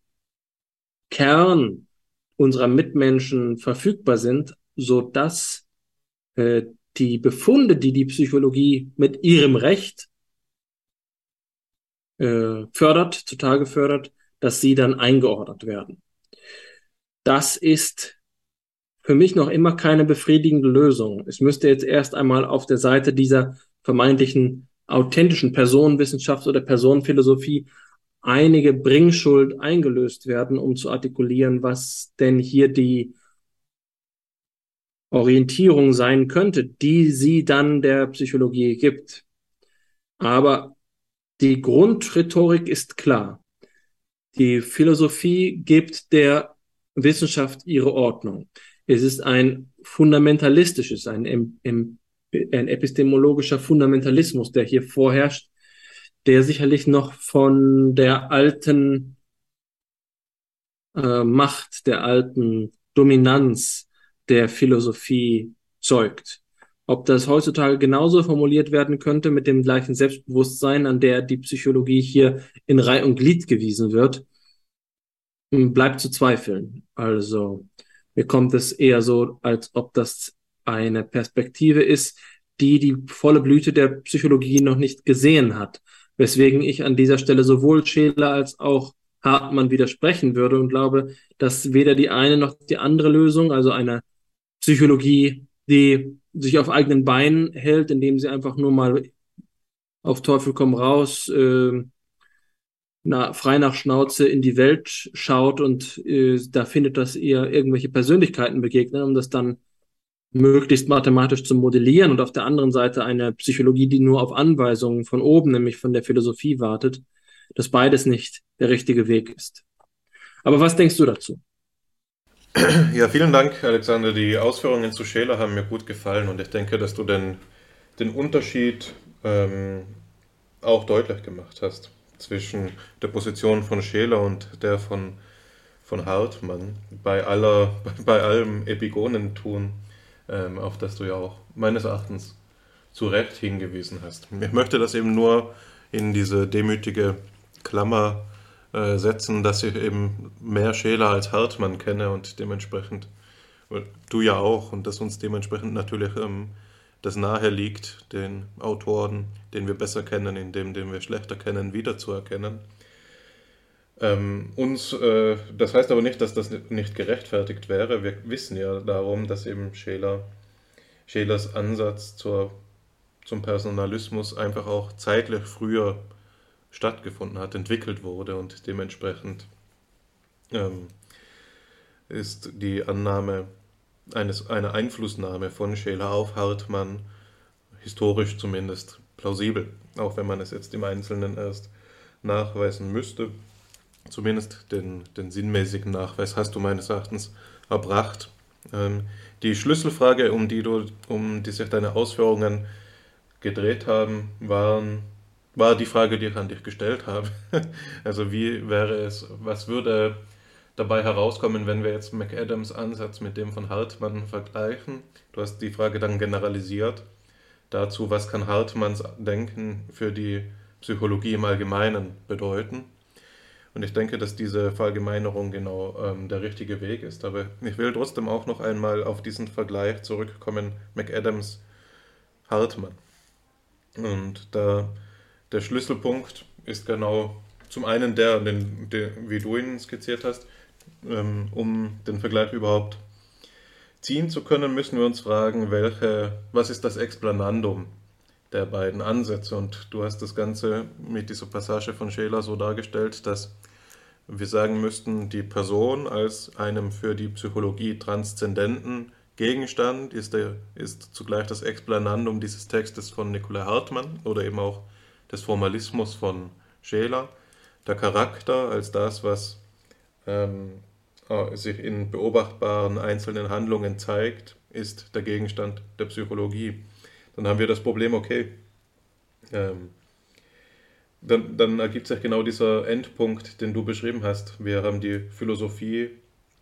Kern unserer Mitmenschen verfügbar sind, so dass äh, die Befunde, die die Psychologie mit ihrem Recht äh, fördert, zutage fördert, dass sie dann eingeordnet werden. Das ist für mich noch immer keine befriedigende Lösung. Es müsste jetzt erst einmal auf der Seite dieser vermeintlichen authentischen Personenwissenschaft oder Personenphilosophie einige Bringschuld eingelöst werden, um zu artikulieren, was denn hier die Orientierung sein könnte, die sie dann der Psychologie gibt. Aber die Grundrhetorik ist klar. Die Philosophie gibt der Wissenschaft ihre Ordnung. Es ist ein fundamentalistisches, ein, ein epistemologischer Fundamentalismus, der hier vorherrscht, der sicherlich noch von der alten äh, Macht, der alten Dominanz der Philosophie zeugt. Ob das heutzutage genauso formuliert werden könnte mit dem gleichen Selbstbewusstsein, an der die Psychologie hier in Reih und Glied gewiesen wird, bleibt zu zweifeln. Also mir kommt es eher so, als ob das eine Perspektive ist, die die volle Blüte der Psychologie noch nicht gesehen hat. Weswegen ich an dieser Stelle sowohl Scheler als auch Hartmann widersprechen würde und glaube, dass weder die eine noch die andere Lösung, also eine Psychologie, die sich auf eigenen Beinen hält, indem sie einfach nur mal auf Teufel komm raus, äh, na, frei nach Schnauze in die Welt schaut und äh, da findet, dass ihr irgendwelche Persönlichkeiten begegnen, um das dann möglichst mathematisch zu modellieren und auf der anderen Seite eine Psychologie, die nur auf Anweisungen von oben, nämlich von der Philosophie wartet, dass beides nicht der richtige Weg ist. Aber was denkst du dazu? Ja, vielen Dank, Alexander. Die Ausführungen zu Scheler haben mir gut gefallen und ich denke, dass du den, den Unterschied ähm, auch deutlich gemacht hast zwischen der Position von Scheler und der von, von Hartmann bei, aller, bei allem Epigonentun ähm, auf das du ja auch meines Erachtens zu Recht hingewiesen hast. Ich möchte das eben nur in diese demütige Klammer äh, setzen, dass ich eben mehr Scheler als Hartmann kenne und dementsprechend, du ja auch, und dass uns dementsprechend natürlich ähm, das nahe liegt, den Autoren, den wir besser kennen, in dem, den wir schlechter kennen, wiederzuerkennen. Ähm, uns, äh, das heißt aber nicht, dass das nicht gerechtfertigt wäre. Wir wissen ja darum, dass eben Scheler, Schelers Ansatz zur, zum Personalismus einfach auch zeitlich früher stattgefunden hat, entwickelt wurde und dementsprechend ähm, ist die Annahme eines, eine Einflussnahme von Scheler auf Hartmann historisch zumindest plausibel, auch wenn man es jetzt im Einzelnen erst nachweisen müsste zumindest den, den sinnmäßigen Nachweis hast du meines Erachtens erbracht. Ähm, die Schlüsselfrage, um die, du, um die sich deine Ausführungen gedreht haben, waren, war die Frage, die ich an dich gestellt habe. also wie wäre es, was würde dabei herauskommen, wenn wir jetzt McAdams Ansatz mit dem von Hartmann vergleichen? Du hast die Frage dann generalisiert dazu, was kann Hartmanns Denken für die Psychologie im Allgemeinen bedeuten? Und ich denke, dass diese Verallgemeinerung genau ähm, der richtige Weg ist. Aber ich will trotzdem auch noch einmal auf diesen Vergleich zurückkommen, McAdams Hartmann. Und da der Schlüsselpunkt ist genau zum einen der, den, den wie du ihn skizziert hast, ähm, um den Vergleich überhaupt ziehen zu können, müssen wir uns fragen, welche, was ist das Explanandum der beiden Ansätze. Und du hast das Ganze mit dieser Passage von Scheler so dargestellt, dass wir sagen müssten, die Person als einem für die Psychologie transzendenten Gegenstand ist, der, ist zugleich das Explanandum dieses Textes von Nikolai Hartmann oder eben auch des Formalismus von Scheler. Der Charakter als das, was ähm, sich in beobachtbaren einzelnen Handlungen zeigt, ist der Gegenstand der Psychologie. Dann haben wir das Problem, okay, ähm, dann, dann ergibt sich genau dieser Endpunkt, den du beschrieben hast. Wir haben die Philosophie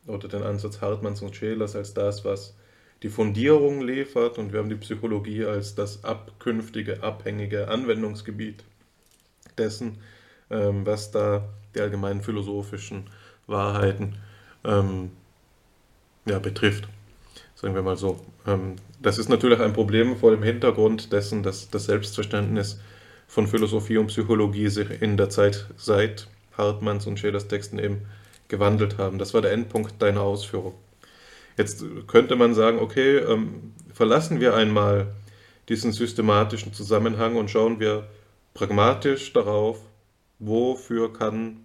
oder den Ansatz Hartmanns und Schelers als das, was die Fundierung liefert, und wir haben die Psychologie als das abkünftige, abhängige Anwendungsgebiet dessen, ähm, was da die allgemeinen philosophischen Wahrheiten ähm, ja, betrifft. Sagen wir mal so. Ähm, das ist natürlich ein Problem vor dem Hintergrund dessen, dass das Selbstverständnis von Philosophie und Psychologie sich in der Zeit seit Hartmanns und Schelers Texten eben gewandelt haben. Das war der Endpunkt deiner Ausführung. Jetzt könnte man sagen, okay, ähm, verlassen wir einmal diesen systematischen Zusammenhang und schauen wir pragmatisch darauf, wofür kann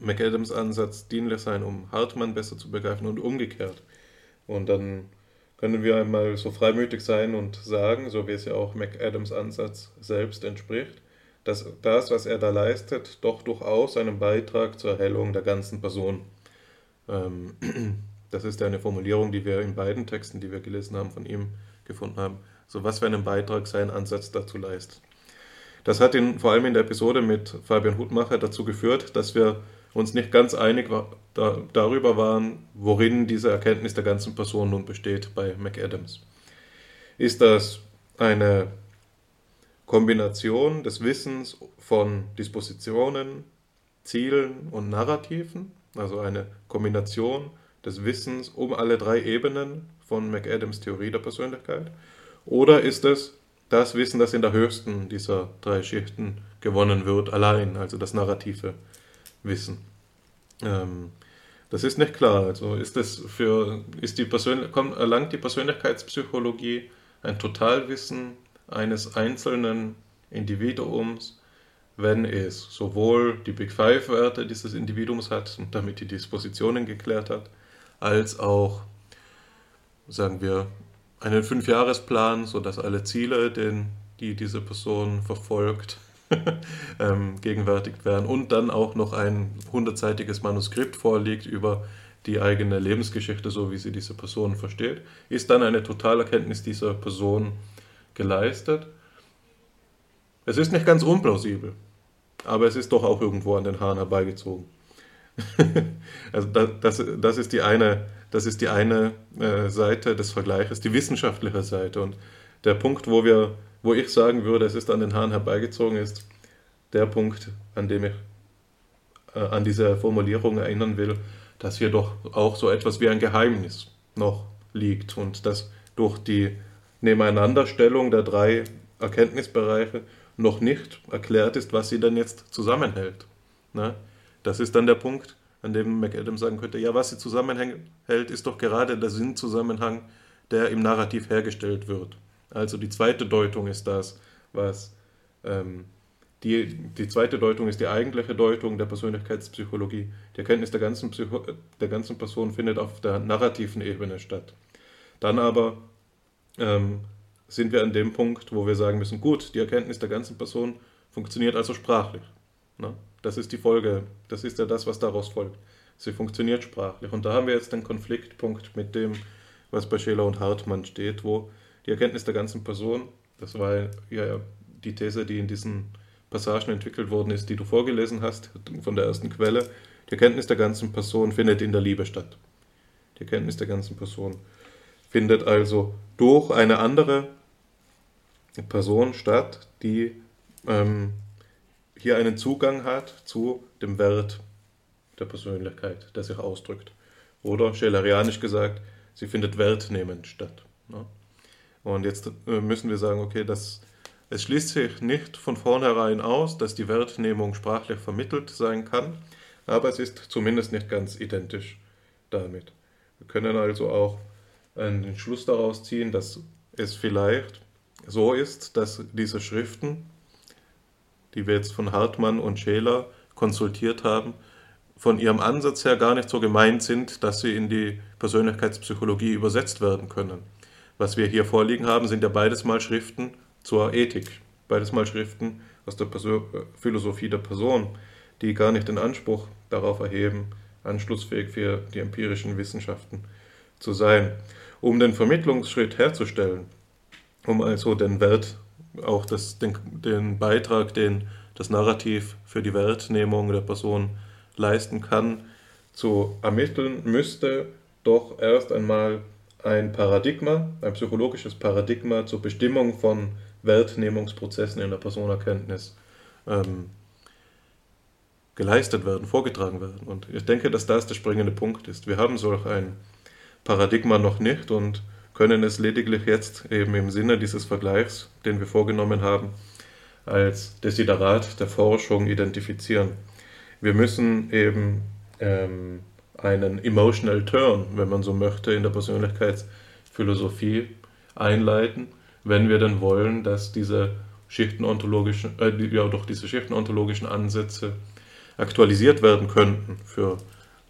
McAdams Ansatz dienlich sein, um Hartmann besser zu begreifen und umgekehrt. Und dann können wir einmal so freimütig sein und sagen, so wie es ja auch McAdams Ansatz selbst entspricht, dass das, was er da leistet, doch durchaus einen Beitrag zur Erhellung der ganzen Person. Ähm, das ist ja eine Formulierung, die wir in beiden Texten, die wir gelesen haben, von ihm gefunden haben. So was für einen Beitrag sein Ansatz dazu leistet. Das hat ihn vor allem in der Episode mit Fabian Hutmacher dazu geführt, dass wir uns nicht ganz einig war, da, darüber waren, worin diese Erkenntnis der ganzen Person nun besteht bei McAdams. Ist das eine Kombination des Wissens von Dispositionen, Zielen und Narrativen, also eine Kombination des Wissens um alle drei Ebenen von McAdams Theorie der Persönlichkeit? Oder ist es das Wissen, das in der höchsten dieser drei Schichten gewonnen wird, allein, also das narrative Wissen? Ähm, das ist nicht klar. Also ist das für, ist die Persön kommt, erlangt die Persönlichkeitspsychologie ein Totalwissen eines einzelnen Individuums, wenn es sowohl die Big Five-Werte dieses Individuums hat und damit die Dispositionen geklärt hat, als auch, sagen wir, einen Fünfjahresplan, sodass alle Ziele, den, die diese Person verfolgt, ähm, gegenwärtigt werden und dann auch noch ein hundertseitiges Manuskript vorliegt über die eigene Lebensgeschichte, so wie sie diese Person versteht, ist dann eine Totalerkenntnis dieser Person geleistet. Es ist nicht ganz unplausibel, aber es ist doch auch irgendwo an den Haaren herbeigezogen. also das, das, das, ist die eine, das ist die eine äh, Seite des Vergleiches, die wissenschaftliche Seite. Und der Punkt, wo wir wo ich sagen würde, es ist an den Haaren herbeigezogen, ist der Punkt, an dem ich äh, an diese Formulierung erinnern will, dass hier doch auch so etwas wie ein Geheimnis noch liegt und dass durch die Nebeneinanderstellung der drei Erkenntnisbereiche noch nicht erklärt ist, was sie denn jetzt zusammenhält. Ne? Das ist dann der Punkt, an dem McAdams sagen könnte, ja, was sie zusammenhält, ist doch gerade der Sinnzusammenhang, der im Narrativ hergestellt wird. Also die zweite Deutung ist das, was ähm, die, die zweite Deutung ist die eigentliche Deutung der Persönlichkeitspsychologie. Die Erkenntnis der ganzen, Psycho der ganzen Person findet auf der narrativen Ebene statt. Dann aber ähm, sind wir an dem Punkt, wo wir sagen müssen, gut, die Erkenntnis der ganzen Person funktioniert also sprachlich. Ne? Das ist die Folge, das ist ja das, was daraus folgt. Sie funktioniert sprachlich. Und da haben wir jetzt den Konfliktpunkt mit dem, was bei Scheler und Hartmann steht, wo die Erkenntnis der ganzen Person, das war ja die These, die in diesen Passagen entwickelt worden ist, die du vorgelesen hast, von der ersten Quelle. Die Erkenntnis der ganzen Person findet in der Liebe statt. Die Erkenntnis der ganzen Person findet also durch eine andere Person statt, die ähm, hier einen Zugang hat zu dem Wert der Persönlichkeit, der sich ausdrückt. Oder schellerianisch gesagt, sie findet wertnehmend statt. Ne? Und jetzt äh, müssen wir sagen, okay, das, es schließt sich nicht von vornherein aus, dass die Wertnehmung sprachlich vermittelt sein kann, aber es ist zumindest nicht ganz identisch damit. Wir können also auch einen Schluss daraus ziehen, dass es vielleicht so ist, dass diese Schriften, die wir jetzt von Hartmann und Scheler konsultiert haben, von ihrem Ansatz her gar nicht so gemeint sind, dass sie in die Persönlichkeitspsychologie übersetzt werden können. Was wir hier vorliegen haben, sind ja beides mal Schriften zur Ethik, beides mal Schriften aus der Persön Philosophie der Person, die gar nicht den Anspruch darauf erheben, anschlussfähig für die empirischen Wissenschaften zu sein. Um den Vermittlungsschritt herzustellen, um also den Wert, auch das, den, den Beitrag, den das Narrativ für die Wertnehmung der Person leisten kann, zu ermitteln, müsste doch erst einmal ein Paradigma, ein psychologisches Paradigma zur Bestimmung von Wertnehmungsprozessen in der Personerkenntnis ähm, geleistet werden, vorgetragen werden. Und ich denke, dass das der springende Punkt ist. Wir haben solch ein Paradigma noch nicht und können es lediglich jetzt eben im Sinne dieses Vergleichs, den wir vorgenommen haben, als Desiderat der Forschung identifizieren. Wir müssen eben ähm, einen Emotional Turn, wenn man so möchte, in der Persönlichkeitsphilosophie einleiten, wenn wir denn wollen, dass diese schichtenontologischen, äh, ja doch diese schichtenontologischen Ansätze aktualisiert werden könnten für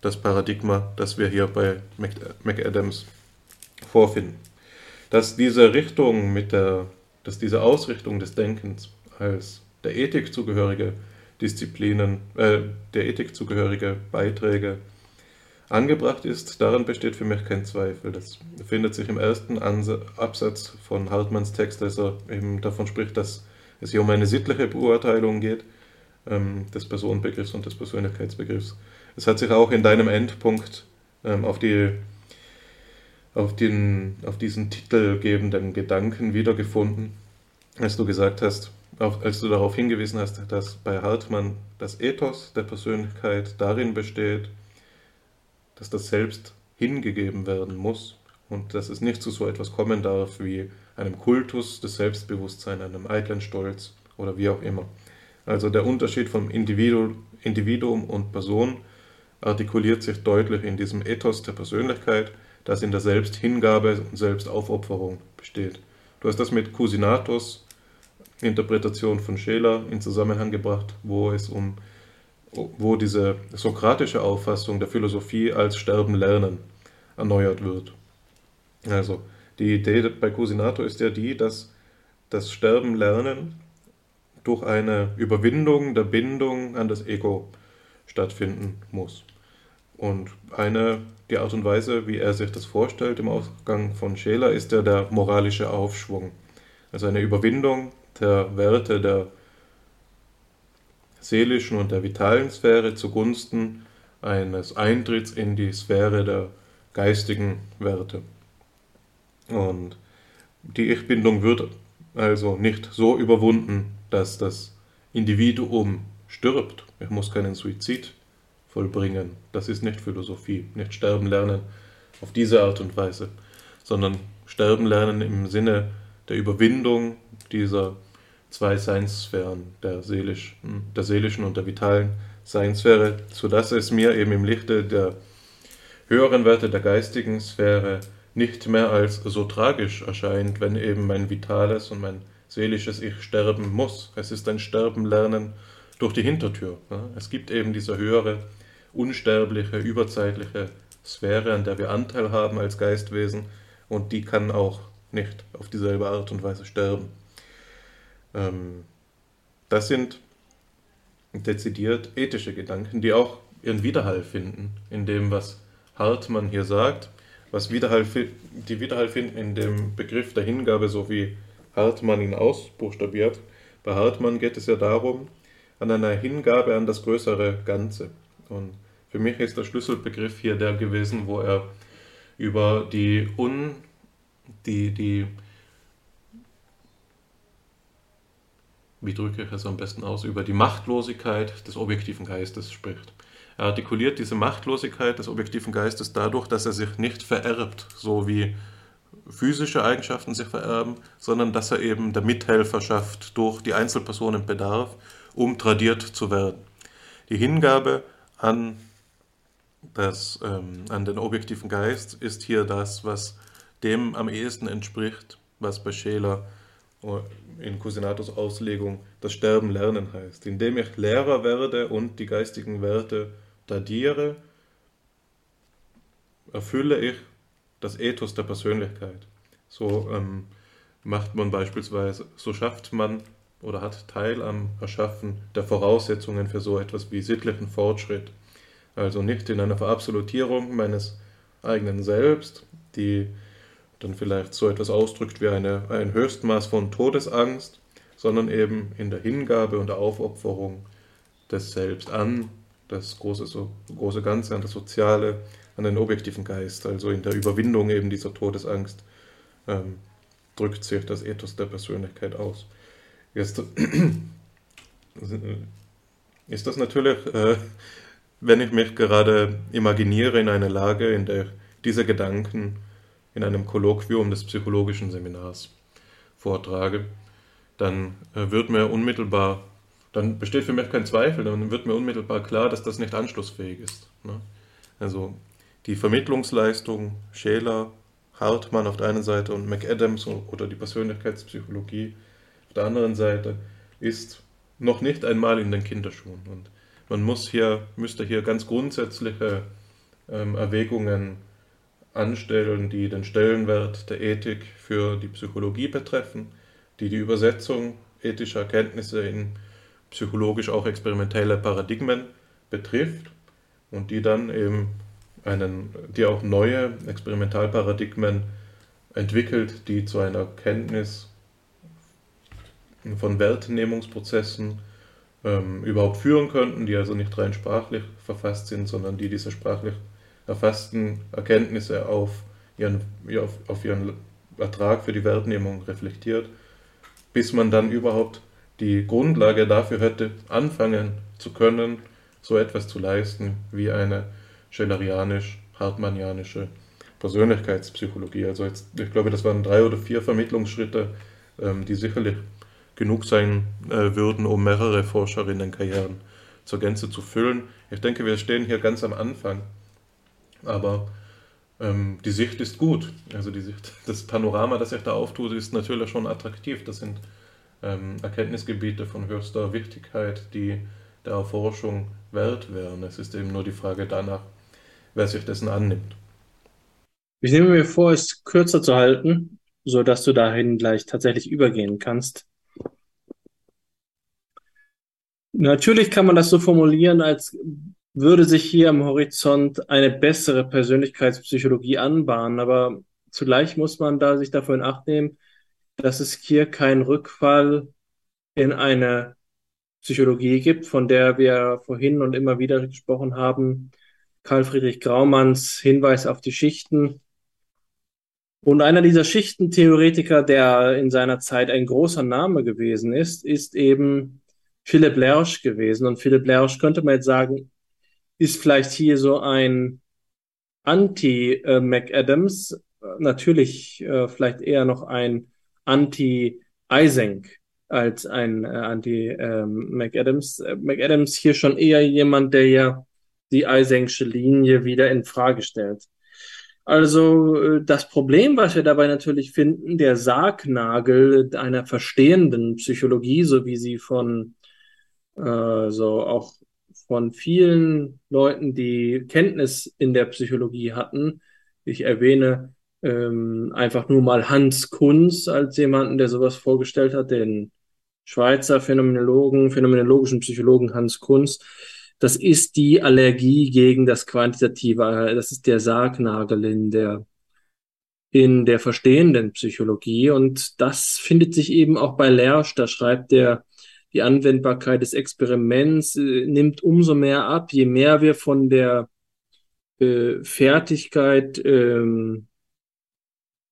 das Paradigma, das wir hier bei McAdams vorfinden. Dass diese Richtung mit der, dass diese Ausrichtung des Denkens als der Ethik zugehörige Disziplinen, äh, der Ethik zugehörige Beiträge angebracht ist, daran besteht für mich kein Zweifel. Das findet sich im ersten Absatz von Hartmanns Text, als er eben davon spricht, dass es hier um eine sittliche Beurteilung geht ähm, des Personenbegriffs und des Persönlichkeitsbegriffs. Es hat sich auch in deinem Endpunkt ähm, auf, die, auf, den, auf diesen titelgebenden Gedanken wiedergefunden, als du gesagt hast, auf, als du darauf hingewiesen hast, dass bei Hartmann das Ethos der Persönlichkeit darin besteht, dass das Selbst hingegeben werden muss und dass es nicht zu so etwas kommen darf wie einem Kultus des Selbstbewusstseins, einem eitlen Stolz oder wie auch immer. Also der Unterschied vom Individuum, und Person artikuliert sich deutlich in diesem Ethos der Persönlichkeit, das in der Selbsthingabe und Selbstaufopferung besteht. Du hast das mit Cusinatus Interpretation von Scheler in Zusammenhang gebracht, wo es um wo diese sokratische Auffassung der Philosophie als Sterben lernen erneuert wird. Also die Idee bei Cusinato ist ja die, dass das Sterben lernen durch eine Überwindung der Bindung an das Ego stattfinden muss. Und eine, die Art und Weise, wie er sich das vorstellt im Ausgang von Scheler, ist ja der moralische Aufschwung. Also eine Überwindung der Werte der seelischen und der vitalen Sphäre zugunsten eines Eintritts in die Sphäre der geistigen Werte. Und die Ich-Bindung wird also nicht so überwunden, dass das Individuum stirbt. Er muss keinen Suizid vollbringen. Das ist nicht Philosophie, nicht sterben lernen auf diese Art und Weise, sondern sterben lernen im Sinne der Überwindung dieser zwei Seinssphären, der, seelisch, der seelischen und der vitalen Seinssphäre, sodass es mir eben im Lichte der höheren Werte der geistigen Sphäre nicht mehr als so tragisch erscheint, wenn eben mein vitales und mein seelisches Ich sterben muss. Es ist ein Sterben lernen durch die Hintertür. Es gibt eben diese höhere, unsterbliche, überzeitliche Sphäre, an der wir Anteil haben als Geistwesen und die kann auch nicht auf dieselbe Art und Weise sterben. Ähm, das sind dezidiert ethische Gedanken, die auch ihren Widerhall finden in dem, was Hartmann hier sagt, was Widerhall, die Widerhall finden in dem Begriff der Hingabe, so wie Hartmann ihn ausbuchstabiert. Bei Hartmann geht es ja darum, an einer Hingabe an das größere Ganze. Und für mich ist der Schlüsselbegriff hier der gewesen, wo er über die Un, die, die wie drücke ich es am besten aus, über die Machtlosigkeit des objektiven Geistes spricht. Er artikuliert diese Machtlosigkeit des objektiven Geistes dadurch, dass er sich nicht vererbt, so wie physische Eigenschaften sich vererben, sondern dass er eben der Mithelfer schafft durch die Einzelpersonen bedarf, um tradiert zu werden. Die Hingabe an, das, ähm, an den objektiven Geist ist hier das, was dem am ehesten entspricht, was bei Scheler in Cusinatos Auslegung das Sterben lernen heißt, indem ich Lehrer werde und die geistigen Werte tradiere, erfülle ich das Ethos der Persönlichkeit. So ähm, macht man beispielsweise, so schafft man oder hat Teil am Erschaffen der Voraussetzungen für so etwas wie sittlichen Fortschritt. Also nicht in einer Verabsolutierung meines eigenen Selbst, die dann vielleicht so etwas ausdrückt wie eine, ein Höchstmaß von Todesangst, sondern eben in der Hingabe und der Aufopferung des Selbst an das große, so, große Ganze, an das Soziale, an den objektiven Geist, also in der Überwindung eben dieser Todesangst ähm, drückt sich das Ethos der Persönlichkeit aus. Jetzt ist das natürlich, äh, wenn ich mich gerade imaginiere in eine Lage, in der diese Gedanken in einem Kolloquium des psychologischen Seminars vortrage, dann äh, wird mir unmittelbar, dann besteht für mich kein Zweifel, dann wird mir unmittelbar klar, dass das nicht anschlussfähig ist. Ne? Also die Vermittlungsleistung Scheler, Hartmann auf der einen Seite und McAdams oder die Persönlichkeitspsychologie auf der anderen Seite ist noch nicht einmal in den Kinderschuhen. Und man muss hier, müsste hier ganz grundsätzliche ähm, Erwägungen anstellen, die den Stellenwert der Ethik für die Psychologie betreffen, die die Übersetzung ethischer Erkenntnisse in psychologisch auch experimentelle Paradigmen betrifft und die dann eben einen, die auch neue Experimentalparadigmen entwickelt, die zu einer Kenntnis von Wertnehmungsprozessen ähm, überhaupt führen könnten, die also nicht rein sprachlich verfasst sind, sondern die diese sprachlich erfassten Erkenntnisse auf ihren, auf, auf ihren Ertrag für die Wertnehmung reflektiert, bis man dann überhaupt die Grundlage dafür hätte, anfangen zu können, so etwas zu leisten wie eine schellerianisch-hartmannianische Persönlichkeitspsychologie. Also jetzt, ich glaube, das waren drei oder vier Vermittlungsschritte, ähm, die sicherlich genug sein äh, würden, um mehrere Forscherinnenkarrieren zur Gänze zu füllen. Ich denke, wir stehen hier ganz am Anfang, aber ähm, die Sicht ist gut. Also die Sicht, das Panorama, das sich da auftut, ist natürlich schon attraktiv. Das sind ähm, Erkenntnisgebiete von höchster Wichtigkeit, die der Erforschung wert wären. Es ist eben nur die Frage danach, wer sich dessen annimmt. Ich nehme mir vor, es kürzer zu halten, so dass du dahin gleich tatsächlich übergehen kannst. Natürlich kann man das so formulieren, als würde sich hier am Horizont eine bessere Persönlichkeitspsychologie anbahnen, aber zugleich muss man da sich dafür in Acht nehmen, dass es hier keinen Rückfall in eine Psychologie gibt, von der wir vorhin und immer wieder gesprochen haben, Karl Friedrich Graumanns Hinweis auf die Schichten. Und einer dieser Schichtentheoretiker, der in seiner Zeit ein großer Name gewesen ist, ist eben Philipp Lersch gewesen. Und Philipp Lersch könnte man jetzt sagen, ist vielleicht hier so ein Anti-McAdams, natürlich äh, vielleicht eher noch ein Anti-Eisenk als ein äh, Anti-McAdams. Äh, McAdams hier schon eher jemand, der ja die Eisenk'sche Linie wieder in Frage stellt. Also äh, das Problem, was wir dabei natürlich finden, der Sargnagel einer verstehenden Psychologie, so wie sie von äh, so auch von vielen Leuten, die Kenntnis in der Psychologie hatten. Ich erwähne ähm, einfach nur mal Hans Kunz als jemanden, der sowas vorgestellt hat, den Schweizer Phänomenologen, phänomenologischen Psychologen Hans Kunz das ist die Allergie gegen das Quantitative. Das ist der Sargnagel in der, in der verstehenden Psychologie. Und das findet sich eben auch bei Lersch. Da schreibt er, die Anwendbarkeit des Experiments äh, nimmt umso mehr ab, je mehr wir von der äh, Fertigkeit ähm,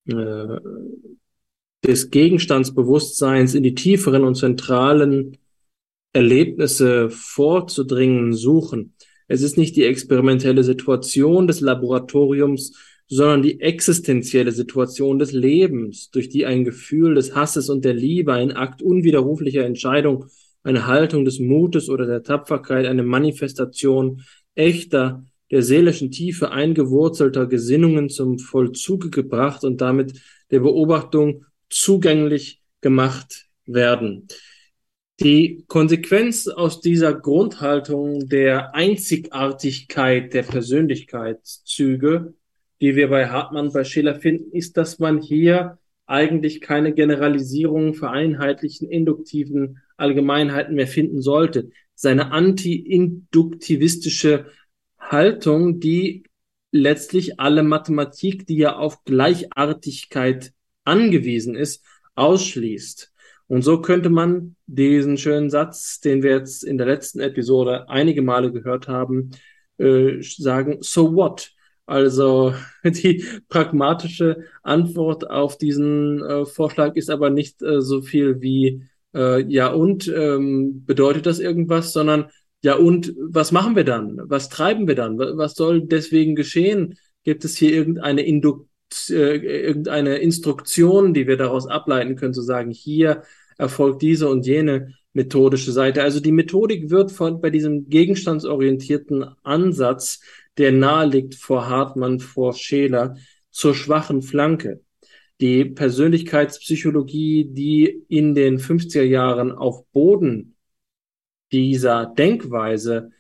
äh, des Gegenstandsbewusstseins in die tieferen und zentralen Erlebnisse vorzudringen suchen. Es ist nicht die experimentelle Situation des Laboratoriums, sondern die existenzielle Situation des Lebens, durch die ein Gefühl des Hasses und der Liebe, ein Akt unwiderruflicher Entscheidung, eine Haltung des Mutes oder der Tapferkeit, eine Manifestation echter, der seelischen Tiefe eingewurzelter Gesinnungen zum Vollzuge gebracht und damit der Beobachtung zugänglich gemacht werden. Die Konsequenz aus dieser Grundhaltung der Einzigartigkeit der Persönlichkeitszüge, die wir bei Hartmann, bei Schiller finden, ist, dass man hier eigentlich keine Generalisierung vereinheitlichen induktiven Allgemeinheiten mehr finden sollte. Seine anti-induktivistische Haltung, die letztlich alle Mathematik, die ja auf Gleichartigkeit angewiesen ist, ausschließt. Und so könnte man diesen schönen Satz, den wir jetzt in der letzten Episode einige Male gehört haben, äh, sagen, so what? Also die pragmatische Antwort auf diesen äh, Vorschlag ist aber nicht äh, so viel wie äh, ja und ähm, bedeutet das irgendwas, sondern ja und was machen wir dann? Was treiben wir dann? Was soll deswegen geschehen? Gibt es hier irgendeine Induktion? äh, irgendeine Instruktion, die wir daraus ableiten können, zu sagen, hier erfolgt diese und jene methodische Seite. Also die Methodik wird von, bei diesem gegenstandsorientierten Ansatz, der nahe liegt vor Hartmann, vor Scheler, zur schwachen Flanke. Die Persönlichkeitspsychologie, die in den 50er Jahren auf Boden dieser Denkweise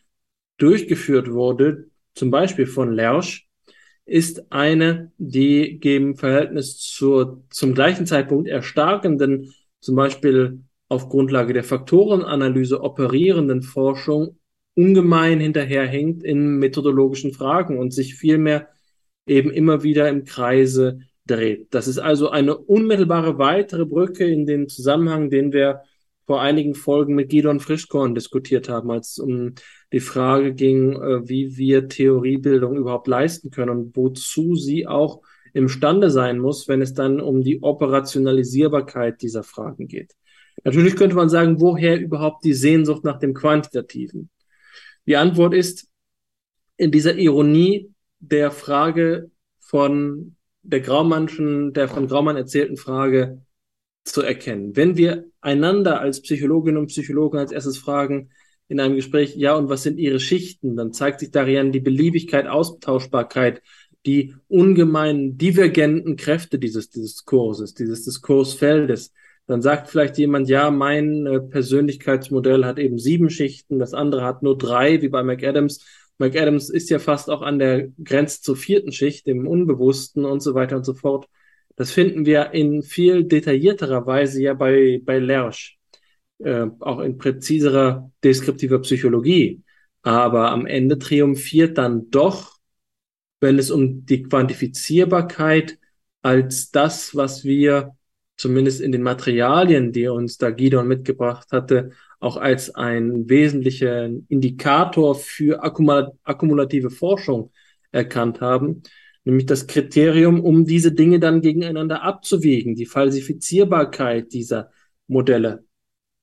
durchgeführt wurde, zum Beispiel von Lersch, ist eine, die im Verhältnis zur zum gleichen Zeitpunkt erstarkenden, zum Beispiel auf Grundlage der Faktorenanalyse operierenden Forschung ungemein hinterherhängt in methodologischen Fragen und sich vielmehr eben immer wieder im Kreise dreht. Das ist also eine unmittelbare weitere Brücke in den Zusammenhang, den wir vor einigen Folgen mit Gidon Frischkorn diskutiert haben, als es um die Frage ging, äh, wie wir Theoriebildung überhaupt leisten können und wozu sie auch imstande sein muss, wenn es dann um die Operationalisierbarkeit dieser Fragen geht. Natürlich könnte man sagen, woher überhaupt die Sehnsucht nach dem Quantitativen? Die Antwort ist in dieser Ironie der Frage von der Graumannschen, der von Graumann erzählten Frage, zu erkennen. Wenn wir einander als Psychologinnen und Psychologen als erstes fragen in einem Gespräch, ja, und was sind Ihre Schichten, dann zeigt sich darin die Beliebigkeit, Austauschbarkeit, die ungemein divergenten Kräfte dieses Diskurses, dieses Diskursfeldes. Dann sagt vielleicht jemand, ja, mein äh, Persönlichkeitsmodell hat eben sieben Schichten, das andere hat nur drei, wie bei McAdams. McAdams ist ja fast auch an der Grenze zur vierten Schicht, dem Unbewussten und so weiter und so fort. Das finden wir in viel detaillierterer Weise ja bei, bei Lersch, äh, auch in präziserer deskriptiver Psychologie. Aber am Ende triumphiert dann doch, wenn es um die Quantifizierbarkeit als das, was wir zumindest in den Materialien, die uns da Gidon mitgebracht hatte, auch als ein wesentlicher Indikator für akkumulative Forschung erkannt haben, nämlich das Kriterium, um diese Dinge dann gegeneinander abzuwägen. Die Falsifizierbarkeit dieser Modelle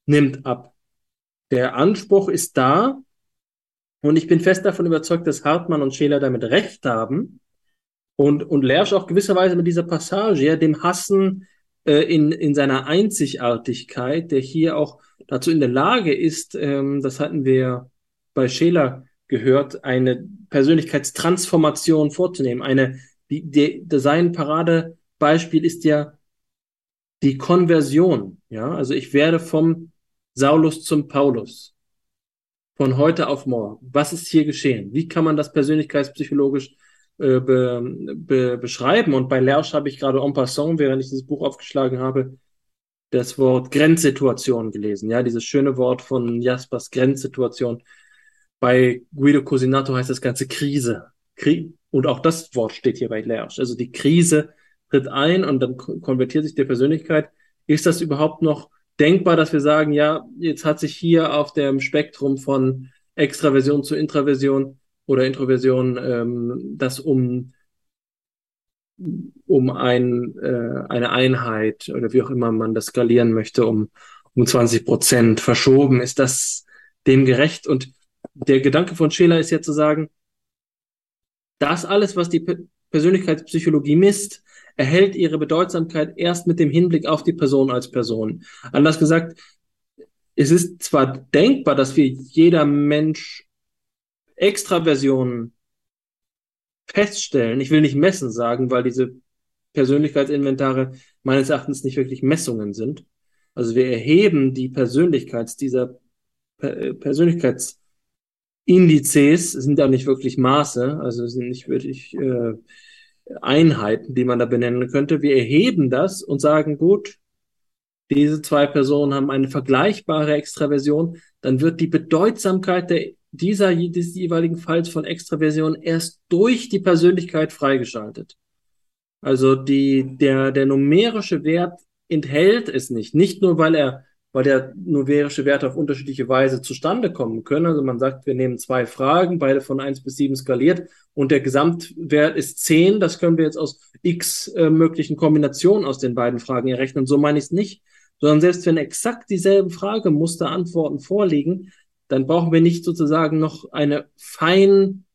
nimmt ab. Der Anspruch ist da und ich bin fest davon überzeugt, dass Hartmann und Scheler damit recht haben und, und Lersch auch gewisserweise mit dieser Passage, ja, dem Hassen äh, in, in seiner Einzigartigkeit, der hier auch dazu in der Lage ist, ähm, das hatten wir bei Scheler gehört, eine Persönlichkeitstransformation vorzunehmen. Eine, die, die, sein Paradebeispiel ist ja die Konversion. Ja, also ich werde vom Saulus zum Paulus. Von heute auf morgen. Was ist hier geschehen? Wie kann man das persönlichkeitspsychologisch äh, be, be, beschreiben? Und bei Lersch habe ich gerade en passant, während ich dieses Buch aufgeschlagen habe, das Wort Grenzsituation gelesen. Ja, dieses schöne Wort von Jaspers Grenzsituation bei Guido Cosinato heißt das Ganze Krise. Und auch das Wort steht hier bei Lersch. Also die Krise tritt ein und dann konvertiert sich die Persönlichkeit. Ist das überhaupt noch denkbar, dass wir sagen, ja, jetzt hat sich hier auf dem Spektrum von Extraversion zu Intraversion oder Introversion ähm, das um um ein, äh, eine Einheit oder wie auch immer man das skalieren möchte, um, um 20 Prozent verschoben. Ist das dem gerecht? Und der Gedanke von Scheler ist ja zu sagen, das alles, was die Persönlichkeitspsychologie misst, erhält ihre Bedeutsamkeit erst mit dem Hinblick auf die Person als Person. Anders gesagt, es ist zwar denkbar, dass wir jeder Mensch Extraversionen feststellen. Ich will nicht messen sagen, weil diese Persönlichkeitsinventare meines Erachtens nicht wirklich Messungen sind. Also wir erheben die Persönlichkeits, dieser Persönlichkeitsindizes, sind da nicht wirklich Maße, also sind nicht wirklich äh, Einheiten, die man da benennen könnte. Wir erheben das und sagen, gut, diese zwei Personen haben eine vergleichbare Extraversion, dann wird die Bedeutsamkeit der, dieser, des jeweiligen Falls von Extraversion erst durch die Persönlichkeit freigeschaltet. Also die, der, der numerische Wert enthält es nicht. Nicht nur, weil er, weil der numerische Werte auf unterschiedliche Weise zustande kommen können. Also man sagt, wir nehmen zwei Fragen, beide von eins bis sieben skaliert und der Gesamtwert ist zehn. Das können wir jetzt aus x äh, möglichen Kombinationen aus den beiden Fragen errechnen. So meine ich es nicht. Sondern selbst wenn exakt dieselben Fragemuster Antworten vorliegen, dann brauchen wir nicht sozusagen noch eine fein,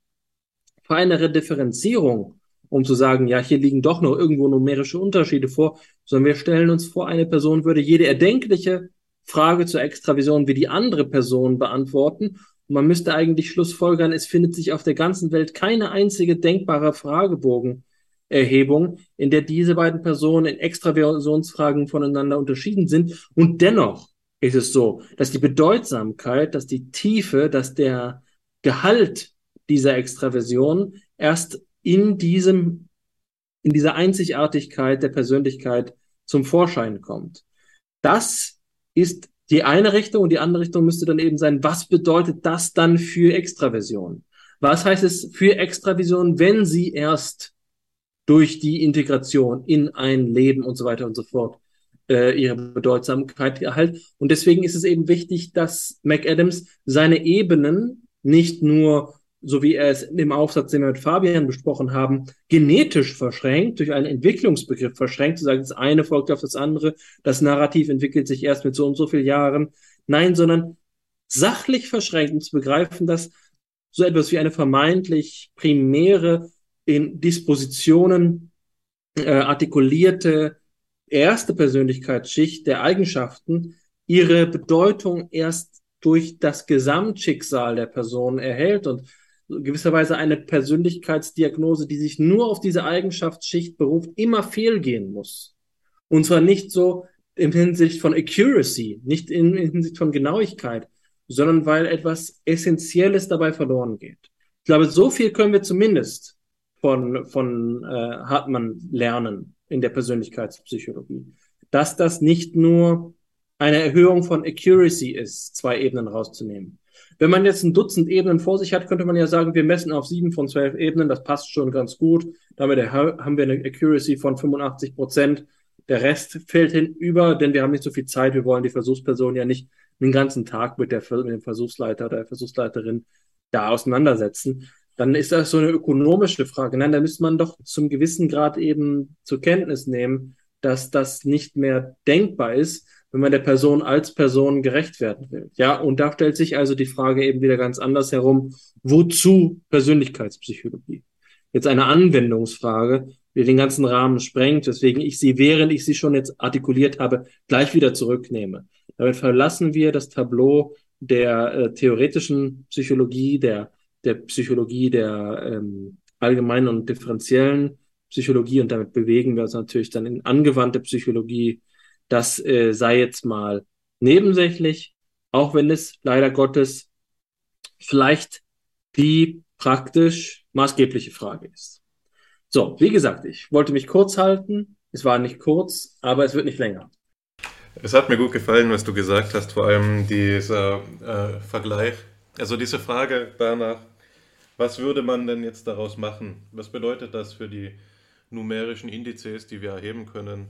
feinere Differenzierung um zu sagen, ja, hier liegen doch noch irgendwo numerische Unterschiede vor, sondern wir stellen uns vor, eine Person würde jede erdenkliche Frage zur Extravision wie die andere Person beantworten. Und man müsste eigentlich schlussfolgern, es findet sich auf der ganzen Welt keine einzige denkbare Fragebogenerhebung, in der diese beiden Personen in Extraversionsfragen voneinander unterschieden sind. Und dennoch ist es so, dass die Bedeutsamkeit, dass die Tiefe, dass der Gehalt dieser Extraversion erst in diesem, in dieser Einzigartigkeit der Persönlichkeit zum Vorschein kommt. Das ist die eine Richtung und die andere Richtung müsste dann eben sein, was bedeutet das dann für Extraversion? Was heißt es für Extravision, wenn sie erst durch die Integration in ein Leben und so weiter und so fort äh, ihre Bedeutsamkeit erhält? Und deswegen ist es eben wichtig, dass McAdams seine Ebenen nicht nur so wie er es im Aufsatz, den wir mit Fabian besprochen haben, genetisch verschränkt, durch einen Entwicklungsbegriff verschränkt, zu sagen, das eine folgt auf das andere, das Narrativ entwickelt sich erst mit so und so vielen Jahren. Nein, sondern sachlich verschränkt, um zu begreifen, dass so etwas wie eine vermeintlich primäre in Dispositionen äh, artikulierte erste Persönlichkeitsschicht der Eigenschaften ihre Bedeutung erst durch das Gesamtschicksal der Person erhält und gewisserweise eine Persönlichkeitsdiagnose, die sich nur auf diese Eigenschaftsschicht beruft, immer fehlgehen muss. Und zwar nicht so in Hinsicht von Accuracy, nicht in, in Hinsicht von Genauigkeit, sondern weil etwas Essentielles dabei verloren geht. Ich glaube, so viel können wir zumindest von, von äh, Hartmann lernen in der Persönlichkeitspsychologie. Dass das nicht nur eine Erhöhung von Accuracy ist, zwei Ebenen rauszunehmen, wenn man jetzt ein Dutzend Ebenen vor sich hat, könnte man ja sagen, wir messen auf sieben von zwölf Ebenen, das passt schon ganz gut. Damit haben wir eine Accuracy von 85 Prozent. Der Rest fällt hinüber, denn wir haben nicht so viel Zeit. Wir wollen die Versuchsperson ja nicht den ganzen Tag mit, der, mit dem Versuchsleiter oder der Versuchsleiterin da auseinandersetzen. Dann ist das so eine ökonomische Frage. Nein, da müsste man doch zum gewissen Grad eben zur Kenntnis nehmen, dass das nicht mehr denkbar ist, wenn man der Person als Person gerecht werden will. Ja, und da stellt sich also die Frage eben wieder ganz anders herum, wozu Persönlichkeitspsychologie? Jetzt eine Anwendungsfrage, die den ganzen Rahmen sprengt, weswegen ich sie, während ich sie schon jetzt artikuliert habe, gleich wieder zurücknehme. Damit verlassen wir das Tableau der äh, theoretischen Psychologie, der, der Psychologie der ähm, allgemeinen und differenziellen Psychologie und damit bewegen wir uns natürlich dann in angewandte Psychologie, das äh, sei jetzt mal nebensächlich, auch wenn es leider Gottes vielleicht die praktisch maßgebliche Frage ist. So, wie gesagt, ich wollte mich kurz halten. Es war nicht kurz, aber es wird nicht länger. Es hat mir gut gefallen, was du gesagt hast, vor allem dieser äh, Vergleich. Also diese Frage danach, was würde man denn jetzt daraus machen? Was bedeutet das für die numerischen Indizes, die wir erheben können?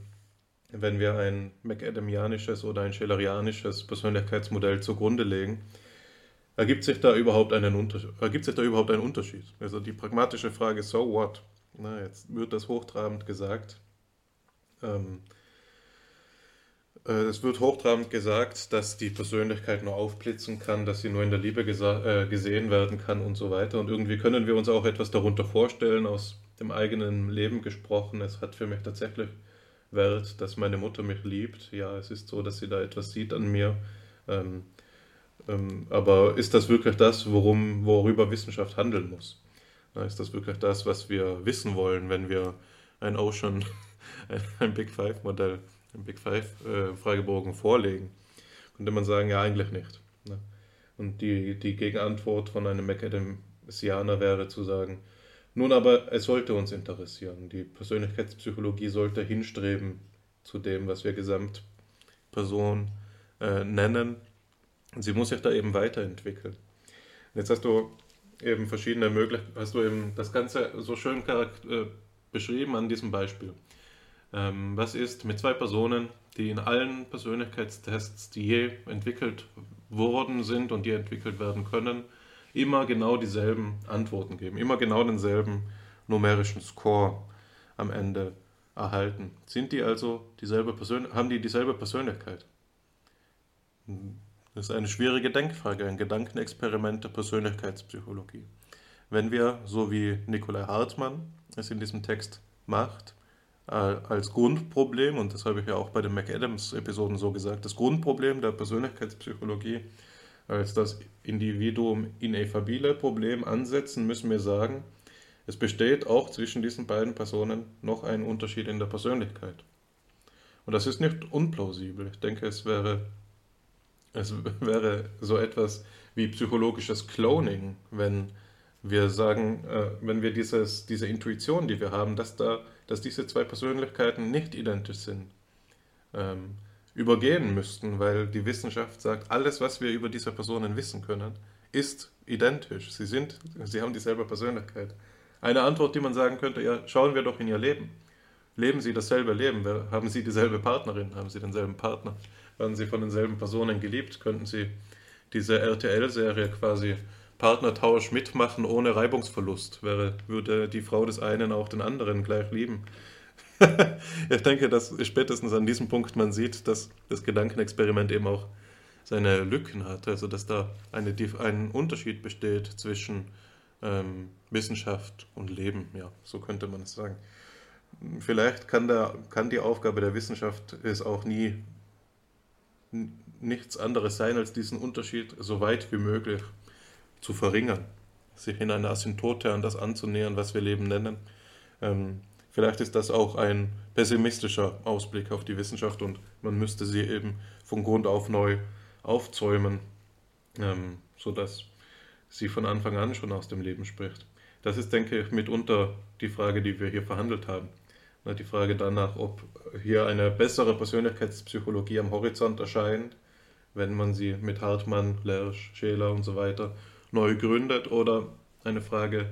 wenn wir ein McAdamianisches oder ein Schillerianisches Persönlichkeitsmodell zugrunde legen, ergibt sich da überhaupt einen Unterschied? Ergibt sich da überhaupt ein Unterschied? Also die pragmatische Frage, so what? Na, jetzt wird das hochtrabend gesagt. Ähm, äh, es wird hochtrabend gesagt, dass die Persönlichkeit nur aufblitzen kann, dass sie nur in der Liebe äh, gesehen werden kann und so weiter. Und irgendwie können wir uns auch etwas darunter vorstellen, aus dem eigenen Leben gesprochen. Es hat für mich tatsächlich Welt, dass meine Mutter mich liebt. Ja, es ist so, dass sie da etwas sieht an mir. Ähm, ähm, aber ist das wirklich das, worum, worüber Wissenschaft handeln muss? Na, ist das wirklich das, was wir wissen wollen, wenn wir ein Ocean, ein Big Five-Modell im Big Five-Fragebogen äh, vorlegen, könnte man sagen, ja, eigentlich nicht. Ne? Und die, die Gegenantwort von einem McAdamsianer wäre zu sagen, nun aber, es sollte uns interessieren. Die Persönlichkeitspsychologie sollte hinstreben zu dem, was wir Gesamtperson äh, nennen. Sie muss sich da eben weiterentwickeln. Und jetzt hast du eben verschiedene Möglichkeiten, hast du eben das Ganze so schön äh, beschrieben an diesem Beispiel. Ähm, was ist mit zwei Personen, die in allen Persönlichkeitstests, die je entwickelt worden sind und die entwickelt werden können, immer genau dieselben Antworten geben, immer genau denselben numerischen Score am Ende erhalten. Sind die also dieselbe Persön haben die dieselbe Persönlichkeit? Das ist eine schwierige Denkfrage, ein Gedankenexperiment der Persönlichkeitspsychologie. Wenn wir, so wie Nikolai Hartmann es in diesem Text macht, als Grundproblem, und das habe ich ja auch bei den McAdams-Episoden so gesagt, das Grundproblem der Persönlichkeitspsychologie als das Individuum ineffabile Problem ansetzen, müssen wir sagen, es besteht auch zwischen diesen beiden Personen noch ein Unterschied in der Persönlichkeit. Und das ist nicht unplausibel. Ich denke, es wäre, es wäre so etwas wie psychologisches Cloning, wenn wir sagen, äh, wenn wir dieses, diese Intuition, die wir haben, dass, da, dass diese zwei Persönlichkeiten nicht identisch sind, ähm, übergehen müssten, weil die Wissenschaft sagt, alles, was wir über diese Personen wissen können, ist identisch. Sie sind, sie haben dieselbe Persönlichkeit. Eine Antwort, die man sagen könnte, ja, schauen wir doch in ihr Leben. Leben sie dasselbe Leben? Haben sie dieselbe Partnerin? Haben sie denselben Partner? Werden sie von denselben Personen geliebt? Könnten sie diese RTL-Serie quasi Partnertausch mitmachen ohne Reibungsverlust? Wäre, würde die Frau des einen auch den anderen gleich lieben? ich denke, dass spätestens an diesem Punkt man sieht, dass das Gedankenexperiment eben auch seine Lücken hat. Also dass da eine, ein Unterschied besteht zwischen ähm, Wissenschaft und Leben. Ja, so könnte man es sagen. Vielleicht kann, der, kann die Aufgabe der Wissenschaft es auch nie nichts anderes sein, als diesen Unterschied so weit wie möglich zu verringern, sich in einer Asymptote an das anzunähern, was wir Leben nennen. Ähm, Vielleicht ist das auch ein pessimistischer Ausblick auf die Wissenschaft und man müsste sie eben von Grund auf neu aufzäumen, ähm, sodass sie von Anfang an schon aus dem Leben spricht. Das ist, denke ich, mitunter die Frage, die wir hier verhandelt haben. Die Frage danach, ob hier eine bessere Persönlichkeitspsychologie am Horizont erscheint, wenn man sie mit Hartmann, Lersch, Scheler und so weiter neu gründet, oder eine Frage,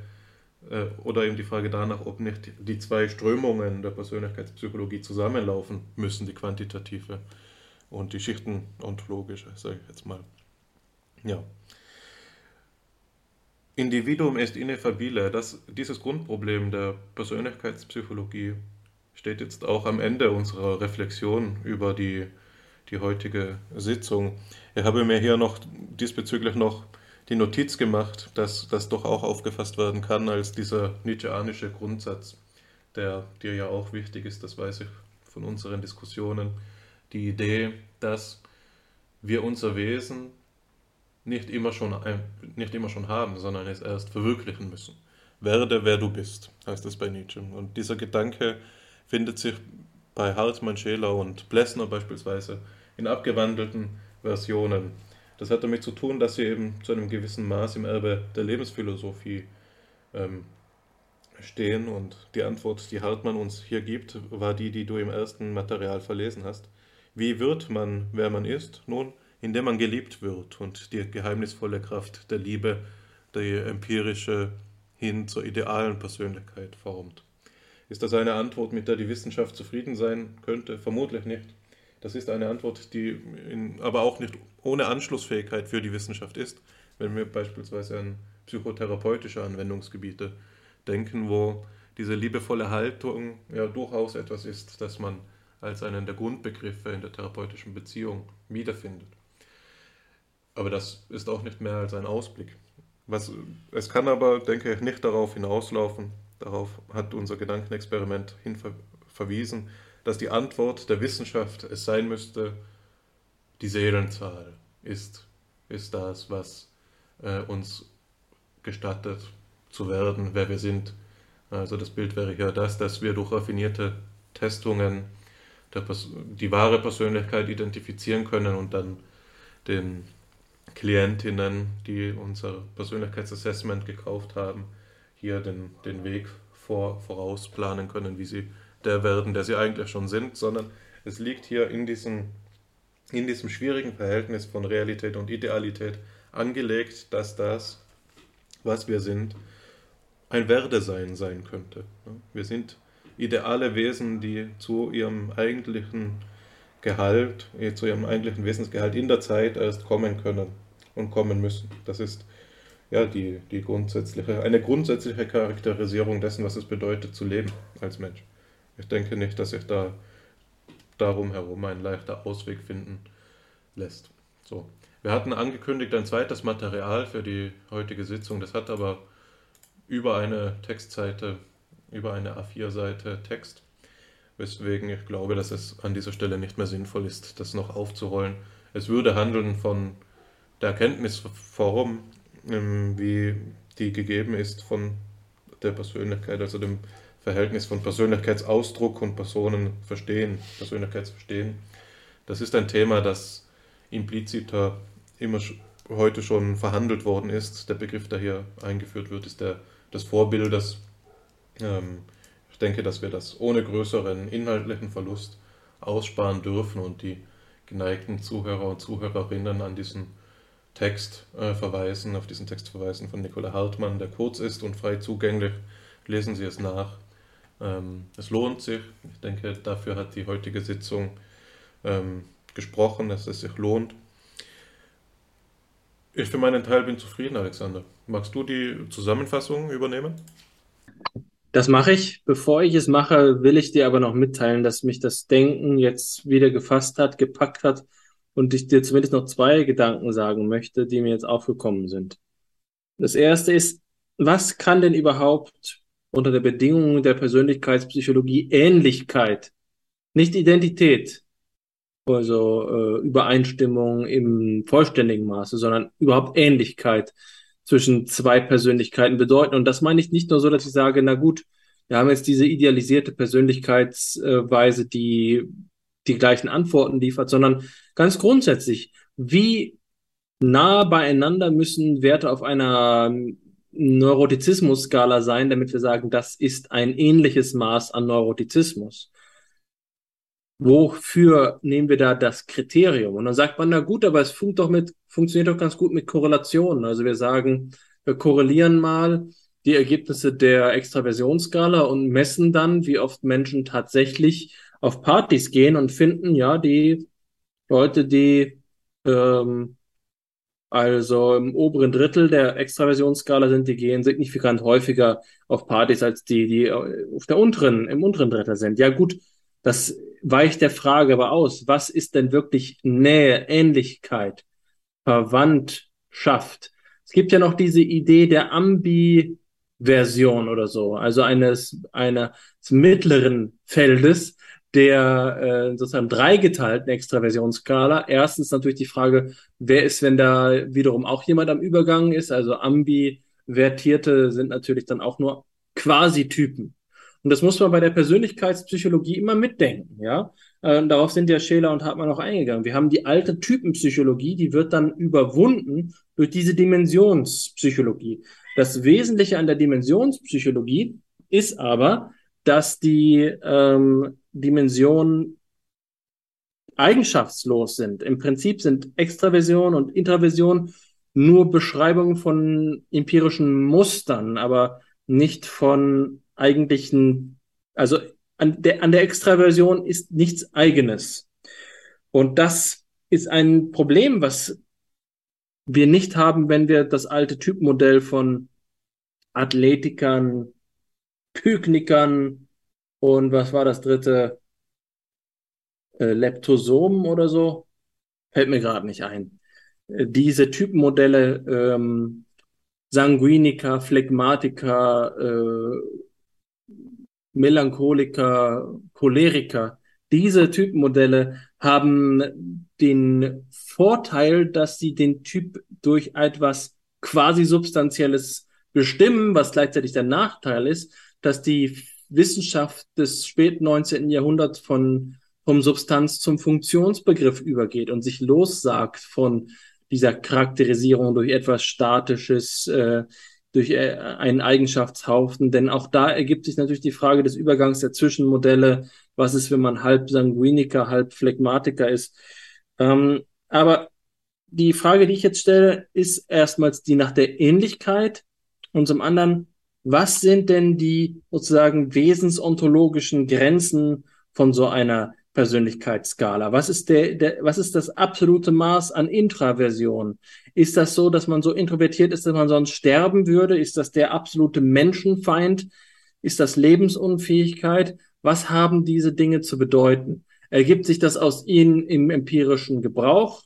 äh, oder eben die Frage danach, ob nicht die zwei Strömungen der Persönlichkeitspsychologie zusammenlaufen müssen, die quantitative und die schichtenontologische, sage ich jetzt mal. Ja. Individuum ist ineffabile. Das, dieses Grundproblem der Persönlichkeitspsychologie steht jetzt auch am Ende unserer Reflexion über die, die heutige Sitzung. Ich habe mir hier noch diesbezüglich noch die Notiz gemacht, dass das doch auch aufgefasst werden kann als dieser Nietzscheanische Grundsatz, der dir ja auch wichtig ist, das weiß ich von unseren Diskussionen, die Idee, dass wir unser Wesen nicht immer schon, nicht immer schon haben, sondern es erst verwirklichen müssen. Werde, wer du bist, heißt es bei Nietzsche. Und dieser Gedanke findet sich bei Hartmann, Scheler und Plessner beispielsweise in abgewandelten Versionen das hat damit zu tun, dass sie eben zu einem gewissen Maß im Erbe der Lebensphilosophie ähm, stehen. Und die Antwort, die Hartmann uns hier gibt, war die, die du im ersten Material verlesen hast. Wie wird man, wer man ist? Nun, indem man geliebt wird und die geheimnisvolle Kraft der Liebe, die empirische hin zur idealen Persönlichkeit formt. Ist das eine Antwort, mit der die Wissenschaft zufrieden sein könnte? Vermutlich nicht. Das ist eine Antwort, die in, aber auch nicht ohne Anschlussfähigkeit für die Wissenschaft ist, wenn wir beispielsweise an psychotherapeutische Anwendungsgebiete denken, wo diese liebevolle Haltung ja durchaus etwas ist, das man als einen der Grundbegriffe in der therapeutischen Beziehung wiederfindet. Aber das ist auch nicht mehr als ein Ausblick. Was, es kann aber, denke ich, nicht darauf hinauslaufen, darauf hat unser Gedankenexperiment hin verwiesen, dass die Antwort der Wissenschaft es sein müsste, die Seelenzahl ist, ist das, was äh, uns gestattet zu werden, wer wir sind. Also das Bild wäre ja das, dass wir durch raffinierte Testungen die wahre Persönlichkeit identifizieren können und dann den Klientinnen, die unser Persönlichkeitsassessment gekauft haben, hier den, den Weg vor, vorausplanen können, wie sie der werden, der sie eigentlich schon sind, sondern es liegt hier in diesem, in diesem schwierigen Verhältnis von Realität und Idealität angelegt, dass das, was wir sind, ein Werdesein sein könnte. Wir sind ideale Wesen, die zu ihrem eigentlichen Gehalt, eh, zu ihrem eigentlichen Wesensgehalt in der Zeit erst kommen können und kommen müssen. Das ist ja die, die grundsätzliche, eine grundsätzliche Charakterisierung dessen, was es bedeutet zu leben als Mensch. Ich denke nicht, dass sich da darum herum ein leichter Ausweg finden lässt. So. Wir hatten angekündigt ein zweites Material für die heutige Sitzung. Das hat aber über eine Textseite, über eine A4-Seite Text, weswegen ich glaube, dass es an dieser Stelle nicht mehr sinnvoll ist, das noch aufzurollen. Es würde handeln von der Erkenntnisform, ähm, wie die gegeben ist von der Persönlichkeit, also dem Verhältnis von Persönlichkeitsausdruck und Personenverstehen, Persönlichkeitsverstehen. Das ist ein Thema, das impliziter immer heute schon verhandelt worden ist. Der Begriff, der hier eingeführt wird, ist der des Vorbildes. Ähm, ich denke, dass wir das ohne größeren inhaltlichen Verlust aussparen dürfen und die geneigten Zuhörer und Zuhörerinnen an diesen Text äh, verweisen, auf diesen Text verweisen von Nicola Hartmann, der kurz ist und frei zugänglich. Lesen Sie es nach. Ähm, es lohnt sich. Ich denke, dafür hat die heutige Sitzung ähm, gesprochen, dass es sich lohnt. Ich für meinen Teil bin zufrieden, Alexander. Magst du die Zusammenfassung übernehmen? Das mache ich. Bevor ich es mache, will ich dir aber noch mitteilen, dass mich das Denken jetzt wieder gefasst hat, gepackt hat und ich dir zumindest noch zwei Gedanken sagen möchte, die mir jetzt aufgekommen sind. Das erste ist, was kann denn überhaupt unter der Bedingung der Persönlichkeitspsychologie Ähnlichkeit, nicht Identität, also äh, Übereinstimmung im vollständigen Maße, sondern überhaupt Ähnlichkeit zwischen zwei Persönlichkeiten bedeuten. Und das meine ich nicht nur so, dass ich sage, na gut, wir haben jetzt diese idealisierte Persönlichkeitsweise, die die gleichen Antworten liefert, sondern ganz grundsätzlich, wie nah beieinander müssen Werte auf einer Neurotizismus-Skala sein, damit wir sagen, das ist ein ähnliches Maß an Neurotizismus wofür nehmen wir da das Kriterium? Und dann sagt man, na gut, aber es funkt doch mit, funktioniert doch ganz gut mit Korrelationen. Also wir sagen, wir korrelieren mal die Ergebnisse der Extraversionsskala und messen dann, wie oft Menschen tatsächlich auf Partys gehen und finden, ja, die Leute, die ähm, also im oberen Drittel der Extraversionsskala sind, die gehen signifikant häufiger auf Partys als die, die auf der unteren, im unteren Drittel sind. Ja gut, das weicht der Frage aber aus, was ist denn wirklich Nähe, Ähnlichkeit, Verwandtschaft? Es gibt ja noch diese Idee der Ambi-Version oder so, also eines, eines mittleren Feldes, der äh, sozusagen dreigeteilten Extraversionsskala. Erstens natürlich die Frage, wer ist, wenn da wiederum auch jemand am Übergang ist? Also Ambivertierte sind natürlich dann auch nur Quasi-Typen. Und das muss man bei der Persönlichkeitspsychologie immer mitdenken, ja. Äh, darauf sind ja Scheler und Hartmann auch eingegangen. Wir haben die alte Typenpsychologie, die wird dann überwunden durch diese Dimensionspsychologie. Das Wesentliche an der Dimensionspsychologie ist aber, dass die ähm, Dimensionen eigenschaftslos sind. Im Prinzip sind Extraversion und Intraversion nur Beschreibungen von empirischen Mustern, aber nicht von eigentlichen, also an der, an der Extraversion ist nichts eigenes. Und das ist ein Problem, was wir nicht haben, wenn wir das alte Typmodell von Athletikern, Pyknikern und was war das dritte? Äh, Leptosomen oder so? Fällt mir gerade nicht ein. Äh, diese Typenmodelle, ähm, Sanguiniker, Phlegmatiker, äh, Melancholiker, Choleriker. Diese Typmodelle haben den Vorteil, dass sie den Typ durch etwas quasi Substanzielles bestimmen, was gleichzeitig der Nachteil ist, dass die Wissenschaft des späten 19. Jahrhunderts von, vom Substanz zum Funktionsbegriff übergeht und sich lossagt von dieser Charakterisierung durch etwas Statisches, äh, durch äh, einen Eigenschaftshaufen. Denn auch da ergibt sich natürlich die Frage des Übergangs der Zwischenmodelle. Was ist, wenn man halb Sanguiniker, halb Phlegmatiker ist? Ähm, aber die Frage, die ich jetzt stelle, ist erstmals die nach der Ähnlichkeit und zum anderen, was sind denn die sozusagen wesensontologischen Grenzen von so einer Persönlichkeitsskala? Was ist der, der, was ist das absolute Maß an Intraversion? Ist das so, dass man so introvertiert ist, dass man sonst sterben würde? Ist das der absolute Menschenfeind? Ist das Lebensunfähigkeit? Was haben diese Dinge zu bedeuten? Ergibt sich das aus ihnen im empirischen Gebrauch?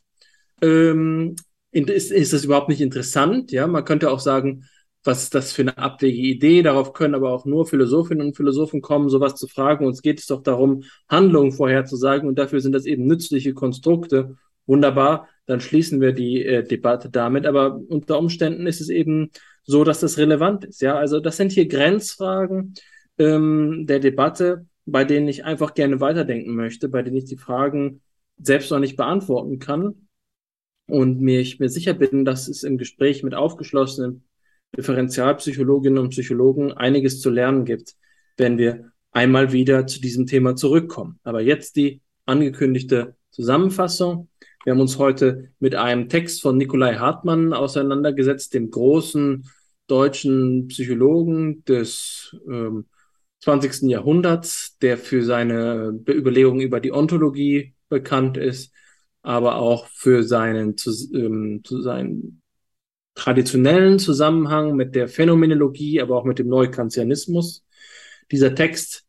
ähm, ist, ist das überhaupt nicht interessant? Ja, man könnte auch sagen, was ist das für eine abwegige Idee? Darauf können aber auch nur Philosophinnen und Philosophen kommen, sowas zu fragen. Uns geht es doch darum, Handlungen vorherzusagen und dafür sind das eben nützliche Konstrukte. Wunderbar, dann schließen wir die äh, Debatte damit. Aber unter Umständen ist es eben so, dass das relevant ist. Ja, also das sind hier Grenzfragen ähm, der Debatte, bei denen ich einfach gerne weiterdenken möchte, bei denen ich die Fragen selbst noch nicht beantworten kann und mir, ich mir sicher bin, dass es im Gespräch mit aufgeschlossenen Differentialpsychologinnen und Psychologen einiges zu lernen gibt, wenn wir einmal wieder zu diesem Thema zurückkommen. Aber jetzt die angekündigte Zusammenfassung. Wir haben uns heute mit einem Text von Nikolai Hartmann auseinandergesetzt, dem großen deutschen Psychologen des ähm, 20. Jahrhunderts, der für seine Überlegungen über die Ontologie bekannt ist, aber auch für seinen, zu, ähm, zu seinen traditionellen Zusammenhang mit der Phänomenologie, aber auch mit dem Neukantianismus. Dieser Text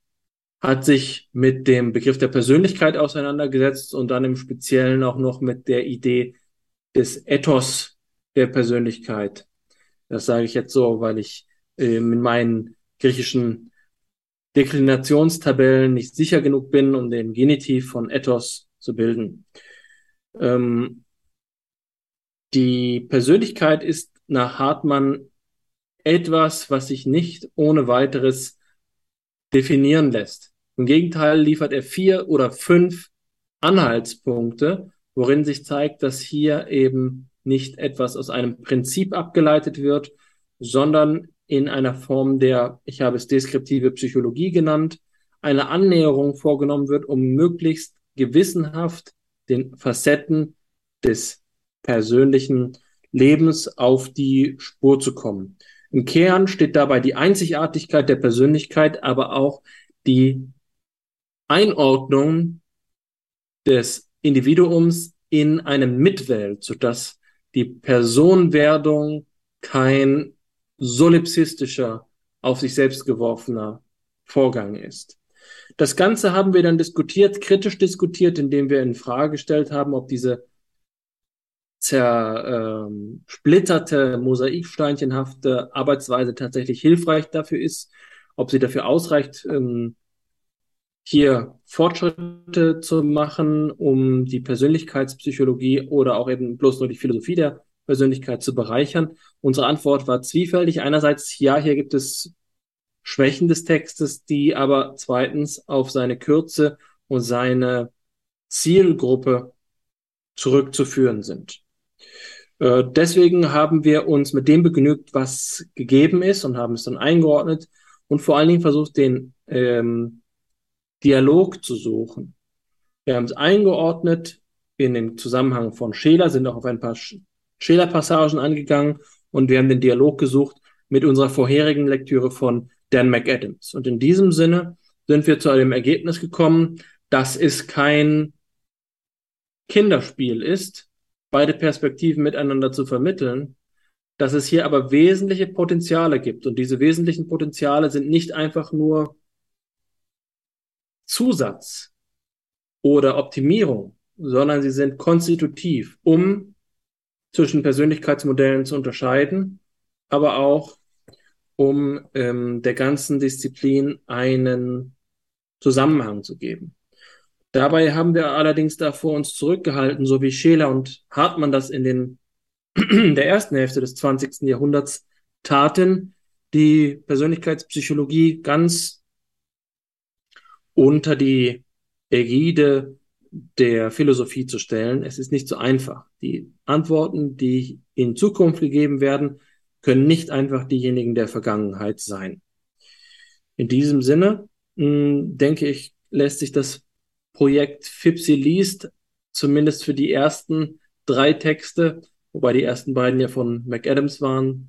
hat sich mit dem Begriff der Persönlichkeit auseinandergesetzt und dann im Speziellen auch noch mit der Idee des Ethos der Persönlichkeit. Das sage ich jetzt so, weil ich äh, in meinen griechischen Deklinationstabellen nicht sicher genug bin, um den Genitiv von Ethos zu bilden. Ähm, die Persönlichkeit ist nach Hartmann etwas, was sich nicht ohne weiteres definieren lässt. Im Gegenteil liefert er vier oder fünf Anhaltspunkte, worin sich zeigt, dass hier eben nicht etwas aus einem Prinzip abgeleitet wird, sondern in einer Form der, ich habe es deskriptive Psychologie genannt, eine Annäherung vorgenommen wird, um möglichst gewissenhaft den Facetten des persönlichen Lebens auf die Spur zu kommen. Im Kern steht dabei die Einzigartigkeit der Persönlichkeit, aber auch die Einordnung des Individuums in eine Mitwelt, sodass die Personwerdung kein solipsistischer, auf sich selbst geworfener Vorgang ist. Das Ganze haben wir dann diskutiert, kritisch diskutiert, indem wir in Frage gestellt haben, ob diese zersplitterte, ähm, mosaiksteinchenhafte Arbeitsweise tatsächlich hilfreich dafür ist, ob sie dafür ausreicht, ähm, hier Fortschritte zu machen, um die Persönlichkeitspsychologie oder auch eben bloß nur die Philosophie der Persönlichkeit zu bereichern. Unsere Antwort war zwiefältig. Einerseits, ja, hier gibt es Schwächen des Textes, die aber zweitens auf seine Kürze und seine Zielgruppe zurückzuführen sind. Äh, deswegen haben wir uns mit dem begnügt, was gegeben ist und haben es dann eingeordnet und vor allen Dingen versucht, den ähm, Dialog zu suchen. Wir haben es eingeordnet in den Zusammenhang von Scheler, sind auch auf ein paar Scheler-Passagen angegangen und wir haben den Dialog gesucht mit unserer vorherigen Lektüre von Dan McAdams. Und in diesem Sinne sind wir zu einem Ergebnis gekommen, dass es kein Kinderspiel ist, beide Perspektiven miteinander zu vermitteln, dass es hier aber wesentliche Potenziale gibt. Und diese wesentlichen Potenziale sind nicht einfach nur Zusatz oder Optimierung, sondern sie sind konstitutiv, um zwischen Persönlichkeitsmodellen zu unterscheiden, aber auch um ähm, der ganzen Disziplin einen Zusammenhang zu geben. Dabei haben wir allerdings davor uns zurückgehalten, so wie Scheler und Hartmann das in den der ersten Hälfte des 20. Jahrhunderts taten, die Persönlichkeitspsychologie ganz unter die Ägide der Philosophie zu stellen. Es ist nicht so einfach. Die Antworten, die in Zukunft gegeben werden, können nicht einfach diejenigen der Vergangenheit sein. In diesem Sinne, hm, denke ich, lässt sich das Projekt Fipsi liest zumindest für die ersten drei Texte, wobei die ersten beiden ja von McAdams waren,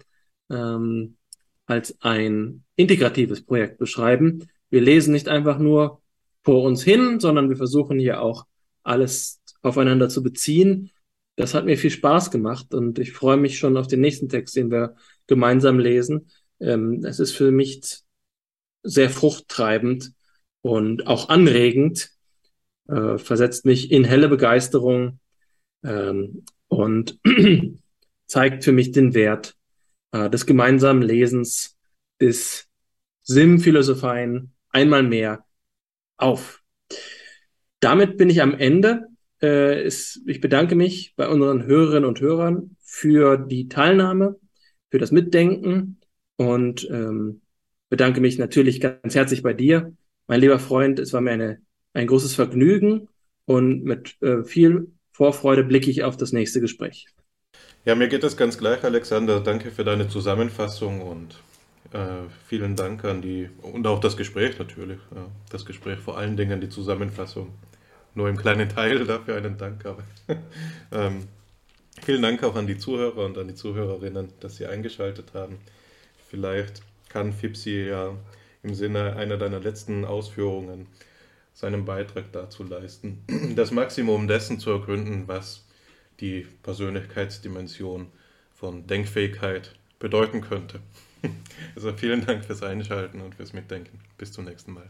ähm, als ein integratives Projekt beschreiben. Wir lesen nicht einfach nur vor uns hin, sondern wir versuchen hier auch alles aufeinander zu beziehen. Das hat mir viel Spaß gemacht und ich freue mich schon auf den nächsten Text, den wir gemeinsam lesen. Ähm, es ist für mich sehr fruchttreibend und auch anregend, äh, versetzt mich in helle Begeisterung ähm, und zeigt für mich den Wert äh, des gemeinsamen Lesens des Sim-Philosopheien einmal mehr auf. Damit bin ich am Ende. Äh, es, ich bedanke mich bei unseren Hörerinnen und Hörern für die Teilnahme, für das Mitdenken und ähm, bedanke mich natürlich ganz herzlich bei dir, mein lieber Freund. Es war mir eine, ein großes Vergnügen und mit äh, viel Vorfreude blicke ich auf das nächste Gespräch. Ja, mir geht das ganz gleich, Alexander. Danke für deine Zusammenfassung und äh, vielen Dank an die und auch das Gespräch natürlich. Ja, das Gespräch vor allen Dingen, die Zusammenfassung. Nur im kleinen Teil dafür einen Dank, aber ähm, vielen Dank auch an die Zuhörer und an die Zuhörerinnen, dass sie eingeschaltet haben. Vielleicht kann Fipsi ja im Sinne einer deiner letzten Ausführungen seinen Beitrag dazu leisten, das Maximum dessen zu ergründen, was die Persönlichkeitsdimension von Denkfähigkeit bedeuten könnte. Also vielen Dank fürs Einschalten und fürs Mitdenken. Bis zum nächsten Mal.